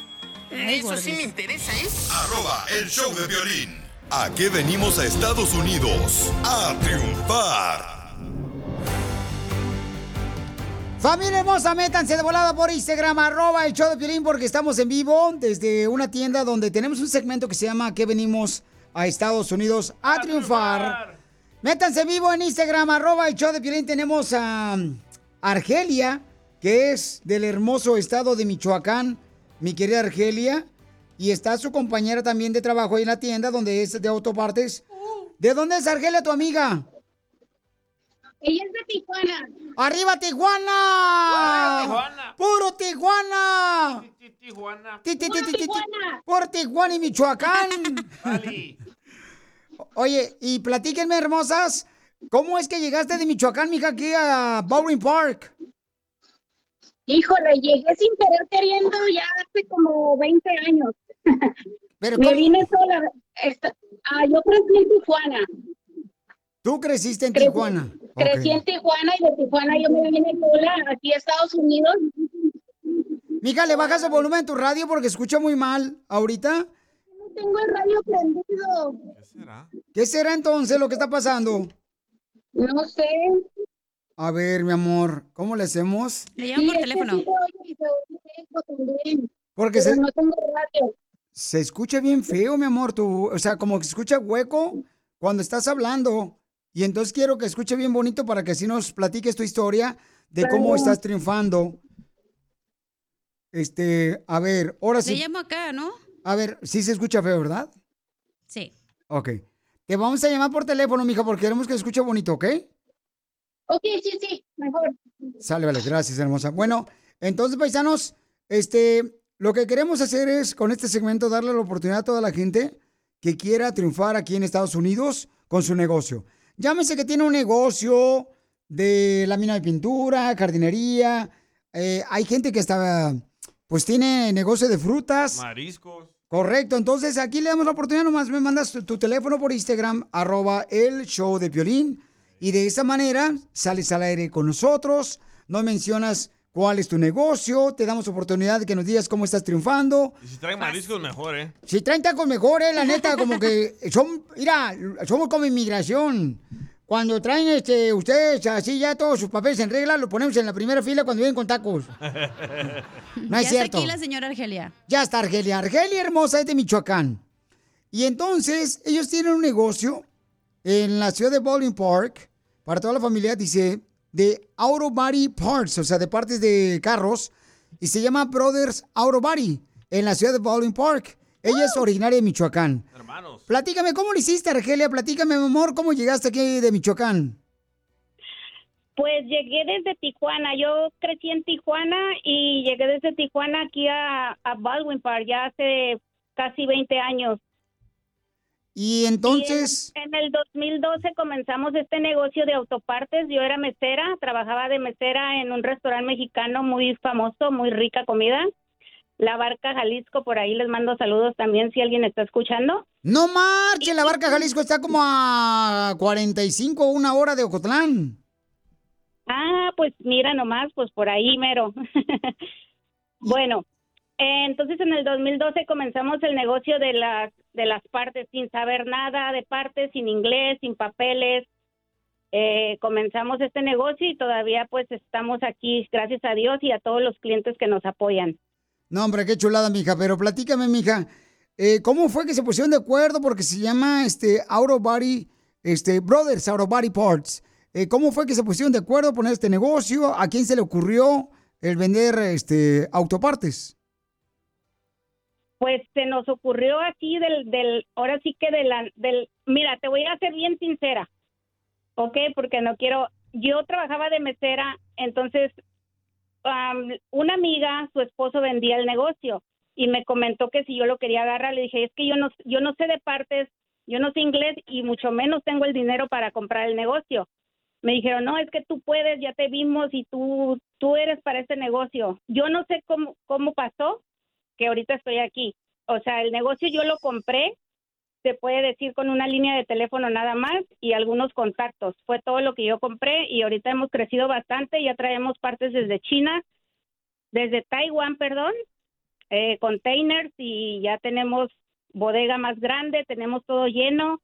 [SPEAKER 8] Eso sí me interesa, ¿eh?
[SPEAKER 3] Arroba el show de violín. ¿A qué venimos a Estados Unidos? A triunfar.
[SPEAKER 1] Familia hermosa, métanse de volada por Instagram, arroba el show de Piolín, porque estamos en vivo desde una tienda donde tenemos un segmento que se llama ¿Qué venimos a Estados Unidos a, triunfar? Métanse vivo en Instagram, arroba el show de Piolín. Tenemos a Argelia, que es del hermoso estado de Michoacán, mi querida Argelia. Y está su compañera también de trabajo ahí en la tienda, donde es de autopartes. ¿De dónde es Argelia, tu amiga?
[SPEAKER 24] Ella es de Tijuana.
[SPEAKER 1] ¡Arriba Tijuana! ¡Puro Tijuana! Ti, ti, ti, ti, ti, ti. ¡Por Tijuana y Michoacán! Oye, y platíquenme, hermosas, ¿cómo es que llegaste de Michoacán, mija, aquí a Bowling Park?
[SPEAKER 24] Híjole, llegué sin querer queriendo ya hace como 20 años.
[SPEAKER 1] Pero
[SPEAKER 24] Me vine sola. Esta- ah, yo crecí en Tijuana.
[SPEAKER 1] Tú creciste en
[SPEAKER 24] Crecí-
[SPEAKER 1] Tijuana.
[SPEAKER 24] Crecí en Tijuana y de Tijuana yo me vine sola aquí a Estados Unidos.
[SPEAKER 1] Mija, ¿le bajas el volumen a tu radio porque escucha muy mal ahorita?
[SPEAKER 24] Tengo el radio prendido.
[SPEAKER 1] ¿Qué será entonces lo que está pasando?
[SPEAKER 24] No sé.
[SPEAKER 1] A ver, mi amor, ¿cómo le hacemos?
[SPEAKER 4] Le
[SPEAKER 24] Sí, que sí se se eco también.
[SPEAKER 1] Porque
[SPEAKER 24] Pero
[SPEAKER 1] se,
[SPEAKER 24] no tengo radio.
[SPEAKER 1] se escucha bien feo, mi amor, tú, o sea, como que se escucha hueco cuando estás hablando. Y entonces quiero que escuche bien bonito para que así nos platiques tu historia de cómo
[SPEAKER 4] Claro.
[SPEAKER 1] estás triunfando. Este, a ver, ahora sí.
[SPEAKER 4] Le llamo acá, ¿no?
[SPEAKER 1] A ver, sí se escucha feo, ¿verdad?
[SPEAKER 4] Sí.
[SPEAKER 1] Ok. Te vamos a llamar por teléfono, mija, porque queremos que se escuche bonito, ¿ok?
[SPEAKER 24] Ok, sí, sí, mejor.
[SPEAKER 1] Sale, vale, gracias, hermosa. Bueno, entonces, paisanos, este, lo que queremos hacer es, con este segmento, darle la oportunidad a toda la gente que quiera triunfar aquí en Estados Unidos con su negocio. Llámese que tiene un negocio de lámina de pintura, jardinería. eh, hay gente que está, pues tiene negocio de frutas.
[SPEAKER 2] Mariscos.
[SPEAKER 1] Correcto, entonces aquí le damos la oportunidad, nomás me mandas tu, tu teléfono por Instagram, arroba el show de Piolín, y de esa manera sales al aire con nosotros, no mencionas cuál es tu negocio, te damos oportunidad de que nos digas cómo estás triunfando.
[SPEAKER 2] Y si traen mariscos, mejor, ¿eh?
[SPEAKER 1] Si traen tacos mejor, eh, la neta, como que son, mira, somos como inmigración. Cuando traen este, ustedes así ya todos sus papeles en regla, lo ponemos en la primera fila cuando vienen con tacos. No es
[SPEAKER 4] ya
[SPEAKER 1] cierto.
[SPEAKER 4] está aquí la señora Argelia.
[SPEAKER 1] Ya está Argelia. Argelia hermosa es de Michoacán. Y entonces ellos tienen un negocio en la ciudad de Bowling Park para toda la familia, dice, de Auto Body Parts, o sea, de partes de carros. y se llama Brothers Auto Body en la ciudad de Bowling Park. Ella es originaria de Michoacán.
[SPEAKER 2] Hermanos.
[SPEAKER 1] Platícame, ¿cómo lo hiciste, Argelia? Platícame, mi amor, ¿cómo llegaste aquí de Michoacán?
[SPEAKER 24] Pues llegué desde Tijuana. Yo crecí en Tijuana y llegué desde Tijuana aquí a, a Baldwin Park ya hace casi 20 años.
[SPEAKER 1] Y entonces,
[SPEAKER 24] Y en, en el 2012 comenzamos este negocio de autopartes. Yo era mesera, trabajaba de mesera en un restaurante mexicano muy famoso, muy rica comida. La Barca Jalisco, por ahí les mando saludos también si alguien está escuchando.
[SPEAKER 1] no marche, la barca Jalisco está como a 45 o una hora de Ocotlán.
[SPEAKER 24] Ah, pues mira nomás, pues por ahí mero. bueno, eh, entonces en el 2012 comenzamos el negocio de las de las partes sin saber nada de partes, sin inglés, sin papeles. Eh, comenzamos este negocio y todavía pues estamos aquí, gracias a Dios y a todos los clientes que nos apoyan.
[SPEAKER 1] No, hombre, qué chulada, mija. Pero platícame, mija, eh, ¿cómo fue que se pusieron de acuerdo? Porque se llama este Auto Body, este Brothers Auto Body Parts. Eh, ¿Cómo fue que se pusieron de acuerdo poner este negocio? ¿A quién se le ocurrió el vender este autopartes?
[SPEAKER 24] Pues se nos ocurrió así del, del, ahora sí que de la, del, mira, te voy a ser bien sincera, ¿ok? Porque no quiero, yo trabajaba de mesera, entonces am, una amiga, su esposo vendía el negocio y me comentó que si yo lo quería agarrar, le dije, es que yo no, yo no sé de partes, yo no sé inglés y mucho menos tengo el dinero para comprar el negocio. Me dijeron, no, es que tú puedes, ya te vimos y tú, tú eres para este negocio. Yo no sé cómo, cómo pasó, que ahorita estoy aquí. O sea, el negocio yo lo compré, se puede decir con una línea de teléfono nada más y algunos contactos. Fue todo lo que yo compré y ahorita hemos crecido bastante, ya traemos partes desde China, desde Taiwán, perdón, eh, containers y ya tenemos bodega más grande, tenemos todo lleno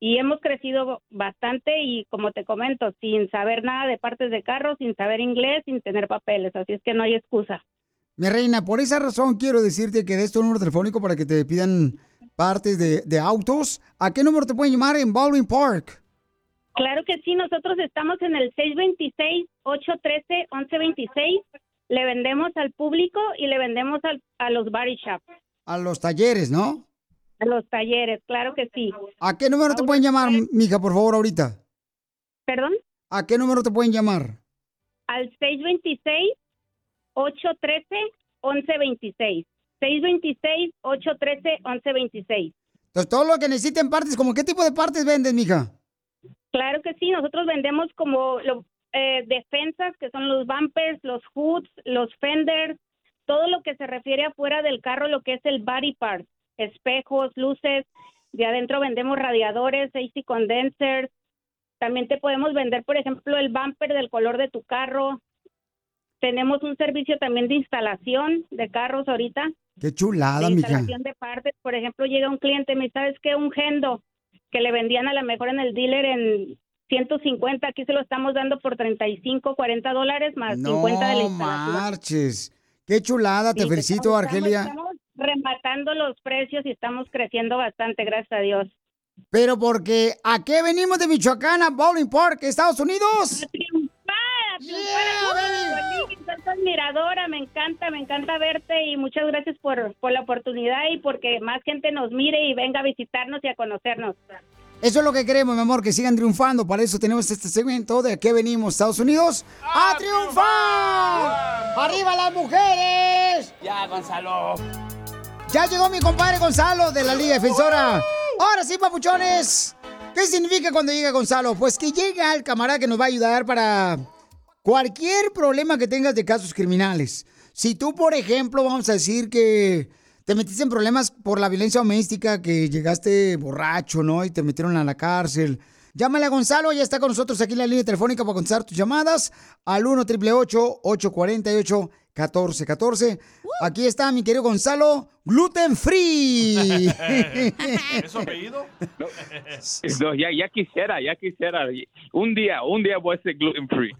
[SPEAKER 24] y hemos crecido bastante y como te comento, sin saber nada de partes de carro, sin saber inglés, sin tener papeles, así es que no hay excusa.
[SPEAKER 1] Mi reina, por esa razón quiero decirte que des tu número telefónico para que te pidan partes de, de autos. ¿A qué número te pueden llamar en Baldwin Park?
[SPEAKER 24] Claro que sí, nosotros estamos en el 626-813-1126. Le vendemos al público y le vendemos al- a los body shops,
[SPEAKER 1] A los talleres, ¿no?
[SPEAKER 24] a los talleres, claro que sí.
[SPEAKER 1] ¿A qué número te pueden llamar, mija, por favor, ahorita?
[SPEAKER 24] ¿Perdón?
[SPEAKER 1] ¿A qué número te pueden llamar?
[SPEAKER 24] Al 626-813-1126. 626-813-1126.
[SPEAKER 1] Entonces, todo lo que necesiten partes, ¿como qué tipo de partes venden, mija?
[SPEAKER 24] Claro que sí, nosotros vendemos como lo- eh, defensas, que son los bumpers, los hoods, los fenders, todo lo que se refiere afuera del carro, lo que es el body part, espejos, luces, de adentro vendemos radiadores, AC condensers, también te podemos vender, por ejemplo, el bumper del color de tu carro. Tenemos un servicio también de instalación de carros ahorita.
[SPEAKER 1] Qué chulada,
[SPEAKER 24] de
[SPEAKER 1] mija.
[SPEAKER 24] de partes. Por ejemplo, llega un cliente, me sabes que un Gendo que le vendían a lo mejor en el dealer en 150, aquí se lo estamos dando por 35, 40 dólares más 50 de la
[SPEAKER 1] No
[SPEAKER 24] instalación.
[SPEAKER 1] marches. Qué chulada, te
[SPEAKER 24] Sí,
[SPEAKER 1] felicito,
[SPEAKER 24] estamos-
[SPEAKER 1] Argelia.
[SPEAKER 24] Estamos rematando los precios y estamos creciendo bastante, gracias a Dios.
[SPEAKER 1] Pero porque, ¿a qué venimos de Michoacán a Bowling Park, Estados Unidos?
[SPEAKER 24] Triunfar, sos admiradora, me encanta, me encanta verte y muchas gracias por, por la oportunidad y porque más gente nos mire y venga a visitarnos y a conocernos.
[SPEAKER 1] Eso es lo que queremos, mi amor, que sigan triunfando. Para eso tenemos este segmento de ¿a qué venimos, Estados Unidos? ¡A, triunfar! ¡Arriba las mujeres!
[SPEAKER 8] Ya, Gonzalo.
[SPEAKER 1] Ya llegó mi compadre Gonzalo de la Liga Defensora. Ahora sí, papuchones. ¿Qué significa cuando llega Gonzalo? Pues que llega el camarada que nos va a ayudar para cualquier problema que tengas de casos criminales. Si tú, por ejemplo, vamos a decir que te metiste en problemas por la violencia doméstica, que llegaste borracho, ¿no? Y te metieron a la cárcel. Llámale a Gonzalo, ya está con nosotros aquí en la línea telefónica para contestar tus llamadas al 1 888 848 1414 Aquí está mi querido Gonzalo, gluten free.
[SPEAKER 2] ¿Es su apellido?
[SPEAKER 25] No, ya, ya quisiera, ya quisiera. Un día, un día voy a ser gluten free.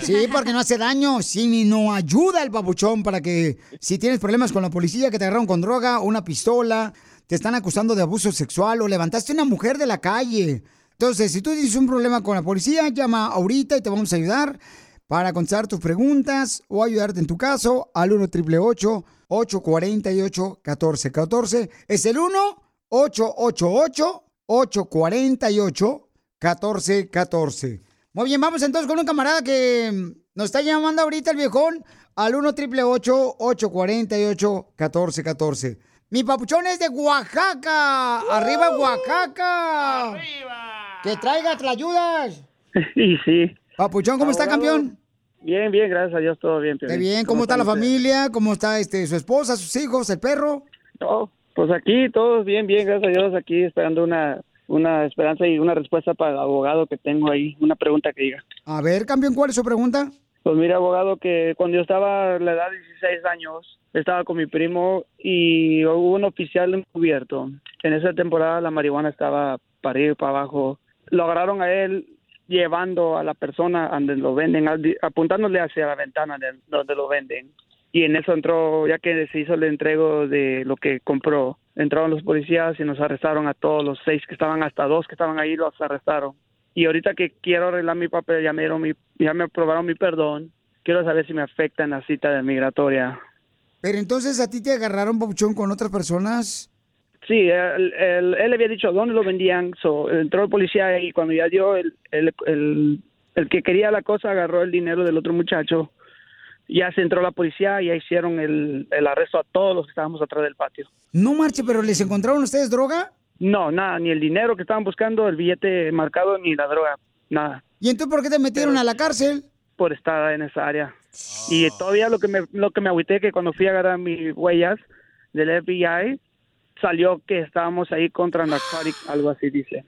[SPEAKER 1] Sí, porque no hace daño, sí, no ayuda el papuchón para que si tienes problemas con la policía, que te agarraron con droga, una pistola, te están acusando de abuso sexual o levantaste una mujer de la calle. Entonces, si tú tienes un problema con la policía, llama ahorita y te vamos a ayudar para contestar tus preguntas o ayudarte en tu caso al 1 888 848 1414 Es el 1 888 848 1414 Muy bien, vamos entonces con un camarada que nos está llamando ahorita el viejón al 1 888 848 1414 Mi papuchón es de Oaxaca. ¡Arriba, Oaxaca! ¡Arriba! ¡Que traiga ayudas!
[SPEAKER 26] Y sí.
[SPEAKER 1] Papuchón, ¿cómo está, campeón?
[SPEAKER 26] Bien, bien, gracias a Dios, todo bien.
[SPEAKER 1] Qué bien, ¿cómo está la familia? ¿Cómo está este su esposa, sus hijos, el perro?
[SPEAKER 26] No, pues aquí todos bien, bien, gracias a Dios, aquí esperando una, una esperanza y una respuesta para el abogado que tengo ahí, una pregunta que diga.
[SPEAKER 1] A ver, campeón, ¿cuál es su pregunta?
[SPEAKER 26] Pues mira, abogado, que cuando yo estaba a la edad de 16 años, estaba con mi primo y hubo un oficial encubierto. En esa temporada la marihuana estaba para arriba y para abajo. Lo agarraron a él llevando a la persona donde lo venden, apuntándole hacia la ventana de donde lo venden. Y en eso entró, ya que se hizo el entrego de lo que compró, entraron los policías y nos arrestaron a todos los seis que estaban, hasta dos que estaban ahí, los arrestaron. Y ahorita que quiero arreglar mi papel, ya me, dieron mi, ya me aprobaron mi perdón. Quiero saber si me afecta en la cita de migratoria.
[SPEAKER 1] Pero entonces a ti te agarraron, papuchón, con otras personas.
[SPEAKER 26] Sí, él, él- había dicho dónde lo vendían. So, entró el policía y cuando ya dio, el, el, el, el que quería la cosa agarró el dinero del otro muchacho. Ya se entró la policía y ya hicieron el, el arresto a todos los que estábamos atrás del patio.
[SPEAKER 1] No marche, pero ¿les encontraron ustedes droga?
[SPEAKER 26] No, nada, ni el dinero que estaban buscando, el billete marcado, ni la droga, nada.
[SPEAKER 1] ¿Y entonces por qué te metieron a la cárcel?
[SPEAKER 26] Por estar en esa área. Y todavía lo que me, lo que me agüité que cuando fui a agarrar mis huellas del FBI, salió que estábamos ahí contra narcotics, algo así dice.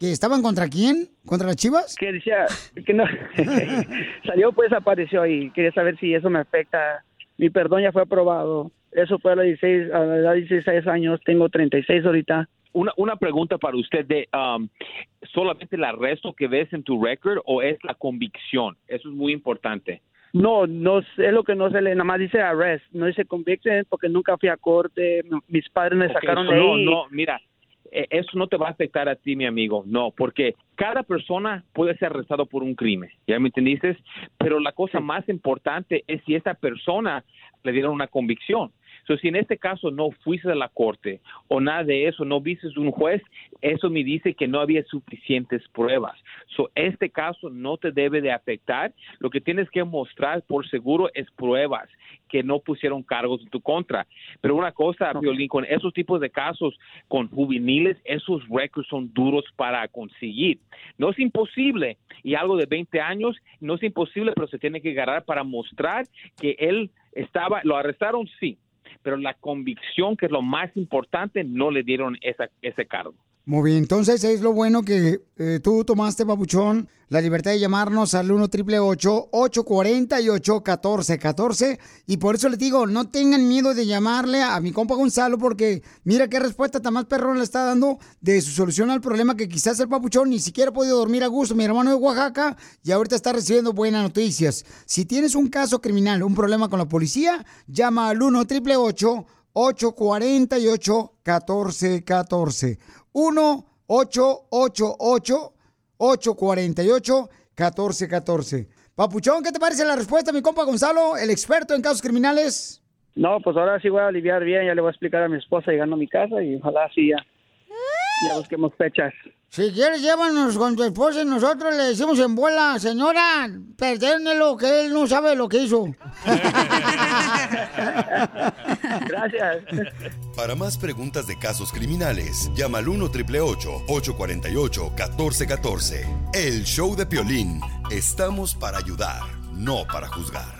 [SPEAKER 1] ¿Que estaban contra quién? ¿Contra las chivas?
[SPEAKER 26] Que decía que no. salió pues apareció ahí. Quería saber si eso me afecta. Mi perdón ya fue aprobado. Eso fue a la 16, a la edad de 16 años. Tengo 36 ahorita.
[SPEAKER 27] Una, una pregunta para usted de um, solamente el arresto que ves en tu record o es la convicción. Eso es muy importante.
[SPEAKER 26] No, no sé lo que no se le, nada más dice arrest, no dice conviction porque nunca fui a corte, mis padres me sacaron de
[SPEAKER 27] no,
[SPEAKER 26] ahí.
[SPEAKER 27] no, mira, eh, eso no te va a afectar a ti, mi amigo, no, porque cada persona puede ser arrestado por un crimen, ¿ya me entendiste? Pero la cosa más importante es si esa persona le dieron una convicción. So, si en este caso no fuiste a la corte o nada de eso, no viste un juez, eso me dice que no había suficientes pruebas. So, este caso no te debe de afectar. Lo que tienes que mostrar por seguro es pruebas que no pusieron cargos en tu contra. Pero una cosa, Violín, con esos tipos de casos, con juveniles, esos récords son duros para conseguir. No es imposible, y algo de 20 años, no es imposible, pero se tiene que agarrar para mostrar que él estaba, lo arrestaron, sí, pero la convicción, que es lo más importante, no le dieron esa, ese cargo.
[SPEAKER 1] Muy bien, entonces es lo bueno que eh, tú tomaste, papuchón, la libertad de llamarnos al 1 888 848 1414 y por eso les digo, no tengan miedo de llamarle a mi compa Gonzalo porque mira qué respuesta tan más perrón le está dando de su solución al problema que quizás el papuchón ni siquiera ha podido dormir a gusto, mi hermano de Oaxaca, y ahorita está recibiendo buenas noticias. Si tienes un caso criminal, un problema con la policía, llama al 1 888 848 1414 1-888-848-1414. Papuchón, ¿qué te parece la respuesta, mi compa Gonzalo, el experto en casos criminales?
[SPEAKER 26] No, pues ahora sí voy a aliviar bien, ya le voy a explicar a mi esposa llegando a mi casa y ojalá así ya, ya busquemos fechas.
[SPEAKER 1] Si quieres, llévanos con tu esposa y nosotros le decimos en bola, señora, perdónelo, que él no sabe lo que hizo.
[SPEAKER 26] Gracias.
[SPEAKER 3] Para más preguntas de casos criminales, llama al 1 848 1414 El show de Piolín. Estamos para ayudar, no para juzgar.